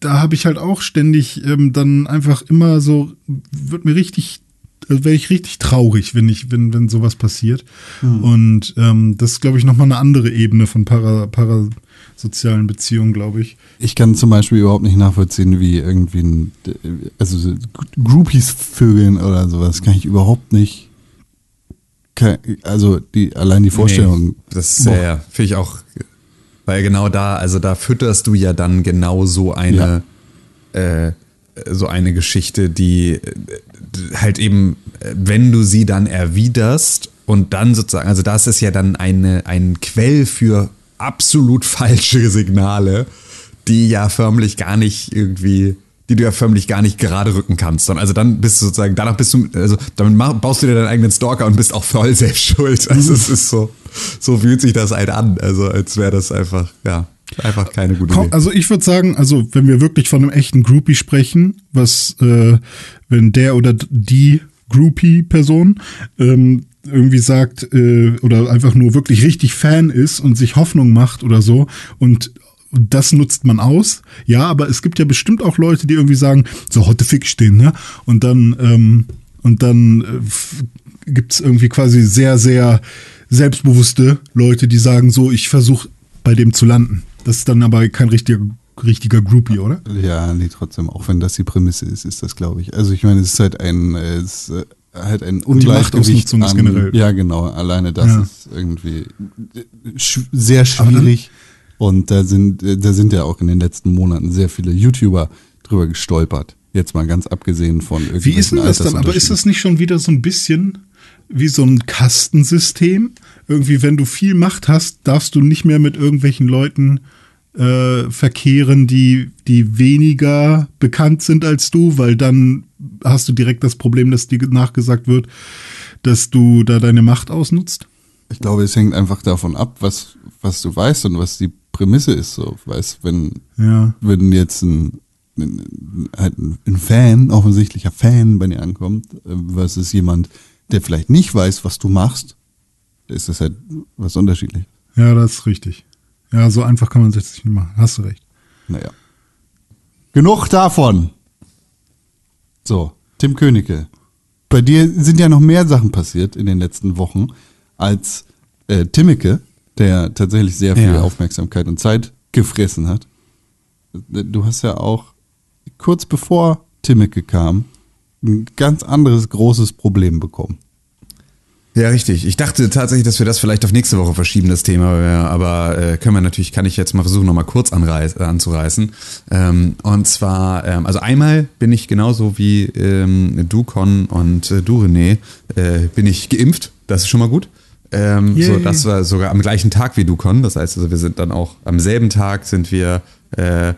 da habe ich halt auch ständig ähm, dann einfach immer so, wird mir richtig, also wäre ich richtig traurig, wenn ich, wenn, wenn sowas passiert. Hm. Und ähm, das ist, glaube ich, nochmal eine andere Ebene von para, parasozialen Beziehungen, glaube ich. Ich kann zum Beispiel überhaupt nicht nachvollziehen, wie irgendwie ein, also so Groupies vögeln oder sowas, kann ich überhaupt nicht. Kann, also die allein die Vorstellung. Nee, das ist sehr, finde ich auch, weil genau da, also da fütterst du ja dann genau so eine, äh, so eine Geschichte, die äh, halt eben, äh, wenn du sie dann erwiderst und dann sozusagen, also das ist ja dann eine, ein Quell für absolut falsche Signale, die ja förmlich gar nicht irgendwie, die du ja förmlich gar nicht gerade rücken kannst. Also dann bist du sozusagen, danach bist du, also damit baust du dir deinen eigenen Stalker und bist auch voll selbst schuld. Also es ist so, so fühlt sich das halt an. Also als wäre das einfach, ja, einfach keine gute Idee. Also ich würde sagen, also wenn wir wirklich von einem echten Groupie sprechen, was, äh, wenn der oder die Groupie-Person ähm, irgendwie sagt äh, oder einfach nur wirklich richtig Fan ist und sich Hoffnung macht oder so und das nutzt man aus, ja, aber es gibt ja bestimmt auch Leute, die irgendwie sagen, so heute fick ich den, ne? Und dann, ähm, und dann äh, f- gibt's irgendwie quasi sehr, sehr selbstbewusste Leute, die sagen, so, ich versuche bei dem zu landen. Das ist dann aber kein richtiger, richtiger Groupie, oder? Ja, nee, trotzdem, auch wenn das die Prämisse ist, ist das, glaube ich. Also ich meine, es ist halt ein, es ist äh, halt ein Ungleichgewicht. Ist an- generell. Ja, genau. Alleine das Ja. ist irgendwie äh, sch sehr schwierig. Und da sind, da sind ja auch in den letzten Monaten sehr viele YouTuber drüber gestolpert. Jetzt mal ganz abgesehen von. Wie ist denn das dann? Aber ist das nicht schon wieder so ein bisschen wie so ein Kastensystem? Irgendwie, wenn du viel Macht hast, darfst du nicht mehr mit irgendwelchen Leuten äh, verkehren, die, die weniger bekannt sind als du, weil dann hast du direkt das Problem, dass dir nachgesagt wird, dass du da deine Macht ausnutzt? Ich glaube, es hängt einfach davon ab, was, was du weißt und was die Prämisse ist. So, weißt, wenn, Ja. wenn jetzt ein, ein, halt ein Fan, offensichtlicher Fan bei dir ankommt, äh, versus jemand, der vielleicht nicht weiß, was du machst, ist das halt was unterschiedlich. Ja, das ist richtig. Ja, so einfach kann man sich das nicht machen. Hast du recht. Naja. Genug davon. So, Tim Königke. Bei dir sind ja noch mehr Sachen passiert in den letzten Wochen als äh, Timmeke, der tatsächlich sehr viel Ja. Aufmerksamkeit und Zeit gefressen hat. Du hast ja auch kurz bevor Timmeke kam, ein ganz anderes großes Problem bekommen. Ja, richtig. Ich dachte tatsächlich, dass wir das vielleicht auf nächste Woche verschieben, das Thema. Aber äh, können wir natürlich, kann ich jetzt mal versuchen, nochmal kurz anreiß, äh, anzureißen. Ähm, und zwar, ähm, also einmal bin ich genauso wie ähm, du, Con und äh, du, René, äh, bin ich geimpft. Das ist schon mal gut. Ähm, Yay. so, das war sogar am gleichen Tag wie du, Con. Das heißt also, wir sind dann auch am selben Tag sind wir äh,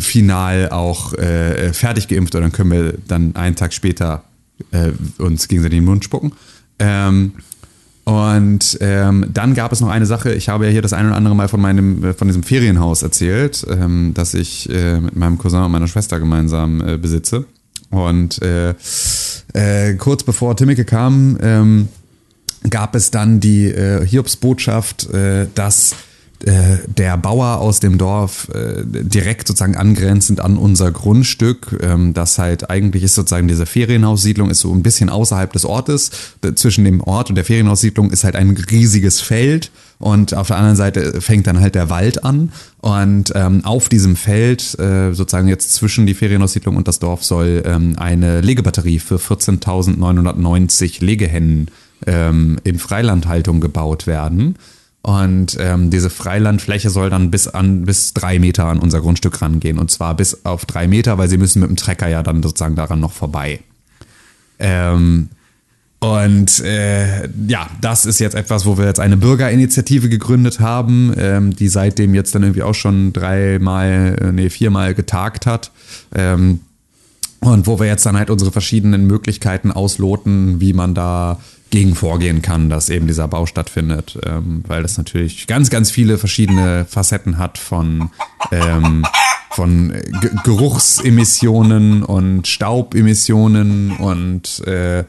final auch äh, fertig geimpft und dann können wir dann einen Tag später äh, uns gegenseitig in den Mund spucken. Ähm, und ähm, dann gab es noch eine Sache, ich habe ja hier das ein oder andere Mal von meinem, äh, von diesem Ferienhaus erzählt, ähm, das ich äh, mit meinem Cousin und meiner Schwester gemeinsam äh, besitze. Und äh, äh, kurz bevor Timmeke kam, ähm, gab es dann die äh, Hiobsbotschaft, äh, dass äh, der Bauer aus dem Dorf äh, direkt sozusagen angrenzend an unser Grundstück, ähm, das halt eigentlich ist sozusagen diese Ferienhaussiedlung ist so ein bisschen außerhalb des Ortes. Zwischen dem Ort und der Ferienhaussiedlung ist halt ein riesiges Feld und auf der anderen Seite fängt dann halt der Wald an und ähm, auf diesem Feld, äh, sozusagen jetzt zwischen die Ferienhaussiedlung und das Dorf, soll ähm, eine Legebatterie für 14.990 Legehennen ähm, in Freilandhaltung gebaut werden. Und ähm, diese Freilandfläche soll dann bis an bis drei Meter an unser Grundstück rangehen. Und zwar bis auf drei Meter, weil sie müssen mit dem Trecker ja dann sozusagen daran noch vorbei. Ähm, und äh, ja, das ist jetzt etwas, wo wir jetzt eine Bürgerinitiative gegründet haben, ähm, die seitdem jetzt dann irgendwie auch schon dreimal, äh, nee, viermal getagt hat. Ähm, und wo wir jetzt dann halt unsere verschiedenen Möglichkeiten ausloten, wie man da gegen vorgehen kann, dass eben dieser Bau stattfindet, ähm, weil das natürlich ganz, ganz viele verschiedene Facetten hat von ähm, von G Geruchsemissionen und Staubemissionen und äh,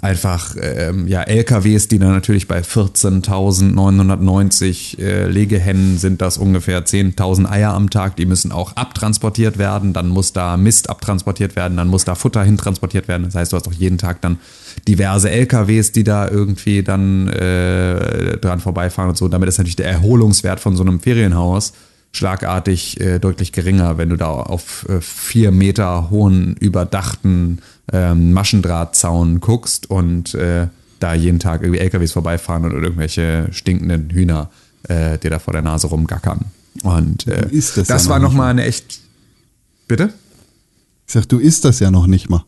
einfach ähm, ja LKWs, die dann natürlich bei 14.990 äh, Legehennen sind das ungefähr 10.000 Eier am Tag, die müssen auch abtransportiert werden, dann muss da Mist abtransportiert werden, dann muss da Futter hintransportiert werden, das heißt, du hast auch jeden Tag dann diverse LKWs, die da irgendwie dann äh, dran vorbeifahren und so, damit ist natürlich der Erholungswert von so einem Ferienhaus schlagartig äh, deutlich geringer, wenn du da auf äh, vier Meter hohen überdachten ähm, Maschendrahtzaun guckst und äh, da jeden Tag irgendwie LKWs vorbeifahren und irgendwelche stinkenden Hühner äh, dir da vor der Nase rumgackern. Und äh, Ist das das ja war noch nochmal eine echt. Bitte? Ich sag, du isst das ja noch nicht mal.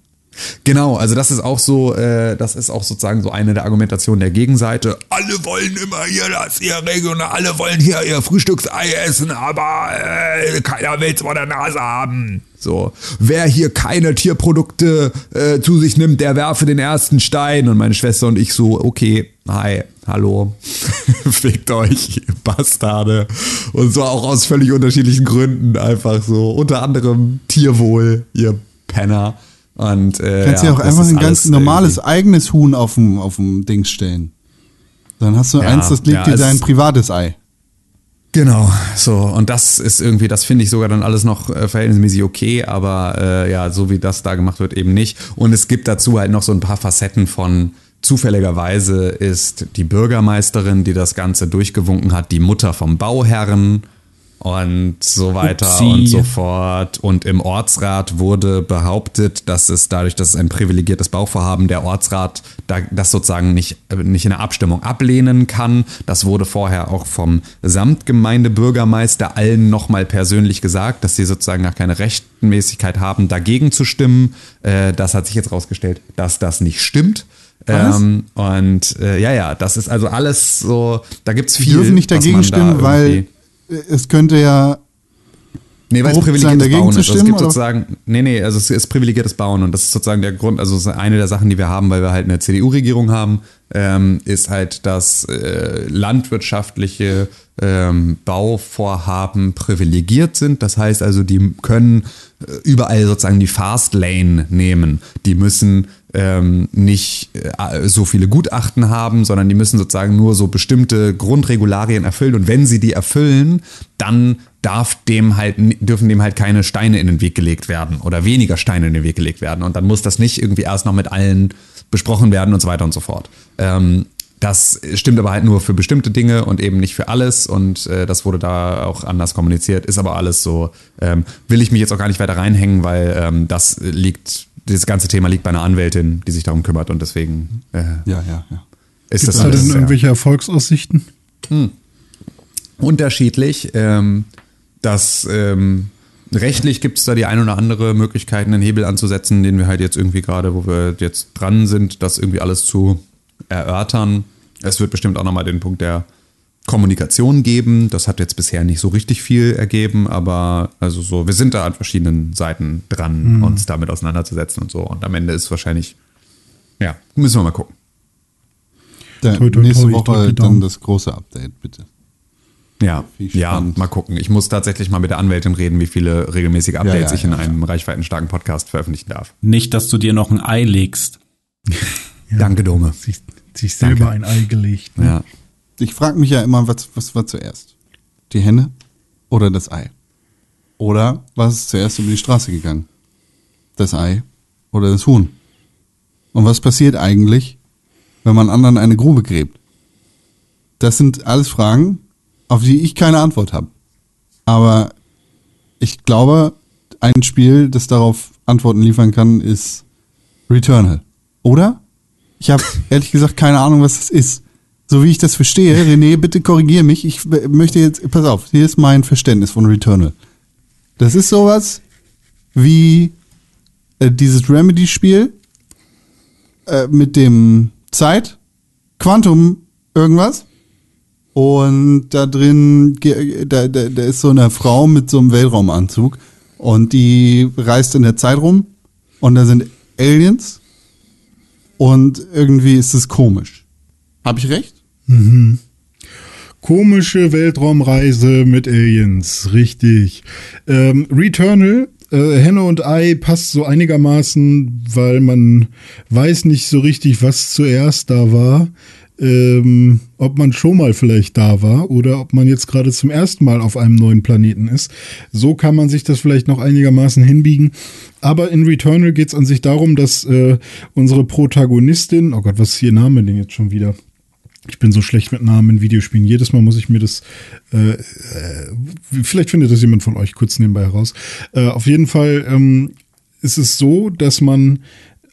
Genau, also das ist auch so, äh, das ist auch sozusagen so eine der Argumentationen der Gegenseite. Alle wollen immer hier das hier regional, alle wollen hier ihr Frühstücksei essen, aber äh, keiner will's vor der Nase haben. So, wer hier keine Tierprodukte äh, zu sich nimmt, der werfe den ersten Stein. Und meine Schwester und ich so, okay, hi, hallo, fickt euch, ihr Bastarde. Und so auch aus völlig unterschiedlichen Gründen, einfach so, unter anderem Tierwohl, ihr Penner. Und, äh, Kannst ja, auch das einfach ein ganz normales eigenes Huhn auf dem, auf dem Dings stellen. Dann hast du Ja, eins, das legt ja, dir dein privates Ei. Genau, so und das ist irgendwie, das finde ich sogar dann alles noch äh, verhältnismäßig okay, aber äh, ja, so wie das da gemacht wird, eben nicht. Und es gibt dazu halt noch so ein paar Facetten von zufälligerweise ist die Bürgermeisterin, die das Ganze durchgewunken hat, die Mutter vom Bauherren und so weiter Upsi. und so fort. Und im Ortsrat wurde behauptet, dass es dadurch, dass es ein privilegiertes Bauvorhaben, der Ortsrat da, das sozusagen nicht, nicht in der Abstimmung ablehnen kann. Das wurde vorher auch vom Samtgemeindebürgermeister allen nochmal persönlich gesagt, dass sie sozusagen gar keine Rechtmäßigkeit haben, dagegen zu stimmen. Äh, das hat sich jetzt rausgestellt, dass das nicht stimmt. Ähm, und äh, ja, ja, das ist also alles so, da gibt's Die viel. dürfen nicht dagegen man da stimmen, weil es könnte ja Nee, weil es privilegiertes Bauen ist. Also es gibt oder? sozusagen, nee, nee, also es ist privilegiertes Bauen und das ist sozusagen der Grund, also eine der Sachen, die wir haben, weil wir halt eine CDU-Regierung haben, ähm, ist halt, dass äh, landwirtschaftliche ähm, Bauvorhaben privilegiert sind. Das heißt also, die können äh, überall sozusagen die Fast Lane nehmen. Die müssen ähm, nicht äh, so viele Gutachten haben, sondern die müssen sozusagen nur so bestimmte Grundregularien erfüllen. Und wenn sie die erfüllen, dann darf dem halt, dürfen dem halt keine Steine in den Weg gelegt werden oder weniger Steine in den Weg gelegt werden. Und dann muss das nicht irgendwie erst noch mit allen besprochen werden und so weiter und so fort. Ähm, das stimmt aber halt nur für bestimmte Dinge und eben nicht für alles und äh, das wurde da auch anders kommuniziert, ist aber alles so, ähm, will ich mich jetzt auch gar nicht weiter reinhängen, weil ähm, das liegt, dieses ganze Thema liegt bei einer Anwältin, die sich darum kümmert und deswegen äh, Ja, ja, ja. ist Gibt das es da alles denn irgendwelche Erfolgsaussichten? unterschiedlich. Ähm, das ähm, rechtlich gibt es da die ein oder andere Möglichkeit, einen Hebel anzusetzen, den wir halt jetzt irgendwie gerade, wo wir jetzt dran sind, das irgendwie alles zu erörtern. Es wird bestimmt auch nochmal den Punkt der Kommunikation geben. Das hat jetzt bisher nicht so richtig viel ergeben, aber also so, wir sind da an verschiedenen Seiten dran, uns damit auseinanderzusetzen und so. Und am Ende ist wahrscheinlich, ja, müssen wir mal gucken. Dann Toi, toi, nächste toi, ich Woche dann das große Update, bitte. Ja, ja, mal gucken. Ich muss tatsächlich mal mit der Anwältin reden, wie viele regelmäßige Updates ja, ich in ja, ja. einem reichweitenstarken Podcast veröffentlichen darf. Nicht, dass du dir noch ein Ei legst. Danke, Dome. Sich, sich selber ein Ei gelegt. Ne? Ja. Ich frage mich ja immer, was, was war zuerst? Die Henne oder das Ei? Oder was ist zuerst über die Straße gegangen? Das Ei oder das Huhn? Und was passiert eigentlich, wenn man anderen eine Grube gräbt? Das sind alles Fragen, auf die ich keine Antwort habe. Aber ich glaube, ein Spiel, das darauf Antworten liefern kann, ist Returnal. Oder? Ich habe ehrlich gesagt keine Ahnung, was das ist. So wie ich das verstehe, René, bitte korrigier mich. Ich möchte jetzt, pass auf, hier ist mein Verständnis von Returnal. Das ist sowas wie äh, dieses Remedy-Spiel äh, mit dem Zeit, Quantum, irgendwas. Und da drin, da, da, da ist so eine Frau mit so einem Weltraumanzug und die reist in der Zeit rum und da sind Aliens und irgendwie ist es komisch. Hab ich recht? Komische Weltraumreise mit Aliens, richtig. Ähm, Returnal, äh, Henne und Ei passt so einigermaßen, weil man weiß nicht so richtig, was zuerst da war. Ähm, ob man schon mal vielleicht da war oder ob man jetzt gerade zum ersten Mal auf einem neuen Planeten ist. So kann man sich das vielleicht noch einigermaßen hinbiegen. Aber in Returnal geht es an sich darum, dass äh, unsere Protagonistin, oh Gott, was ist ihr Name denn jetzt schon wieder? Ich bin so schlecht mit Namen in Videospielen. Jedes Mal muss ich mir das. Äh, äh, vielleicht findet das jemand von euch kurz nebenbei heraus. Äh, auf jeden Fall ähm, ist es so, dass man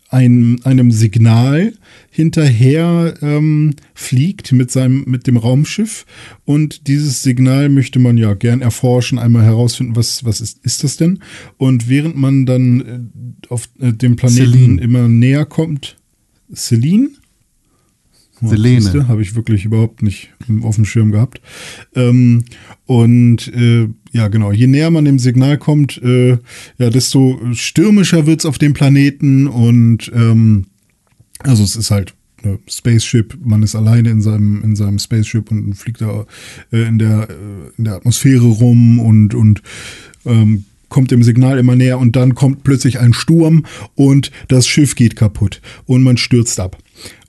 ein, einem Signal hinterher ähm, fliegt mit seinem mit dem Raumschiff und dieses Signal möchte man ja gern erforschen, einmal herausfinden, was was ist ist das denn? Und während man dann äh, auf äh, dem Planeten Celine. immer näher kommt, Celine Selene. Habe ich wirklich überhaupt nicht auf dem Schirm gehabt. Ähm, und äh, ja, genau, je näher man dem Signal kommt, äh, ja, desto stürmischer wird's auf dem Planeten und ähm, also es ist halt eine Spaceship, man ist alleine in seinem, in seinem Spaceship und fliegt da äh, in, der, äh, in der Atmosphäre rum und, und ähm, kommt dem Signal immer näher und dann kommt plötzlich ein Sturm und das Schiff geht kaputt und man stürzt ab.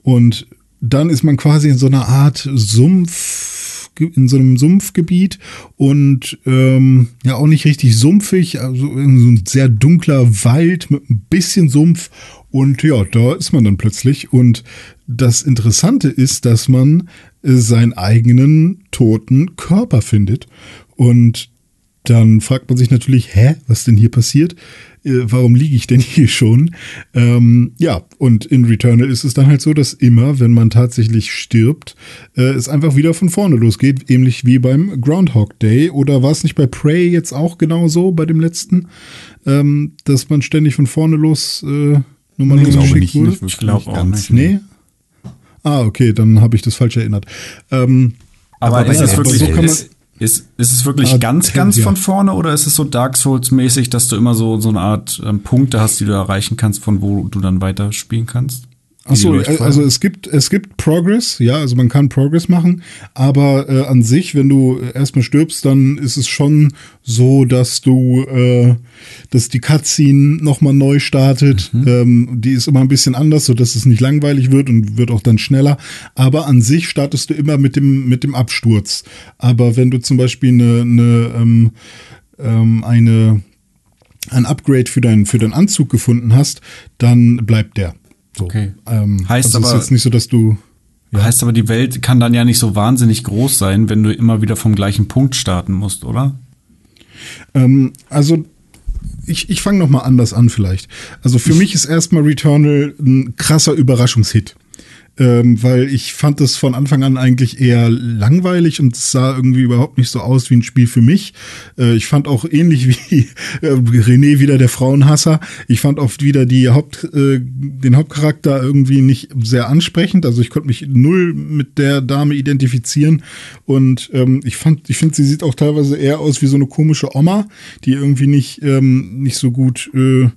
Und dann ist man quasi in so einer Art Sumpf, in so einem Sumpfgebiet und ähm, ja auch nicht richtig sumpfig, also in so ein sehr dunkler Wald mit ein bisschen Sumpf und ja, da ist man dann plötzlich und das Interessante ist, dass man äh, seinen eigenen toten Körper findet und dann fragt man sich natürlich, hä, was denn hier passiert? Äh, warum liege ich denn hier schon? Ähm, ja, und in Returnal ist es dann halt so, dass immer, wenn man tatsächlich stirbt, äh, es einfach wieder von vorne losgeht, ähnlich wie beim Groundhog Day. Oder war es nicht bei Prey jetzt auch genau so, bei dem letzten, ähm, dass man ständig von vorne los äh, nochmal Nee, losgeschickt wurde? nicht Ich glaube auch ganz. nicht. Nee? Ah, okay, dann habe ich das falsch erinnert. Ähm, Aber, Aber ist es wirklich, so kann man- ist, ist, ist es wirklich Ah, ganz, ganz ja. von vorne oder ist es so Dark Souls-mäßig, dass du immer so, so eine Art ähm, Punkte hast, die du erreichen kannst, von wo du dann weiter spielen kannst? Ach so, Die Leuchtfeuer? also es gibt es gibt Progress, ja, also man kann Progress machen, aber äh, an sich, wenn du äh, erstmal stirbst, dann ist es schon so, dass du, äh, dass die Cutscene nochmal neu startet. Ähm, die ist immer ein bisschen anders, so dass es nicht langweilig wird und wird auch dann schneller. Aber an sich startest du immer mit dem mit dem Absturz. Aber wenn du zum Beispiel eine, eine ähm, ähm, eine ein Upgrade für deinen für deinen Anzug gefunden hast, dann bleibt der. So. Okay. Ähm, Heißt also aber- ist jetzt nicht so, dass du Heißt aber, die Welt kann dann ja nicht so wahnsinnig groß sein, wenn du immer wieder vom gleichen Punkt starten musst, oder? Ähm, also ich, ich fange noch mal anders an vielleicht. Also für mich ist erstmal Returnal ein krasser Überraschungshit. Ähm, weil ich fand das von Anfang an eigentlich eher langweilig und es sah irgendwie überhaupt nicht so aus wie ein Spiel für mich. Äh, ich fand auch ähnlich wie äh, René wieder der Frauenhasser. Ich fand oft wieder die Haupt, äh, den Hauptcharakter irgendwie nicht sehr ansprechend. Also ich konnte mich null mit der Dame identifizieren und ähm, ich fand, ich finde, sie sieht auch teilweise eher aus wie so eine komische Oma, die irgendwie nicht ähm, nicht so gut äh,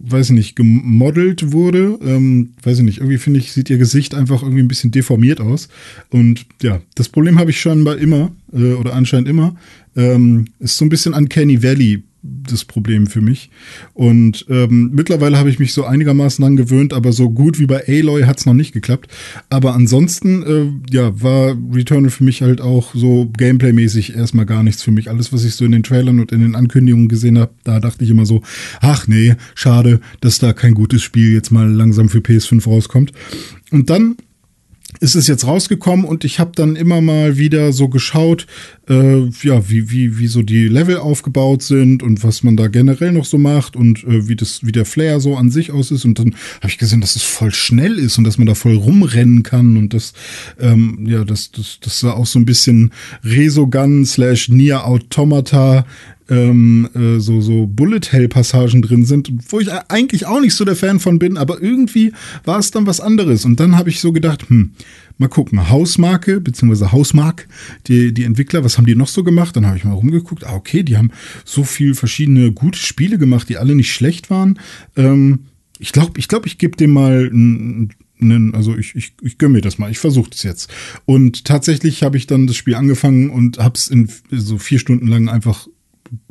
weiß ich nicht, gemodelt wurde. Ähm, weiß ich nicht, irgendwie finde ich, sieht ihr Gesicht einfach irgendwie ein bisschen deformiert aus. Und ja, das Problem habe ich scheinbar immer, äh, oder anscheinend immer, ähm, ist so ein bisschen Uncanny Valley das Problem für mich. Und ähm, mittlerweile habe ich mich so einigermaßen dran gewöhnt, aber so gut wie bei Aloy hat es noch nicht geklappt. Aber ansonsten, äh, ja, war Returnal für mich halt auch so Gameplay-mäßig erstmal gar nichts für mich. Alles, was ich so in den Trailern und in den Ankündigungen gesehen habe, da dachte ich immer so, ach nee, schade, dass da kein gutes Spiel jetzt mal langsam für PS5 rauskommt. Und dann ist es jetzt rausgekommen und ich habe dann immer mal wieder so geschaut, äh, ja, wie, wie, wie so die Level aufgebaut sind und was man da generell noch so macht und äh, wie das, wie der Flair so an sich aus ist. Und dann habe ich gesehen, dass es voll schnell ist und dass man da voll rumrennen kann und das, ähm, ja, das, das, das da auch so ein bisschen Resogun slash Nier Automata ähm, äh, so, so Bullet-Hell-Passagen drin sind, wo ich eigentlich auch nicht so der Fan von bin, aber irgendwie war es dann was anderes. Und dann habe ich so gedacht, hm, mal gucken, Hausmarke, beziehungsweise Hausmark, die, die Entwickler, was haben die noch so gemacht? Dann habe ich mal rumgeguckt, ah, okay, die haben so viel verschiedene gute Spiele gemacht, die alle nicht schlecht waren. Ähm, ich glaube, ich, glaub, ich gebe dem mal einen also ich, ich, ich gönne mir das mal, ich versuche das jetzt. Und tatsächlich habe ich dann das Spiel angefangen und habe es in so vier Stunden lang einfach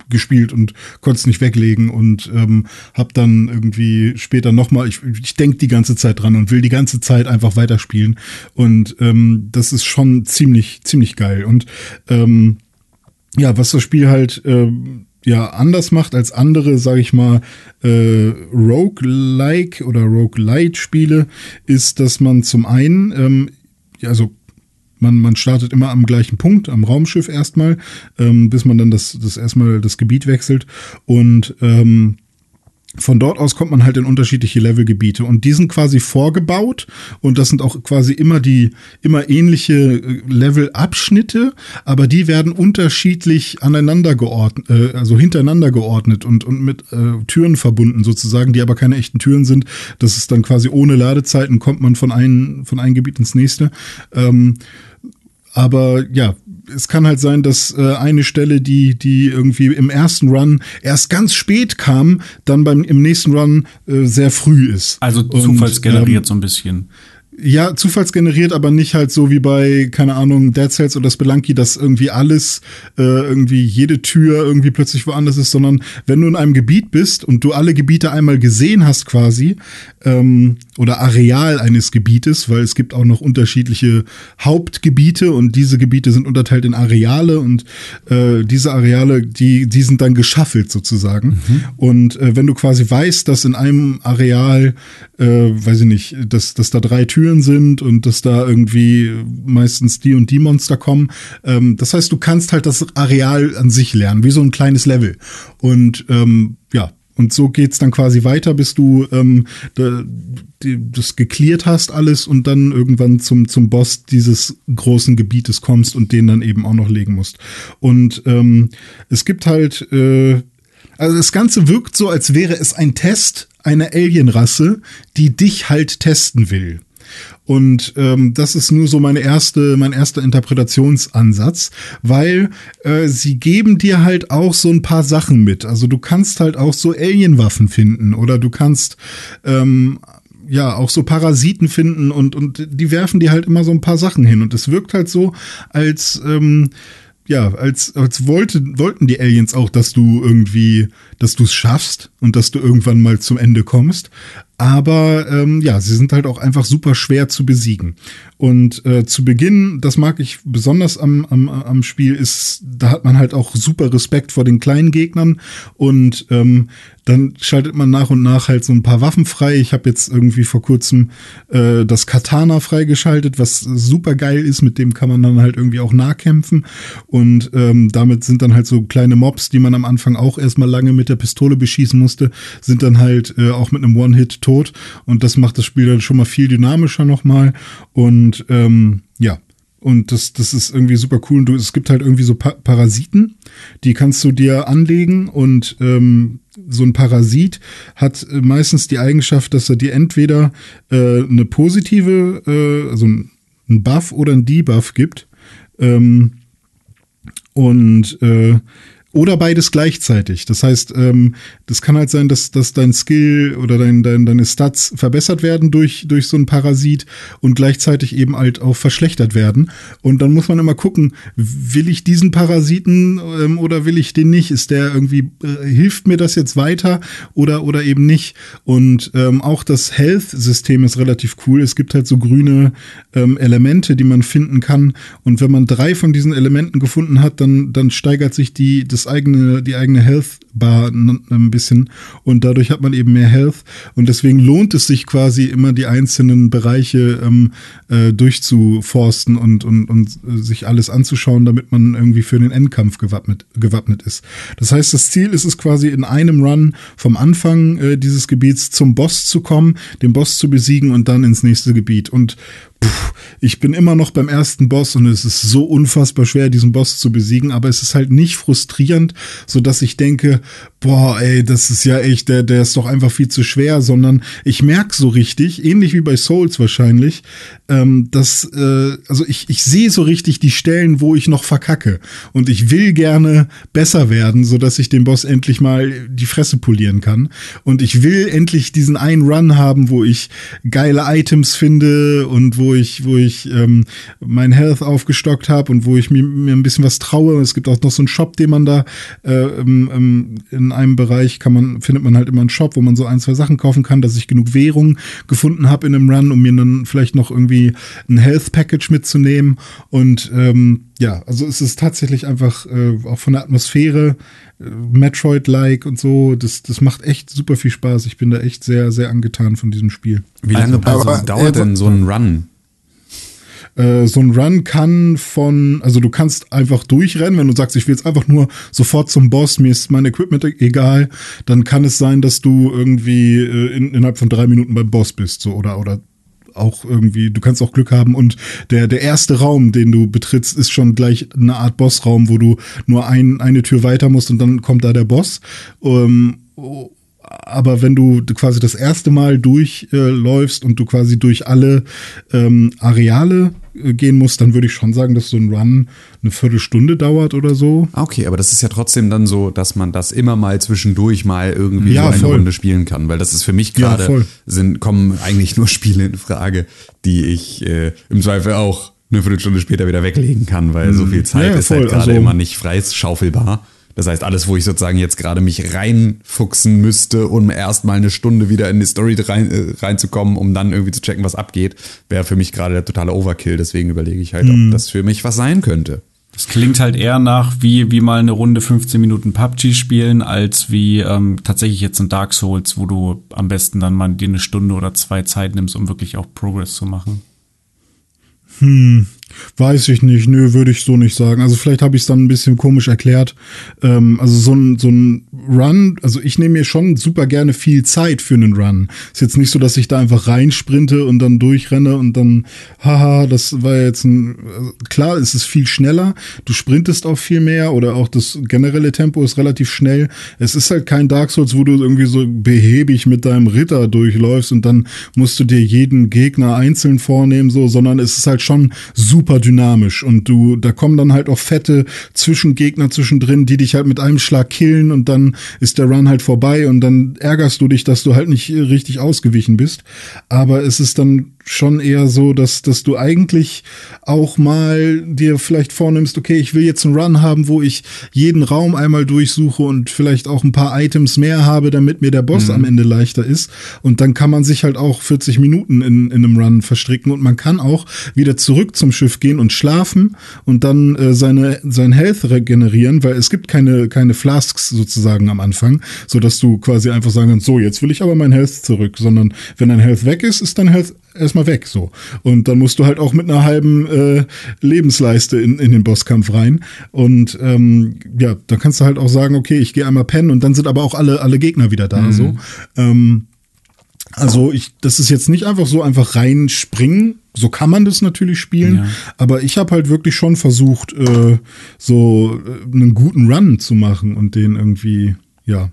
gespielt und konnte es nicht weglegen und ähm, habe dann irgendwie später nochmal, ich, ich denke die ganze Zeit dran und will die ganze Zeit einfach weiterspielen und ähm, das ist schon ziemlich, ziemlich geil und ähm, ja, was das Spiel halt äh, ja anders macht als andere, sage ich mal, äh, Roguelike oder Roguelite-Spiele, ist, dass man zum einen, ähm, also man, man startet immer am gleichen Punkt, am Raumschiff erstmal, ähm, bis man dann das, das erstmal das Gebiet wechselt. Und ähm, von dort aus kommt man halt in unterschiedliche Levelgebiete und die sind quasi vorgebaut und das sind auch quasi immer die immer ähnliche äh, Levelabschnitte, aber die werden unterschiedlich aneinander geordnet, äh, also hintereinander geordnet und und mit äh, Türen verbunden sozusagen, die aber keine echten Türen sind. Das ist dann quasi ohne Ladezeiten kommt man von einem von einem Gebiet ins nächste. Ähm, aber ja, es kann halt sein, dass äh, eine Stelle, die, die irgendwie im ersten Run erst ganz spät kam, dann beim im nächsten Run äh, sehr früh ist. Also zufallsgeneriert ähm, so ein bisschen. Ja, zufallsgeneriert, aber nicht halt so wie bei, keine Ahnung, Dead Cells oder Spelunky, dass irgendwie alles, äh, irgendwie jede Tür irgendwie plötzlich woanders ist, sondern wenn du in einem Gebiet bist und du alle Gebiete einmal gesehen hast quasi, ähm, oder Areal eines Gebietes, weil es gibt auch noch unterschiedliche Hauptgebiete und diese Gebiete sind unterteilt in Areale und äh, diese Areale, die, die sind dann geschaffelt sozusagen. Mhm. Und äh, wenn du quasi weißt, dass in einem Areal, äh, weiß ich nicht, dass, dass da drei Türen sind und dass da irgendwie meistens die und die Monster kommen, ähm, das heißt, du kannst halt das Areal an sich lernen, wie so ein kleines Level. Und ähm, ja, und so geht's dann quasi weiter, bis du ähm, das geklärt hast alles und dann irgendwann zum, zum Boss dieses großen Gebietes kommst und den dann eben auch noch legen musst. Und ähm, es gibt halt, äh, also das Ganze wirkt so, als wäre es ein Test einer Alienrasse, die dich halt testen will. Und ähm, das ist nur so meine erste, mein erster Interpretationsansatz, weil äh, sie geben dir halt auch so ein paar Sachen mit. Also du kannst halt auch so Alienwaffen finden oder du kannst ähm, ja auch so Parasiten finden und und die werfen dir halt immer so ein paar Sachen hin und es wirkt halt so als ähm, ja, als, als wollte, wollten die Aliens auch, dass du irgendwie, dass du es schaffst und dass du irgendwann mal zum Ende kommst. Aber ähm, ja, sie sind halt auch einfach super schwer zu besiegen. Und äh, zu Beginn, das mag ich besonders am, am, am Spiel, ist, da hat man halt auch super Respekt vor den kleinen Gegnern. Und ähm, dann schaltet man nach und nach halt so ein paar Waffen frei. Ich habe jetzt irgendwie vor kurzem äh, das Katana freigeschaltet, was super geil ist. Mit dem kann man dann halt irgendwie auch nahkämpfen. Und ähm, damit sind dann halt so kleine Mobs, die man am Anfang auch erstmal lange mit der Pistole beschießen musste, sind dann halt äh, auch mit einem One-Hit tot. Und das macht das Spiel dann schon mal viel dynamischer nochmal. Und ähm, ja, und das, das ist irgendwie super cool. Du, es gibt halt irgendwie so pa Parasiten, die kannst du dir anlegen und ähm, so ein Parasit hat äh, meistens die Eigenschaft, dass er dir entweder äh, eine positive, äh, also ein Buff oder ein Debuff gibt. Ähm, und äh, oder beides gleichzeitig. Das heißt, ähm, das kann halt sein, dass, dass dein Skill oder dein, dein, deine Stats verbessert werden durch, durch so einen Parasit und gleichzeitig eben halt auch verschlechtert werden. Und dann muss man immer gucken, will ich diesen Parasiten ähm, oder will ich den nicht? Ist der irgendwie, äh, hilft mir das jetzt weiter oder, oder eben nicht? Und ähm, auch das Health-System ist relativ cool. Es gibt halt so grüne ähm, Elemente, die man finden kann. Und wenn man drei von diesen Elementen gefunden hat, dann, dann steigert sich die, das eigene, die eigene Health Bar ein bisschen. Und dadurch hat man eben mehr Health. Und deswegen lohnt es sich quasi immer die einzelnen Bereiche ähm, äh, durchzuforsten und, und, und sich alles anzuschauen, damit man irgendwie für den Endkampf gewappnet, gewappnet ist. Das heißt, das Ziel ist es quasi in einem Run vom Anfang äh, dieses Gebiets zum Boss zu kommen, den Boss zu besiegen und dann ins nächste Gebiet. Und Ich bin immer noch beim ersten Boss und es ist so unfassbar schwer, diesen Boss zu besiegen, aber es ist halt nicht frustrierend, so dass ich denke, boah, ey, das ist ja echt, der, der ist doch einfach viel zu schwer, sondern ich merke so richtig, ähnlich wie bei Souls wahrscheinlich, ähm, dass, äh, also ich, ich sehe so richtig die Stellen, wo ich noch verkacke und ich will gerne besser werden, so dass ich den Boss endlich mal die Fresse polieren kann und ich will endlich diesen einen Run haben, wo ich geile Items finde und wo ich, wo ich ähm, mein Health aufgestockt habe und wo ich mir, mir ein bisschen was traue. Es gibt auch noch so einen Shop, den man da äh, ähm, in einem Bereich kann man, findet man halt immer einen Shop, wo man so ein, zwei Sachen kaufen kann, dass ich genug Währung gefunden habe in einem Run, um mir dann vielleicht noch irgendwie ein Health Package mitzunehmen. Und ähm, ja, also es ist tatsächlich einfach äh, auch von der Atmosphäre äh, Metroid-like und so. Das, das macht echt super viel Spaß. Ich bin da echt sehr, sehr angetan von diesem Spiel. Wie lange also, aber, dauert denn so ein Run? Äh, so ein Run kann von, also du kannst einfach durchrennen, wenn du sagst, ich will jetzt einfach nur sofort zum Boss, mir ist mein Equipment egal, dann kann es sein, dass du irgendwie äh, in, innerhalb von drei Minuten beim Boss bist, so oder oder auch irgendwie, du kannst auch Glück haben und der, der erste Raum, den du betrittst, ist schon gleich eine Art Bossraum, wo du nur ein, eine Tür weiter musst und dann kommt da der Boss. Ähm, aber wenn du quasi das erste Mal durchläufst äh, und du quasi durch alle ähm, Areale äh, gehen musst, dann würde ich schon sagen, dass so ein Run eine Viertelstunde dauert oder so. Okay, aber das ist ja trotzdem dann so, dass man das immer mal zwischendurch mal irgendwie ja, so eine voll. Runde spielen kann, weil das ist für mich gerade ja, sind kommen eigentlich nur Spiele in Frage, die ich äh, im Zweifel auch eine Viertelstunde später wieder weglegen kann, weil mhm. so viel Zeit ja, ist halt gerade also, immer nicht freischaufelbar. Das heißt, alles, wo ich sozusagen jetzt gerade mich reinfuchsen müsste, um erstmal eine Stunde wieder in die Story rein, äh, reinzukommen, um dann irgendwie zu checken, was abgeht, wäre für mich gerade der totale Overkill. Deswegen überlege ich halt, mhm. ob das für mich was sein könnte. Das klingt halt eher nach wie, wie mal eine Runde 15 Minuten PUBG spielen, als wie ähm, tatsächlich jetzt ein Dark Souls, wo du am besten dann mal dir eine Stunde oder zwei Zeit nimmst, um wirklich auch Progress zu machen. Hm, Weiß ich nicht, nö, würde ich so nicht sagen. Also vielleicht habe ich es dann ein bisschen komisch erklärt. Ähm, also so ein, so ein Run, also ich nehme mir schon super gerne viel Zeit für einen Run. Ist jetzt nicht so, dass ich da einfach reinsprinte und dann durchrenne und dann, haha, das war jetzt ein, klar, es ist viel schneller, du sprintest auch viel mehr oder auch das generelle Tempo ist relativ schnell. Es ist halt kein Dark Souls, wo du irgendwie so behäbig mit deinem Ritter durchläufst und dann musst du dir jeden Gegner einzeln vornehmen, so, sondern es ist halt schon super super dynamisch und du, da kommen dann halt auch fette Zwischengegner zwischendrin, die dich halt mit einem Schlag killen und dann ist der Run halt vorbei und dann ärgerst du dich, dass du halt nicht richtig ausgewichen bist. Aber es ist dann schon eher so, dass, dass du eigentlich auch mal dir vielleicht vornimmst, okay, ich will jetzt einen Run haben, wo ich jeden Raum einmal durchsuche und vielleicht auch ein paar Items mehr habe, damit mir der Boss mhm. am Ende leichter ist. Und dann kann man sich halt auch 40 Minuten in, in einem Run verstricken und man kann auch wieder zurück zum Schiff gehen und schlafen und dann äh, seine, sein Health regenerieren, weil es gibt keine, keine Flasks sozusagen am Anfang, so dass du quasi einfach sagen kannst, so, jetzt will ich aber mein Health zurück, sondern wenn dein Health weg ist, ist dein Health erstmal weg so. Und dann musst du halt auch mit einer halben äh, Lebensleiste in, in den Bosskampf rein. Und ähm, ja, dann kannst du halt auch sagen, okay, ich gehe einmal pennen und dann sind aber auch alle, alle Gegner wieder da. Mhm. So. Ähm, also ich, das ist jetzt nicht einfach so einfach reinspringen. So kann man das natürlich spielen, ja. aber ich habe halt wirklich schon versucht, äh, so äh, einen guten Run zu machen und den irgendwie, ja,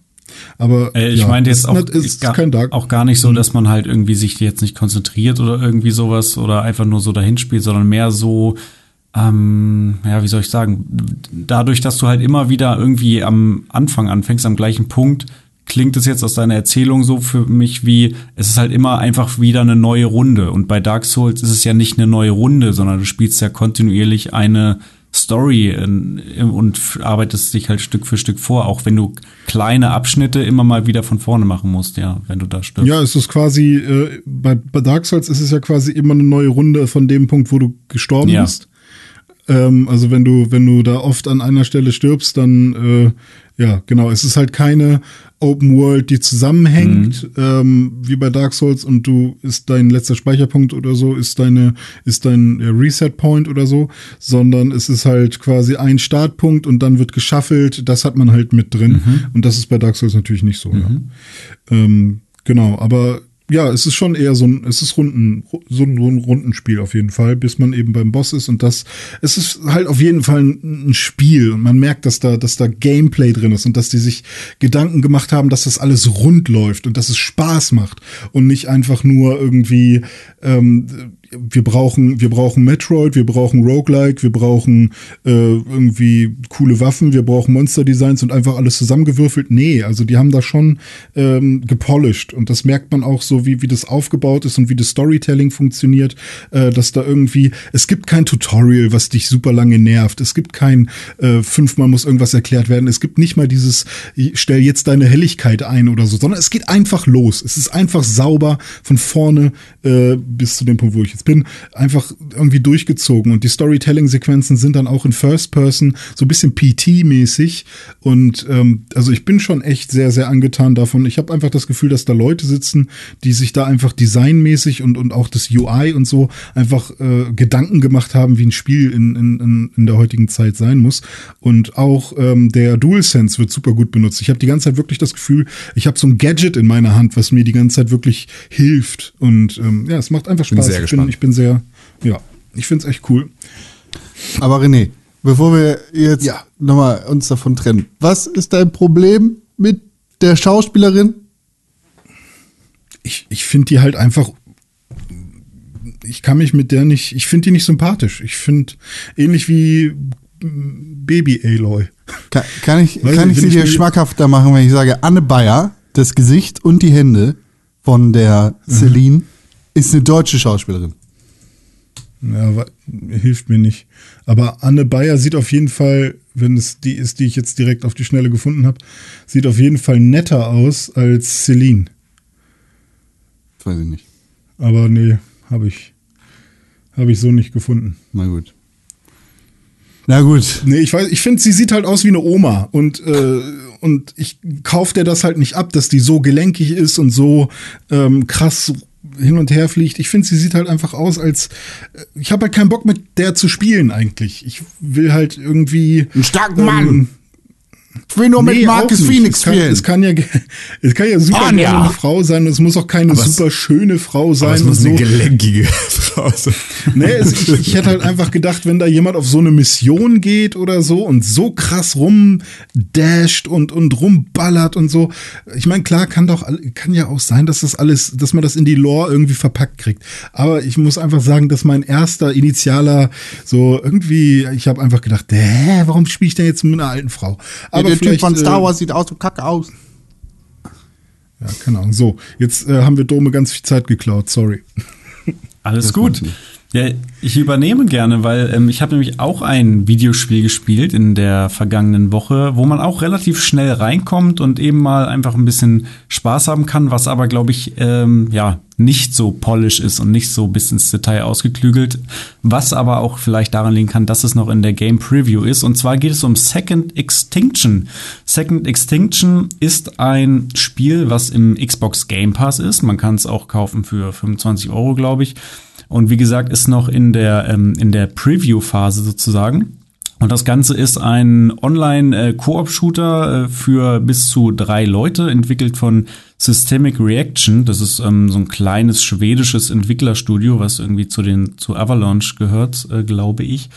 aber äh, ich ja, meine jetzt auch, ist gar, auch gar nicht so, dass man halt irgendwie sich jetzt nicht konzentriert oder irgendwie sowas oder einfach nur so dahin spielt, sondern mehr so, ähm, ja, wie soll ich sagen, dadurch, dass du halt immer wieder irgendwie am Anfang anfängst, am gleichen Punkt, klingt es jetzt aus deiner Erzählung so für mich wie, es ist halt immer einfach wieder eine neue Runde. Und bei Dark Souls ist es ja nicht eine neue Runde, sondern du spielst ja kontinuierlich eine Story und arbeitest dich halt Stück für Stück vor, auch wenn du kleine Abschnitte immer mal wieder von vorne machen musst, ja, wenn du da stirbst. Ja, es ist quasi, äh, bei, bei Dark Souls ist es ja quasi immer eine neue Runde von dem Punkt, wo du gestorben ja. bist. Ähm, also wenn du, wenn du da oft an einer Stelle stirbst, dann äh, ja, genau. Es ist halt keine Open World, die zusammenhängt, mhm. ähm, wie bei Dark Souls und du ist dein letzter Speicherpunkt oder so, ist deine, ist dein Reset Point oder so, sondern es ist halt quasi ein Startpunkt und dann wird geschaffelt. Das hat man halt mit drin. Mhm. Und das ist bei Dark Souls natürlich nicht so, mhm. ja. Ähm, genau, aber ja, es ist schon eher so ein, es ist Runden, so ein, so ein Rundenspiel auf jeden Fall, bis man eben beim Boss ist und das, es ist halt auf jeden Fall ein, ein, Spiel und man merkt, dass da, dass da Gameplay drin ist und dass die sich Gedanken gemacht haben, dass das alles rund läuft und dass es Spaß macht und nicht einfach nur irgendwie ähm, wir brauchen, wir brauchen Metroid, wir brauchen Roguelike, wir brauchen äh, irgendwie coole Waffen, wir brauchen Monster-Designs und einfach alles zusammengewürfelt. Nee, also die haben da schon ähm, gepolished und das merkt man auch so, wie, wie das aufgebaut ist und wie das Storytelling funktioniert, äh, dass da irgendwie, es gibt kein Tutorial, was dich super lange nervt, es gibt kein äh, fünfmal muss irgendwas erklärt werden, es gibt nicht mal dieses, stell jetzt deine Helligkeit ein oder so, sondern es geht einfach los. Es ist einfach sauber von vorne äh, bis zu dem Punkt, wo ich jetzt bin, einfach irgendwie durchgezogen. Und die Storytelling-Sequenzen sind dann auch in First Person so ein bisschen PT-mäßig. Und ähm, also ich bin schon echt sehr, sehr angetan davon. Ich habe einfach das Gefühl, dass da Leute sitzen, die sich da einfach designmäßig und, und auch das UI und so einfach äh, Gedanken gemacht haben, wie ein Spiel in, in, in der heutigen Zeit sein muss. Und auch ähm, der DualSense wird super gut benutzt. Ich habe die ganze Zeit wirklich das Gefühl, ich habe so ein Gadget in meiner Hand, was mir die ganze Zeit wirklich hilft. Und ähm, ja, es macht einfach Spaß. Bin sehr ich, bin, ich bin sehr, ja, ich finde es echt cool. Aber René, bevor wir jetzt ja. nochmal uns davon trennen, was ist dein Problem mit der Schauspielerin? Ich, ich finde die halt einfach ich kann mich mit der nicht, ich finde die nicht sympathisch. Ich finde, ähnlich wie Baby Aloy. Kann, kann ich, kann ich sie dir schmackhafter machen, wenn ich sage, Anne Bayer, das Gesicht und die Hände von der mhm. Celine ist eine deutsche Schauspielerin. Ja, hilft mir nicht. Aber Anne Bayer sieht auf jeden Fall, wenn es die ist, die ich jetzt direkt auf die Schnelle gefunden habe, sieht auf jeden Fall netter aus als Celine. Weiß ich nicht. Aber nee, habe ich, hab ich so nicht gefunden. Na gut. Na gut. Nee, ich weiß, ich finde, sie sieht halt aus wie eine Oma und, äh, und ich kaufe dir das halt nicht ab, dass die so gelenkig ist und so ähm, krass hin und her fliegt. Ich finde, sie sieht halt einfach aus, als äh, ich habe halt keinen Bock mit der zu spielen eigentlich. Ich will halt irgendwie einen starken Mann. Ähm, ich will nur nee, mit Marcus Phoenix es kann, spielen. Es kann ja, es kann ja super gerne eine Frau sein. Es muss auch keine aber super es, schöne Frau sein. Es muss so. eine gelenkige Frau sein. Nee, es, ich, ich hätte halt einfach gedacht, wenn da jemand auf so eine Mission geht oder so und so krass rumdasht und, und rumballert und so. Ich meine, klar, kann doch, kann ja auch sein, dass das alles, dass man das in die Lore irgendwie verpackt kriegt. Aber ich muss einfach sagen, dass mein erster initialer so irgendwie, ich habe einfach gedacht, hä, warum spiele ich denn jetzt mit einer alten Frau? Aber der Typ von Star äh, Wars sieht aus so kacke aus. Ja, keine Ahnung. So, jetzt äh, haben wir Dome ganz viel Zeit geklaut, sorry. Alles gut. Ja, ich übernehme gerne, weil ähm, ich habe nämlich auch ein Videospiel gespielt in der vergangenen Woche, wo man auch relativ schnell reinkommt und eben mal einfach ein bisschen Spaß haben kann, was aber, glaube ich, ähm, ja, nicht so polish ist und nicht so bis ins Detail ausgeklügelt, was aber auch vielleicht daran liegen kann, dass es noch in der Game Preview ist. Und zwar geht es um Second Extinction. Second Extinction ist ein Spiel, was im Xbox Game Pass ist. Man kann es auch kaufen für 25 Euro, glaube ich. Und wie gesagt, ist noch in der, ähm, in der Preview-Phase sozusagen. Und das Ganze ist ein Online-Koop-Shooter äh, für bis zu drei Leute, entwickelt von Systemic Reaction. Das ist ähm, so ein kleines schwedisches Entwicklerstudio, was irgendwie zu den zu Avalanche gehört, äh, glaube ich.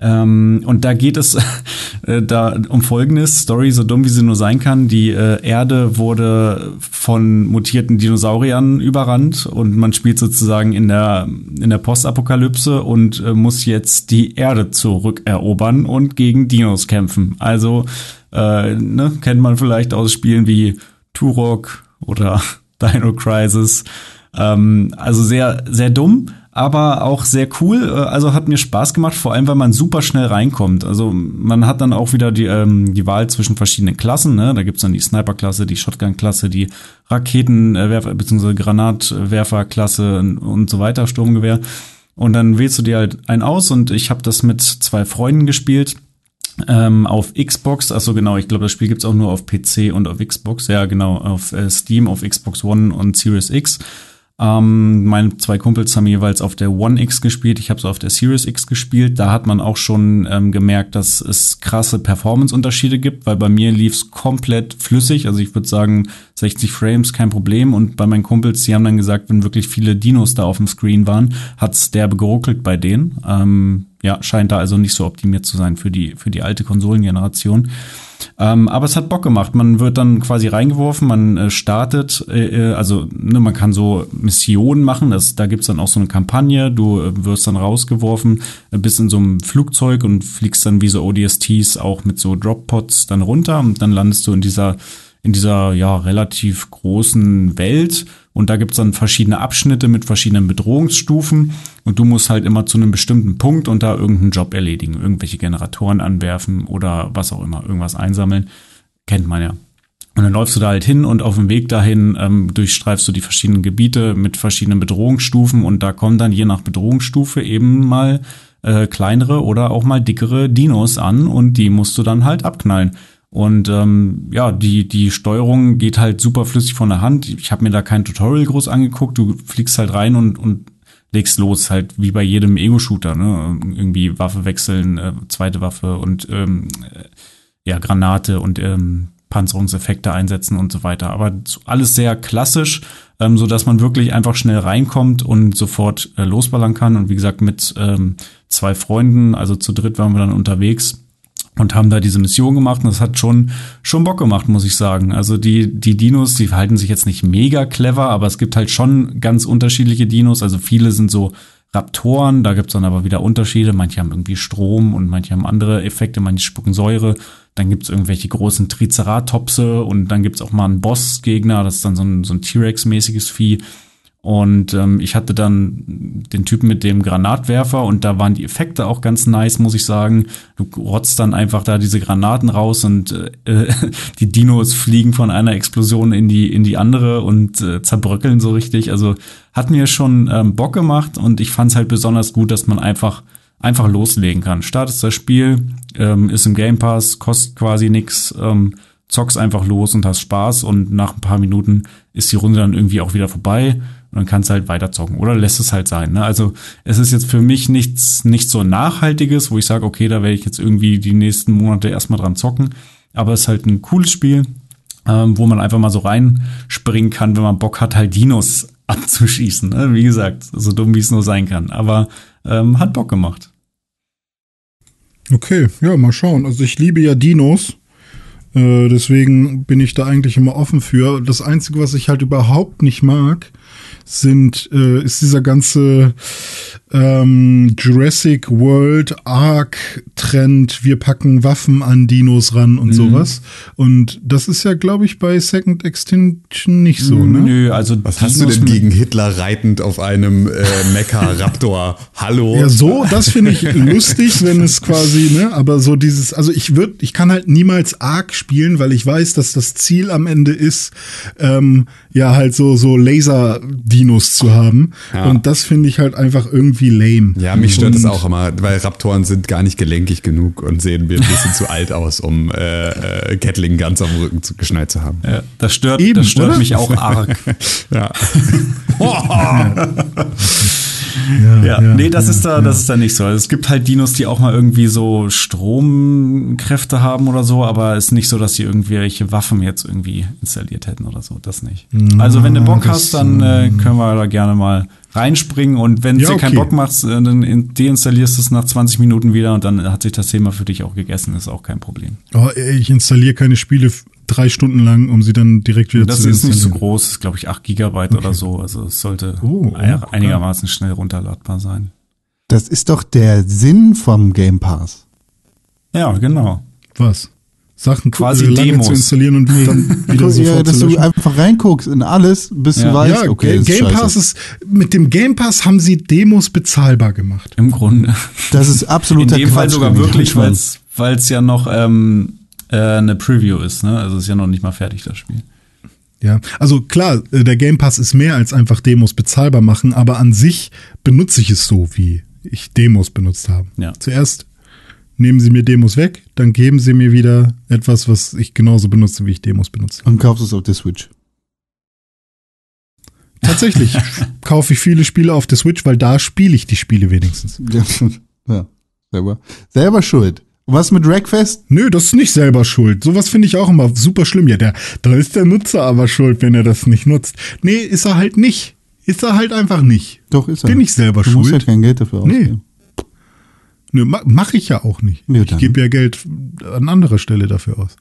Ähm, und da geht es äh, da um folgendes Story, so dumm wie sie nur sein kann. Die äh, Erde wurde von mutierten Dinosauriern überrannt und man spielt sozusagen in der in der Postapokalypse und äh, muss jetzt die Erde zurückerobern und gegen Dinos kämpfen. Also äh, ne, kennt man vielleicht aus Spielen wie Turok oder Dino Crisis. Ähm, also sehr sehr dumm aber auch sehr cool. Äh, also hat mir Spaß gemacht, vor allem weil man super schnell reinkommt. Also man hat dann auch wieder die, ähm, die Wahl zwischen verschiedenen Klassen. Ne? Da gibt's dann die Sniper-Klasse, die Shotgun-Klasse, die Raketenwerfer bzw. Granatwerfer-Klasse und so weiter, Sturmgewehr. Und dann wählst du dir halt einen aus und ich habe das mit zwei Freunden gespielt. Ähm, auf Xbox, also genau, ich glaube, das Spiel gibt's auch nur auf PC und auf Xbox, ja genau, auf äh, Steam, auf Xbox One und Series X. Ähm, meine zwei Kumpels haben jeweils auf der One X gespielt, ich habe so auf der Series X gespielt. Da hat man auch schon ähm, gemerkt, dass es krasse Performance-Unterschiede gibt, weil bei mir lief's komplett flüssig. Also ich würde sagen, 60 Frames kein Problem. Und bei meinen Kumpels, die haben dann gesagt, wenn wirklich viele Dinos da auf dem Screen waren, hat's derbe geruckelt bei denen. Ähm, ja, scheint da also nicht so optimiert zu sein für die, für die alte Konsolengeneration. Ähm, aber es hat Bock gemacht. Man wird dann quasi reingeworfen, man äh, startet, äh, äh, also ne, man kann so Missionen machen. Das, da gibt's dann auch so eine Kampagne. Du äh, wirst dann rausgeworfen, äh, bist in so einem Flugzeug und fliegst dann wie so ODSTs auch mit so Droppods dann runter und dann landest du in dieser in dieser ja relativ großen Welt und da gibt's dann verschiedene Abschnitte mit verschiedenen Bedrohungsstufen und du musst halt immer zu einem bestimmten Punkt und da irgendeinen Job erledigen, irgendwelche Generatoren anwerfen oder was auch immer, irgendwas einsammeln. Kennt man ja. Und dann läufst du da halt hin und auf dem Weg dahin ähm, durchstreifst du die verschiedenen Gebiete mit verschiedenen Bedrohungsstufen und da kommen dann je nach Bedrohungsstufe eben mal äh, kleinere oder auch mal dickere Dinos an und die musst du dann halt abknallen. Und ähm, ja, die, die Steuerung geht halt super flüssig von der Hand. Ich habe mir da kein Tutorial groß angeguckt. Du fliegst halt rein und, und legst los, halt wie bei jedem Ego-Shooter, ne? Irgendwie Waffe wechseln, äh, zweite Waffe und ähm, äh, ja, Granate und ähm, Panzerungseffekte einsetzen und so weiter. Aber alles sehr klassisch, ähm, so dass man wirklich einfach schnell reinkommt und sofort äh, losballern kann. Und wie gesagt, mit ähm, zwei Freunden, also zu dritt waren wir dann unterwegs und haben da diese Mission gemacht und das hat schon schon Bock gemacht, muss ich sagen. Also die die Dinos, die verhalten sich jetzt nicht mega clever, aber es gibt halt schon ganz unterschiedliche Dinos. Also viele sind so Raptoren, da gibt's dann aber wieder Unterschiede. Manche haben irgendwie Strom und manche haben andere Effekte, manche spucken Säure. Dann gibt's irgendwelche großen Triceratopse und dann gibt's auch mal einen Bossgegner, das ist dann so ein, so ein T-Rex-mäßiges Vieh. Und ähm, ich hatte dann den Typen mit dem Granatwerfer und da waren die Effekte auch ganz nice, muss ich sagen. Du rotzt dann einfach da diese Granaten raus und äh, die Dinos fliegen von einer Explosion in die in die andere und äh, zerbröckeln so richtig. Also hat mir schon ähm, Bock gemacht und ich fand es halt besonders gut, dass man einfach einfach loslegen kann. Startest das Spiel, ähm, ist im Game Pass, kostet quasi nix. Ähm, zockst einfach los und hast Spaß und nach ein paar Minuten ist die Runde dann irgendwie auch wieder vorbei und dann kannst du halt weiter zocken oder lässt es halt sein. Ne? Also es ist jetzt für mich nichts, nicht so nachhaltiges, wo ich sage, okay, da werde ich jetzt irgendwie die nächsten Monate erstmal dran zocken. Aber es ist halt ein cooles Spiel, ähm, wo man einfach mal so reinspringen kann, wenn man Bock hat, halt Dinos abzuschießen. Ne? Wie gesagt, so dumm wie es nur sein kann. Aber ähm, hat Bock gemacht. Okay, ja, mal schauen. Also ich liebe ja Dinos. Äh, deswegen bin ich da eigentlich immer offen für. Das Einzige, was ich halt überhaupt nicht mag, sind, äh, ist dieser ganze ähm, Jurassic World Arc Trend, wir packen Waffen an Dinos ran und mhm. sowas. Und das ist ja, glaube ich, bei Second Extinction nicht so, ne? Nö, also was Dinos hast du denn gegen Hitler reitend auf einem äh, Mecha Raptor? Hallo? Ja, so, das finde ich lustig, wenn es quasi, ne, aber so dieses, also ich würde, ich kann halt niemals Arc spielen, weil ich weiß, dass das Ziel am Ende ist, ähm, ja, halt so, so Laser-Dinos zu haben. Ja. Und das finde ich halt einfach irgendwie lame. Ja, mich stört und das auch immer, weil Raptoren sind gar nicht gelenkig genug und sehen mir ein bisschen zu alt aus, um äh, äh, Gatling ganz am Rücken zu, geschnallt zu haben. Ja, das stört, Eben, das stört mich auch arg. ja. Ja, nee, das ist da, das ist da nicht so. Also es gibt halt Dinos, die auch mal irgendwie so Stromkräfte haben oder so, aber es ist nicht so, dass sie irgendwelche Waffen jetzt irgendwie installiert hätten oder so. Das nicht. Also wenn du Bock das, hast, dann äh, können wir da gerne mal reinspringen und wenn es Ja, dir keinen okay. Bock macht, äh, dann in- deinstallierst du es nach 20 Minuten wieder und dann hat sich das Thema für dich auch gegessen, ist auch kein Problem. Oh, ich installiere keine Spiele drei Stunden lang, um sie dann direkt wieder Das zu ist nicht so groß, ist glaube ich 8 Gigabyte oder so, also es sollte Oh, okay. einigermaßen schnell runterladbar sein. Das ist doch der Sinn vom Game Pass. Ja, genau. Was? Sachen Quasi lange Demos. zu installieren und dann wieder ja, sofort dass zu du löschen. einfach reinguckst in alles, bis Ja. du weißt, ja, okay, ist Game scheiße. Pass ist, mit dem Game Pass haben sie Demos bezahlbar gemacht. Im Grunde. Das ist In absoluter dem Fall Quatsch, sogar René. wirklich, weil es ja noch ähm, äh, eine Preview ist, ne? Also es ist ja noch nicht mal fertig, das Spiel. Ja, also klar, äh, der Game Pass ist mehr als einfach Demos bezahlbar machen, aber an sich benutze ich es so, wie ich Demos benutzt habe. Ja. Zuerst nehmen sie mir Demos weg, dann geben sie mir wieder etwas, was ich genauso benutze, wie ich Demos benutze. Und kaufst es auf der Switch. Tatsächlich kaufe ich viele Spiele auf der Switch, weil da spiele ich die Spiele wenigstens. ja, selber. Selber schuld. Was mit Rackfest? Nö, das ist nicht selber schuld. Sowas finde ich auch immer super schlimm. Ja, der, da ist der Nutzer aber schuld, wenn er das nicht nutzt. Nee, ist er halt nicht. Ist er halt einfach nicht. Doch, ist er. Bin ich selber Du musst schuld? halt kein Geld dafür Nee. ausgeben. Nö, ma mache ich ja auch nicht. Ja, ich gebe ja Geld an anderer Stelle dafür aus.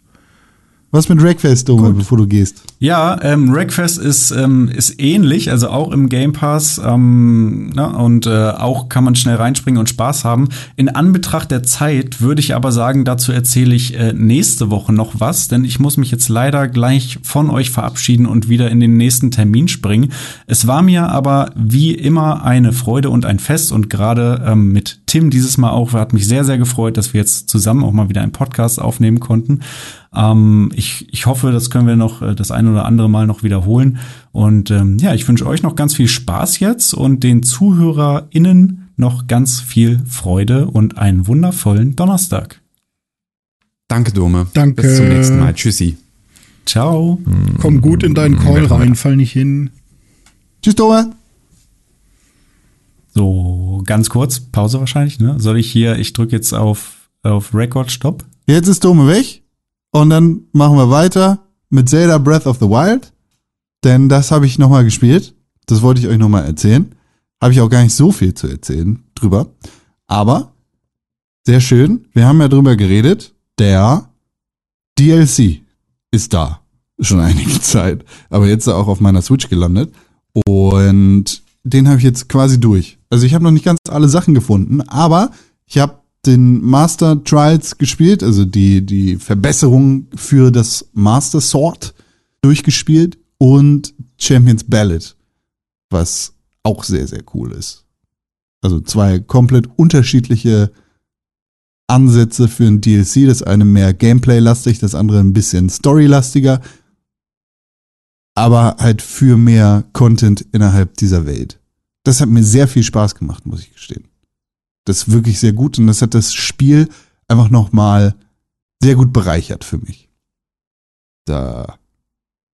Was mit Rackfest, Dome, bevor du gehst? Ja, ähm, Wreckfest ist, ähm, ist ähnlich, also auch im Game Pass ähm, ne, und äh, auch kann man schnell reinspringen und Spaß haben. In Anbetracht der Zeit würde ich aber sagen, dazu erzähle ich äh, nächste Woche noch was, denn ich muss mich jetzt leider gleich von euch verabschieden und wieder in den nächsten Termin springen. Es war mir aber wie immer eine Freude und ein Fest und gerade ähm, mit Tim dieses Mal auch, hat mich sehr, sehr gefreut, dass wir jetzt zusammen auch mal wieder einen Podcast aufnehmen konnten. Ähm, ich, ich hoffe, das können wir noch äh, das ein oder andere Mal noch wiederholen. Und ähm, ja, ich wünsche euch noch ganz viel Spaß jetzt und den ZuhörerInnen noch ganz viel Freude und einen wundervollen Donnerstag. Danke, Dome. Danke. Bis zum nächsten Mal. Tschüssi. Ciao. Komm gut in deinen Call rein, fall nicht hin. Tschüss, Dome. So, ganz kurz, Pause wahrscheinlich, ne? Soll ich hier, ich drücke jetzt auf, auf Record Stop. Jetzt ist Dome weg. Und dann machen wir weiter mit Zelda Breath of the Wild. Denn das habe ich nochmal gespielt. Das wollte ich euch nochmal erzählen. Habe ich auch gar nicht so viel zu erzählen drüber. Aber sehr schön. Wir haben ja drüber geredet. Der DLC ist da. Schon einige Zeit. Aber jetzt auch auf meiner Switch gelandet. Und den habe ich jetzt quasi durch. Also ich habe noch nicht ganz alle Sachen gefunden, aber ich habe den Master Trials gespielt, also die, die Verbesserung für das Master Sword durchgespielt und Champions Ballad, was auch sehr, sehr cool ist. Also zwei komplett unterschiedliche Ansätze für ein DLC. Das eine mehr Gameplay-lastig, das andere ein bisschen Story-lastiger. Aber halt für mehr Content innerhalb dieser Welt. Das hat mir sehr viel Spaß gemacht, muss ich gestehen. Das ist wirklich sehr gut und das hat das Spiel einfach nochmal sehr gut bereichert für mich. Da.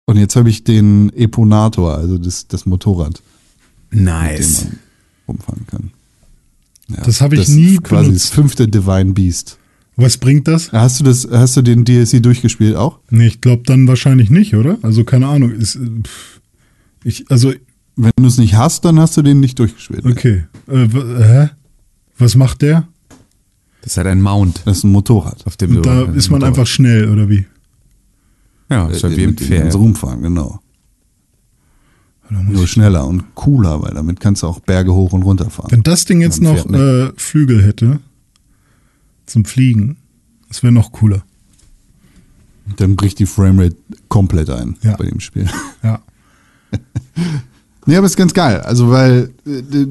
Und jetzt habe ich den Eponator, also das, das Motorrad, mit dem Nice. man rumfahren kann. Ja, Das habe ich nie ist quasi benutzt. das fünfte Divine Beast. Was bringt das? Hast du das, hast du den DLC durchgespielt auch? Nee, ich glaube dann wahrscheinlich nicht, oder? Also keine Ahnung. Ist, äh, pff. ich, also, Wenn du es nicht hast, dann hast du den nicht durchgespielt. okay. Äh, hä? Was macht der? Das ist halt ein Mount, Das ist ein Motorrad. auf dem Und du. da ist man einfach schnell, oder wie? Ja, ist halt wie im mit dem kannst Pferd. du rumfahren, genau. Nur schneller und cooler, weil damit kannst du auch Berge hoch und runter fahren. Wenn das Ding jetzt noch äh, Flügel hätte zum Fliegen, das wäre noch cooler. Dann bricht die Framerate komplett ein Ja. bei dem Spiel. Ja. Nee, aber ist ganz geil. Also, weil äh,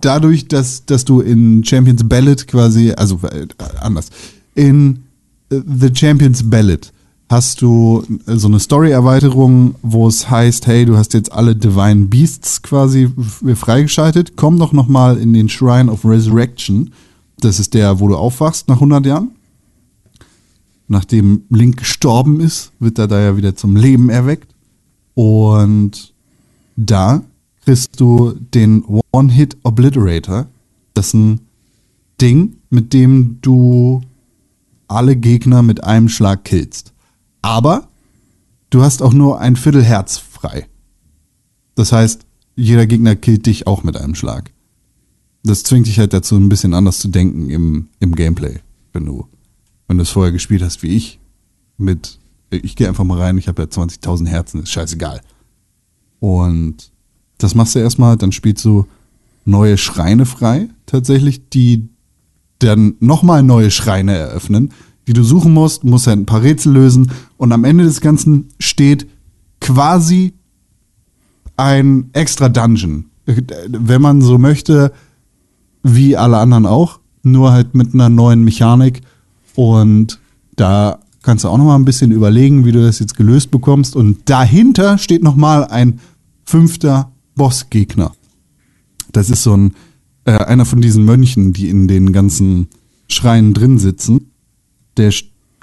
dadurch, dass, dass du in Champions Ballad quasi, also äh, anders, in äh, The Champions Ballad hast du äh, so eine Story-Erweiterung, wo es heißt, hey, du hast jetzt alle Divine Beasts quasi freigeschaltet, komm doch noch mal in den Shrine of Resurrection. Das ist der, wo du aufwachst nach 100 Jahren. Nachdem Link gestorben ist, wird er da ja wieder zum Leben erweckt. Und da kriegst du den One-Hit Obliterator. Das ist ein Ding, mit dem du alle Gegner mit einem Schlag killst. Aber du hast auch nur ein Viertel Herz frei. Das heißt, jeder Gegner killt dich auch mit einem Schlag. Das zwingt dich halt dazu, ein bisschen anders zu denken im, im Gameplay, wenn du, wenn du es vorher gespielt hast wie ich. Mit, ich gehe einfach mal rein, ich habe ja 20.000 Herzen, ist scheißegal. Und das machst du erstmal, dann spielst du neue Schreine frei, tatsächlich, die dann nochmal neue Schreine eröffnen, die du suchen musst, musst halt ein paar Rätsel lösen und am Ende des Ganzen steht quasi ein extra Dungeon. Wenn man so möchte, wie alle anderen auch, nur halt mit einer neuen Mechanik und da kannst du auch noch mal ein bisschen überlegen, wie du das jetzt gelöst bekommst und dahinter steht noch mal ein fünfter Bossgegner. Das ist so ein äh, einer von diesen Mönchen, die in den ganzen Schreien drin sitzen. Der,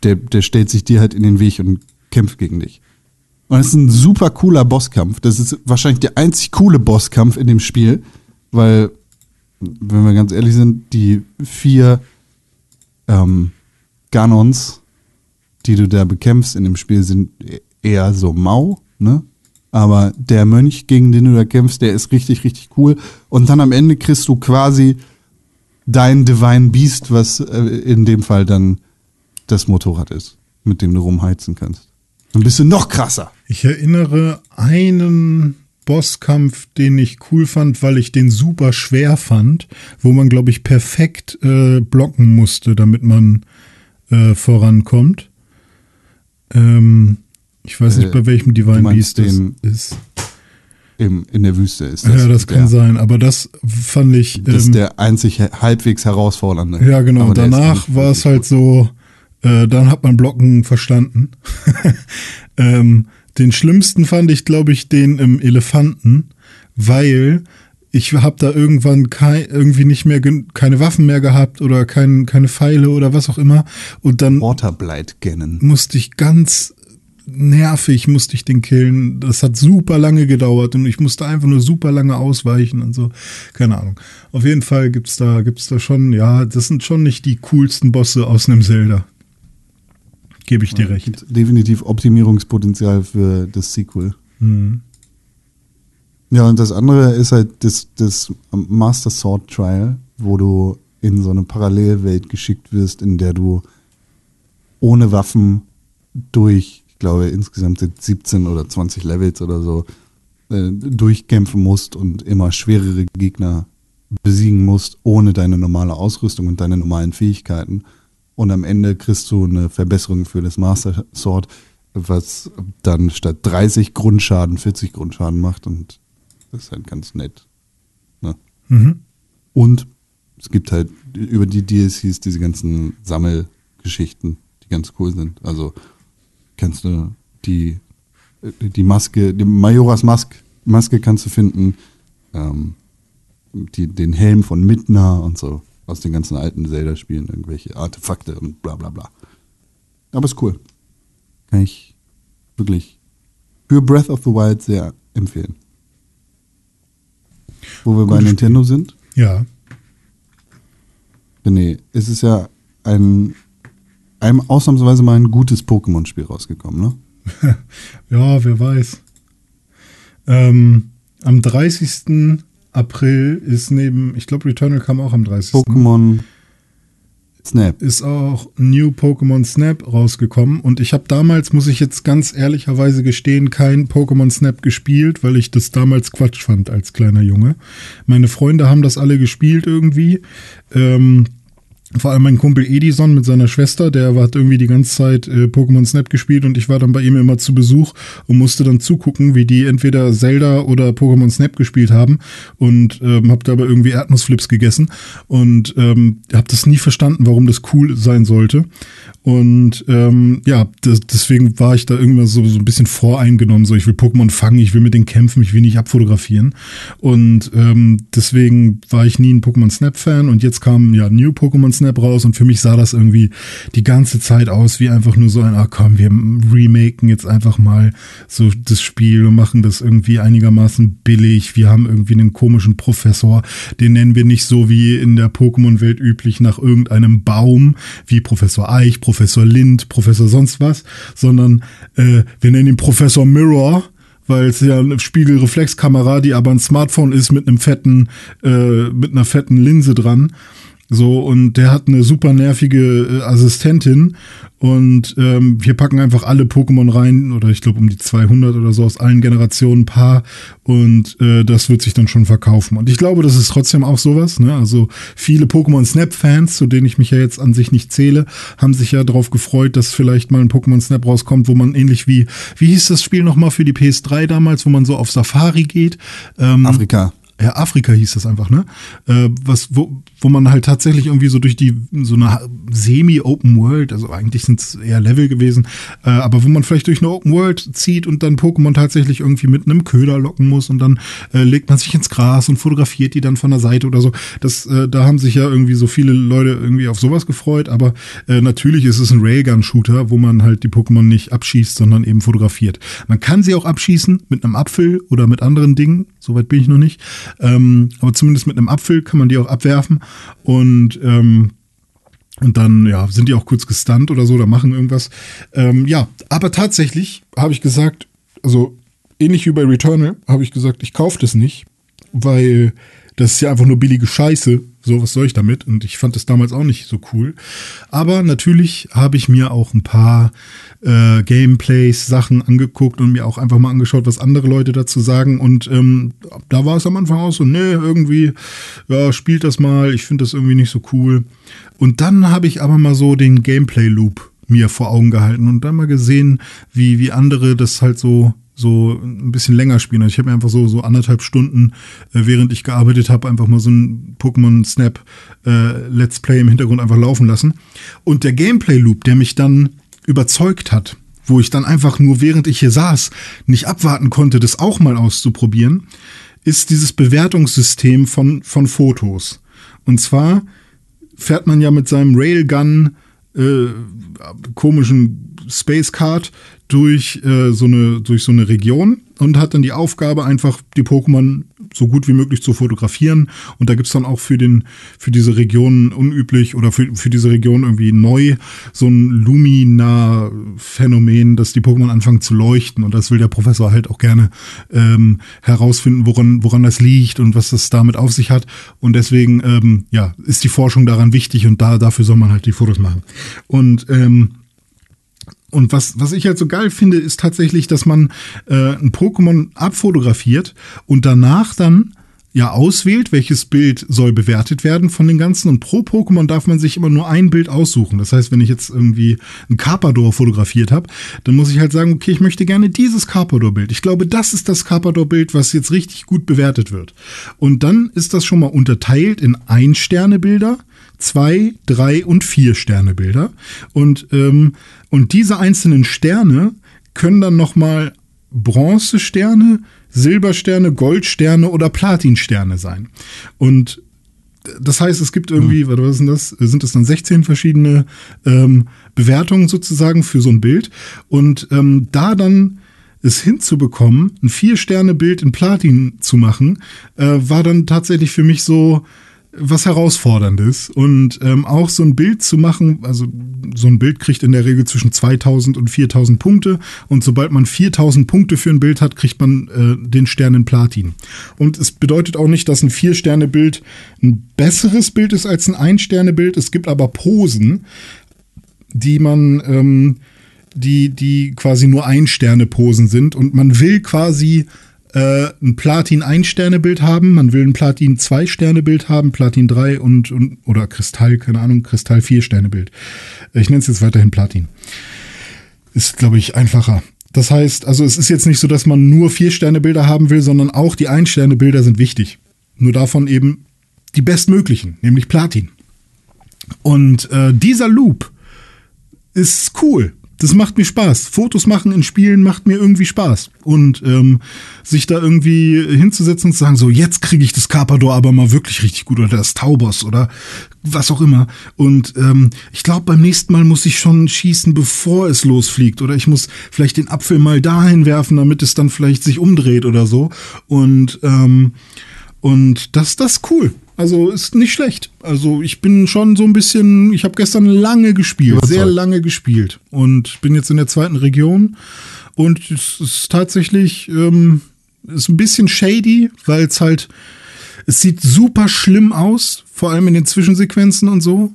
der, der stellt sich dir halt in den Weg und kämpft gegen dich. Und es ist ein super cooler Bosskampf. Das ist wahrscheinlich der einzig coole Bosskampf in dem Spiel, weil, wenn wir ganz ehrlich sind, die vier ähm, Ganons, die du da bekämpfst in dem Spiel, sind eher so mau, ne? Aber der Mönch, gegen den du da kämpfst, der ist richtig, richtig cool. Und dann am Ende kriegst du quasi dein Divine Beast, was äh, in dem Fall dann das Motorrad ist, mit dem du rumheizen kannst. Dann bist du noch krasser. Ich erinnere einen Bosskampf, den ich cool fand, weil ich den super schwer fand, wo man, glaube ich, perfekt äh, blocken musste, damit man äh, vorankommt. Ähm, ich weiß nicht, Äh, bei welchem Divine meinst Beast das ist. Im, in der Wüste ist das. ja, das kann der, sein, aber das fand ich. Das ist ähm, der einzig halbwegs herausfordernde. Ja, genau. Aber danach war es halt so, äh, dann hat man Blocken verstanden. ähm, den schlimmsten fand ich, glaube ich, den im Elefanten, weil ich habe da irgendwann kei irgendwie nicht mehr keine Waffen mehr gehabt oder kein, keine Pfeile oder was auch immer. Und dann Waterblight kennen. musste ich ganz nervig, musste ich den killen. Das hat super lange gedauert und ich musste einfach nur super lange ausweichen und so. Keine Ahnung. Auf jeden Fall gibt's da, gibt's da schon, ja, das sind schon nicht die coolsten Bosse aus einem Zelda. Gebe ich dir recht. Gibt definitiv Optimierungspotenzial für das Sequel. Mhm. Ja, und das andere ist halt das, das Master Sword Trial, wo du in so eine Parallelwelt geschickt wirst, in der du ohne Waffen durch, glaube, insgesamt sind 17 oder 20 Levels oder so, äh, durchkämpfen musst und immer schwerere Gegner besiegen musst, ohne deine normale Ausrüstung und deine normalen Fähigkeiten. Und am Ende kriegst du eine Verbesserung für das Master Sword, was dann statt 30 Grundschaden 40 Grundschaden macht und das ist halt ganz nett. Ne? Mhm. Und es gibt halt über die DLCs diese ganzen Sammelgeschichten, die ganz cool sind. Also kannst du die, die Maske, die Majoras Mask, Maske kannst du finden, ähm, die, den Helm von Midna und so aus den ganzen alten Zelda-Spielen, irgendwelche Artefakte und bla bla bla. Aber ist cool. Kann ich wirklich für Breath of the Wild sehr empfehlen. Wo wir bei Gutes Nintendo sind, Ja. René, es ist ja ein, einem ausnahmsweise mal ein gutes Pokémon-Spiel rausgekommen, ne? Ja, wer weiß. Ähm, am 30. April ist neben, ich glaube, Returnal kam auch am 30. Pokémon Snap. ist auch New Pokémon Snap rausgekommen und ich habe damals, muss ich jetzt ganz ehrlicherweise gestehen, kein Pokémon Snap gespielt, weil ich das damals Quatsch fand als kleiner Junge. Meine Freunde haben das alle gespielt irgendwie. Ähm, vor allem mein Kumpel Edison mit seiner Schwester, der hat irgendwie die ganze Zeit äh, Pokémon Snap gespielt und ich war dann bei ihm immer zu Besuch und musste dann zugucken, wie die entweder Zelda oder Pokémon Snap gespielt haben und ähm, habe dabei irgendwie Erdnussflips gegessen und ähm, habe das nie verstanden, warum das cool sein sollte. Und ähm, ja, das, deswegen war ich da irgendwann so, so ein bisschen voreingenommen. So, ich will Pokémon fangen, ich will mit denen kämpfen, ich will nicht abfotografieren. Und ähm, deswegen war ich nie ein Pokémon Snap-Fan. Und jetzt kam ja New Pokémon Snap raus und für mich sah das irgendwie die ganze Zeit aus wie einfach nur so ein, ah komm, wir remaken jetzt einfach mal so das Spiel und machen das irgendwie einigermaßen billig. Wir haben irgendwie einen komischen Professor, den nennen wir nicht so wie in der Pokémon-Welt üblich nach irgendeinem Baum, wie Professor Eich, Professor Lind, Professor sonst was, sondern äh, wir nennen ihn Professor Mirror weil es ja eine Spiegelreflexkamera, die aber ein Smartphone ist mit einem fetten, äh, mit einer fetten Linse dran. So, und der hat eine super nervige äh, Assistentin und ähm, wir packen einfach alle Pokémon rein, oder ich glaube um die 200 oder so aus allen Generationen ein paar. Und äh, das wird sich dann schon verkaufen. Und ich glaube, das ist trotzdem auch sowas. Ne? Also viele Pokémon Snap-Fans, zu denen ich mich ja jetzt an sich nicht zähle, haben sich ja darauf gefreut, dass vielleicht mal ein Pokémon Snap rauskommt, wo man ähnlich wie, wie hieß das Spiel nochmal für die PS3 damals, wo man so auf Safari geht. Ähm, Afrika ja, Afrika hieß das einfach, ne? Äh, was, wo, wo man halt tatsächlich irgendwie so durch die, so eine semi-Open World, also eigentlich sind es eher Level gewesen, äh, aber wo man vielleicht durch eine Open World zieht und dann Pokémon tatsächlich irgendwie mit einem Köder locken muss und dann äh, legt man sich ins Gras und fotografiert die dann von der Seite oder so. Das, äh, da haben sich ja irgendwie so viele Leute irgendwie auf sowas gefreut, aber äh, natürlich ist es ein Railgun-Shooter, wo man halt die Pokémon nicht abschießt, sondern eben fotografiert. Man kann sie auch abschießen mit einem Apfel oder mit anderen Dingen, soweit bin ich noch nicht. Ähm, aber zumindest mit einem Apfel kann man die auch abwerfen. Und ähm, und dann, ja, sind die auch kurz gestunt oder so, oder machen irgendwas. Ähm, ja, aber tatsächlich habe ich gesagt, also ähnlich wie bei Returnal, habe ich gesagt, ich kaufe das nicht, weil das ist ja einfach nur billige Scheiße. So, was soll ich damit? Und ich fand das damals auch nicht so cool. Aber natürlich habe ich mir auch ein paar äh, Gameplays, Sachen angeguckt und mir auch einfach mal angeschaut, was andere Leute dazu sagen. Und ähm, da war es am Anfang auch so, nee, irgendwie, ja, spielt das mal, ich finde das irgendwie nicht so cool. Und dann habe ich aber mal so den Gameplay-Loop mir vor Augen gehalten und dann mal gesehen, wie, wie andere das halt so so ein bisschen länger spielen. Also ich habe mir einfach so so anderthalb Stunden, äh, während ich gearbeitet habe, einfach mal so ein Pokémon Snap äh, Let's Play im Hintergrund einfach laufen lassen. Und der Gameplay Loop, der mich dann überzeugt hat, wo ich dann einfach nur während ich hier saß, nicht abwarten konnte, das auch mal auszuprobieren, ist dieses Bewertungssystem von, von Fotos. Und zwar fährt man ja mit seinem Railgun äh, komischen Space Card durch äh, so eine durch so eine Region und hat dann die Aufgabe einfach die Pokémon so gut wie möglich zu fotografieren. Und da gibt's dann auch für den für diese Region unüblich oder für, für diese Region irgendwie neu so ein Lumina Phänomen, dass die Pokémon anfangen zu leuchten. Und das will der Professor halt auch gerne ähm, herausfinden, woran woran das liegt und was das damit auf sich hat. Und deswegen ähm, ja ist die Forschung daran wichtig und da dafür soll man halt die Fotos machen. Und ähm, und was, was ich halt so geil finde, ist tatsächlich, dass man äh, ein Pokémon abfotografiert und danach dann ja auswählt, welches Bild soll bewertet werden von den ganzen. Und pro Pokémon darf man sich immer nur ein Bild aussuchen. Das heißt, wenn ich jetzt irgendwie ein Carpador fotografiert habe, dann muss ich halt sagen, okay, ich möchte gerne dieses Carpador-Bild. Ich glaube, das ist das Carpador-Bild, was jetzt richtig gut bewertet wird. Und dann ist das schon mal unterteilt in Ein-Sterne-Bilder, zwei, drei und vier Sterne-Bilder. Und, ähm, und diese einzelnen Sterne können dann nochmal Bronzesterne, Silbersterne, Goldsterne oder Platinsterne sein. Und das heißt, es gibt irgendwie, mhm. was ist denn das? Sind das dann 16 verschiedene ähm, Bewertungen sozusagen für so ein Bild? Und ähm, da dann es hinzubekommen, ein Vier-Sterne-Bild in Platin zu machen, äh, war dann tatsächlich für mich so, was herausforderndes und ähm, auch so ein Bild zu machen, also so ein Bild kriegt in der Regel zwischen 2000 und 4000 Punkte und sobald man 4000 Punkte für ein Bild hat, kriegt man äh, den Stern in Platin. Und es bedeutet auch nicht, dass ein Vier-Sterne-Bild ein besseres Bild ist als ein Ein-Sterne-Bild. Es gibt aber Posen, die man, ähm, die, die quasi nur Ein-Sterne-Posen sind und man will quasi äh, ein Platin 1 Sterne Bild haben, man will ein Platin 2 Sterne Bild haben, Platin 3 und, und oder Kristall, keine Ahnung, Kristall 4 Sterne Bild. Ich nenne es jetzt weiterhin Platin. Ist, glaube ich, einfacher. Das heißt, also es ist jetzt nicht so, dass man nur 4 Sterne Bilder haben will, sondern auch die 1 Sterne Bilder sind wichtig. Nur davon eben die bestmöglichen, nämlich Platin. Und äh, dieser Loop ist cool das macht mir Spaß. Fotos machen in Spielen macht mir irgendwie Spaß. Und ähm, sich da irgendwie hinzusetzen und zu sagen, so, jetzt kriege ich das Carpador aber mal wirklich richtig gut oder das Taubos oder was auch immer. Und ähm, ich glaube, beim nächsten Mal muss ich schon schießen, bevor es losfliegt. Oder ich muss vielleicht den Apfel mal dahin werfen, damit es dann vielleicht sich umdreht oder so. Und, ähm, und das, das ist cool. Also ist nicht schlecht. Also ich bin schon so ein bisschen, ich habe gestern lange gespielt, Überzeugt. sehr lange gespielt und bin jetzt in der zweiten Region und es ist tatsächlich ähm, ist ein bisschen shady, weil es halt es sieht super schlimm aus, vor allem in den Zwischensequenzen und so.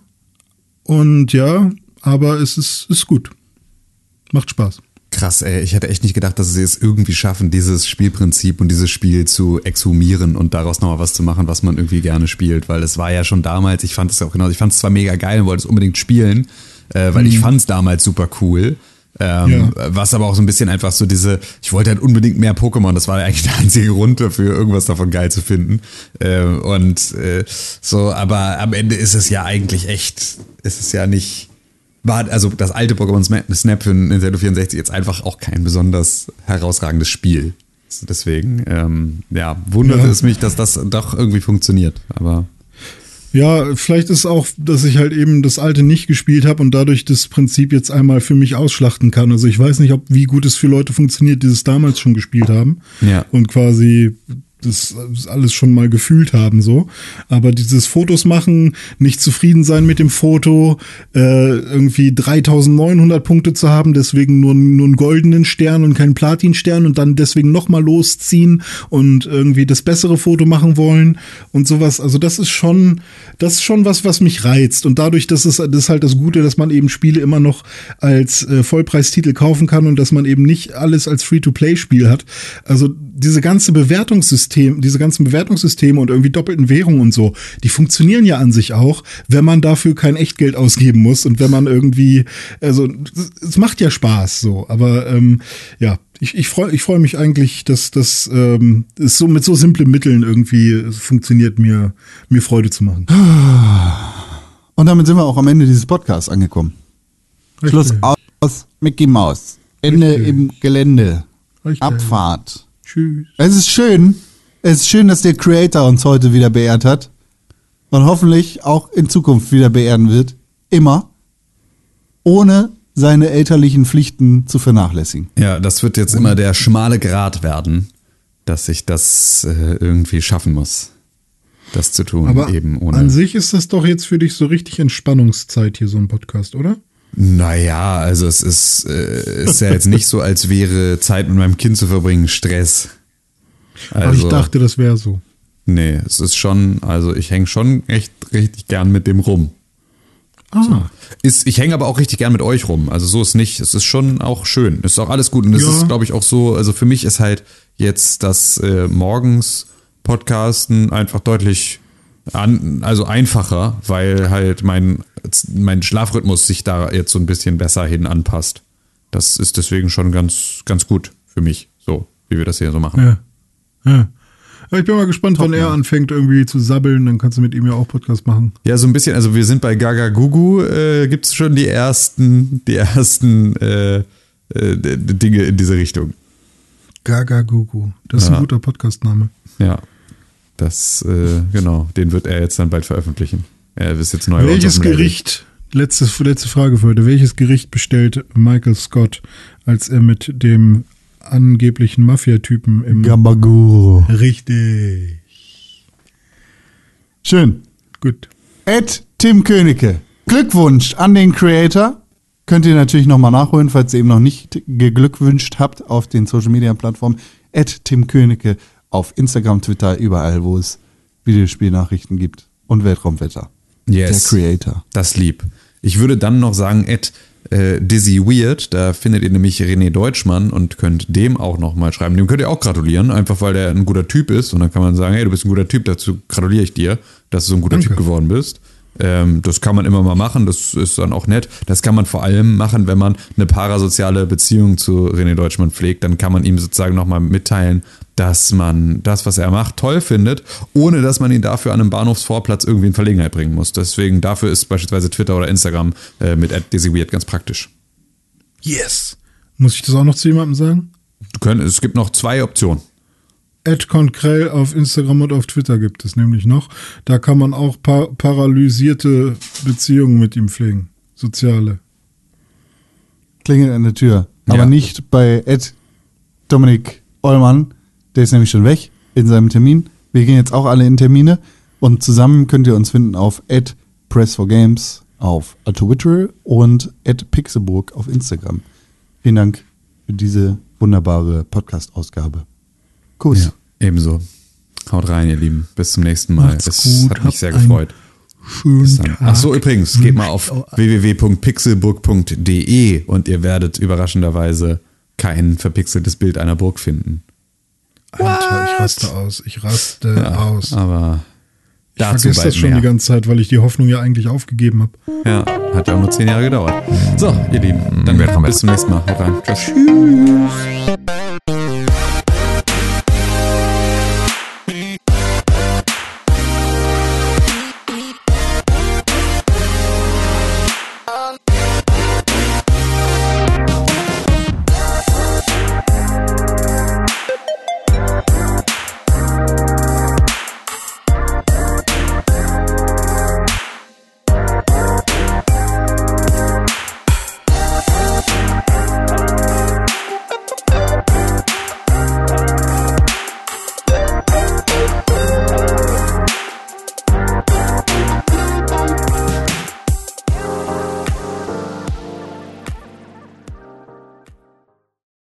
Und ja, aber es ist ist gut, macht Spaß. Krass, ey. Ich hätte echt nicht gedacht, dass sie es irgendwie schaffen, dieses Spielprinzip und dieses Spiel zu exhumieren und daraus nochmal was zu machen, was man irgendwie gerne spielt. Weil es war ja schon damals, ich fand es auch genau, ich fand es zwar mega geil und wollte es unbedingt spielen, äh, weil ich fand es damals super cool. Ähm, Was aber auch so ein bisschen einfach so diese, ich wollte halt unbedingt mehr Pokémon, das war eigentlich der einzige Grund dafür, irgendwas davon geil zu finden. Äh, und äh, so, aber am Ende ist es ja eigentlich echt, ist es ja nicht, war also das alte Pokémon Snap für Nintendo 64 jetzt einfach auch kein besonders herausragendes Spiel. Deswegen, ähm, ja, wundert Ja. es mich, dass das doch irgendwie funktioniert. Aber Ja, vielleicht ist auch, dass ich halt eben das alte nicht gespielt habe und dadurch das Prinzip jetzt einmal für mich ausschlachten kann. Also ich weiß nicht, ob wie gut es für Leute funktioniert, die es damals schon gespielt haben Ja. und quasi das alles schon mal gefühlt haben so. Aber dieses Fotos machen, nicht zufrieden sein mit dem Foto, äh, irgendwie 3900 Punkte zu haben, deswegen nur, nur einen goldenen Stern und keinen Platinstern und dann deswegen nochmal losziehen und irgendwie das bessere Foto machen wollen und sowas. Also das ist schon, das ist schon was, was mich reizt. Und dadurch, dass es, das ist halt das Gute, dass man eben Spiele immer noch als äh, Vollpreistitel kaufen kann und dass man eben nicht alles als Free-to-Play-Spiel hat. Also diese ganze Bewertungssystem, diese ganzen Bewertungssysteme und irgendwie doppelten Währungen und so, die funktionieren ja an sich auch, wenn man dafür kein Echtgeld ausgeben muss und wenn man irgendwie, also es- macht ja Spaß so, aber ähm, ja, ich, ich freue ich freu mich eigentlich, dass das ähm, es so mit so simplen Mitteln irgendwie funktioniert, mir, mir Freude zu machen. Und damit sind wir auch am Ende dieses Podcasts angekommen. Schluss aus Mickey Mouse. Ende Richtig. im Gelände. Richtig. Abfahrt. Tschüss. Es ist schön. Es ist schön, dass der Creator uns heute wieder beehrt hat. Und hoffentlich auch in Zukunft wieder beehren wird. Immer. Ohne seine elterlichen Pflichten zu vernachlässigen. ja, das wird jetzt immer der schmale Grat werden, dass ich das äh, irgendwie schaffen muss, das zu tun, Aber eben ohne. an sich ist das doch jetzt für dich so richtig Entspannungszeit hier, so ein Podcast, oder? Naja, also es ist, äh, ist ja jetzt nicht so, als wäre Zeit mit meinem Kind zu verbringen Stress. Aber Also, ich dachte, das wäre so. nee, es ist schon, also ich hänge schon echt richtig gern mit dem rum. Ah, Ist, ich hänge aber auch richtig gern mit euch rum. Also so ist nicht. Es ist schon auch schön. Es ist auch alles gut. Und es Ja. ist, glaube ich, auch so, also für mich ist halt jetzt das äh, morgens Podcasten einfach deutlich an, also einfacher, weil halt mein, mein Schlafrhythmus sich da jetzt so ein bisschen besser hin anpasst. Das ist deswegen schon ganz, ganz gut für mich, so wie wir das hier so machen. ja. ja. Ich bin mal gespannt, wann er anfängt irgendwie zu sabbeln, dann kannst du mit ihm ja auch Podcast machen. Ja, so ein bisschen, also wir sind bei Gaga Gugu, äh, gibt es schon die ersten, die ersten äh, äh, Dinge in diese Richtung. Gaga Gugu. Das ist Ja. ein guter Podcastname. Ja. Das, äh, genau, den wird er jetzt dann bald veröffentlichen. Er ist jetzt neu Welches. Gericht, letzte, letzte Frage für heute, welches Gericht bestellt Michael Scott, als er mit dem angeblichen Mafia-Typen im... Gabaguru. Richtig. Schön. Gut. Ed Tim Königke. Glückwunsch an den Creator. Könnt ihr natürlich nochmal nachholen, falls ihr eben noch nicht geglückwünscht habt auf den Social Media Plattformen. Ed Tim Königke auf Instagram, Twitter, überall, wo es Videospielnachrichten gibt und Weltraumwetter. Yes. Der Creator. Das lieb. Ich würde dann noch sagen, Ed äh, Dizzy Weird, da findet ihr nämlich René Deutschmann und könnt dem auch nochmal schreiben. Dem könnt ihr auch gratulieren, einfach weil der ein guter Typ ist. Und dann kann man sagen, hey, du bist ein guter Typ, dazu gratuliere ich dir, dass du so ein guter Danke. Typ geworden bist. Ähm, das kann man immer mal machen, das ist dann auch nett. Das kann man vor allem machen, wenn man eine parasoziale Beziehung zu René Deutschmann pflegt. Dann kann man ihm sozusagen nochmal mitteilen, dass man das, was er macht, toll findet, ohne dass man ihn dafür an einem Bahnhofsvorplatz irgendwie in Verlegenheit bringen muss. Deswegen dafür ist beispielsweise Twitter oder Instagram äh, mit @dizzyweird ganz praktisch. Yes. Muss ich das auch noch zu jemandem sagen? Du könnt, es gibt noch zwei Optionen. Ed Konkrell auf Instagram und auf Twitter gibt es nämlich noch. Da kann man auch pa paralysierte Beziehungen mit ihm pflegen. Soziale. Klingelt an der Tür. Aber Ja. nicht bei Ed Dominik Ollmann. Der ist nämlich schon weg in seinem Termin. Wir gehen jetzt auch alle in Termine. Und zusammen könnt ihr uns finden auf Ed Press for Games auf Twitter und Ed Pixelburg auf Instagram. Vielen Dank für diese wunderbare Podcast-Ausgabe. Kuss. Ja, ebenso. Haut rein, ihr Lieben. Bis zum nächsten Mal. Macht's es gut, hat mich sehr gefreut. Schönen. Tag. Ach so, übrigens, geht mal auf au- www.pixelburg.de und ihr werdet überraschenderweise kein verpixeltes Bild einer Burg finden. Alter, ich raste aus. Ich raste aus. Aber Ich dazu vergesse bald das schon mehr. die ganze Zeit, weil ich die Hoffnung ja eigentlich aufgegeben habe. Ja, hat ja auch nur zehn Jahre gedauert. So, ihr Lieben, dann bis zum nächsten Mal. Haut rein. Tschüss.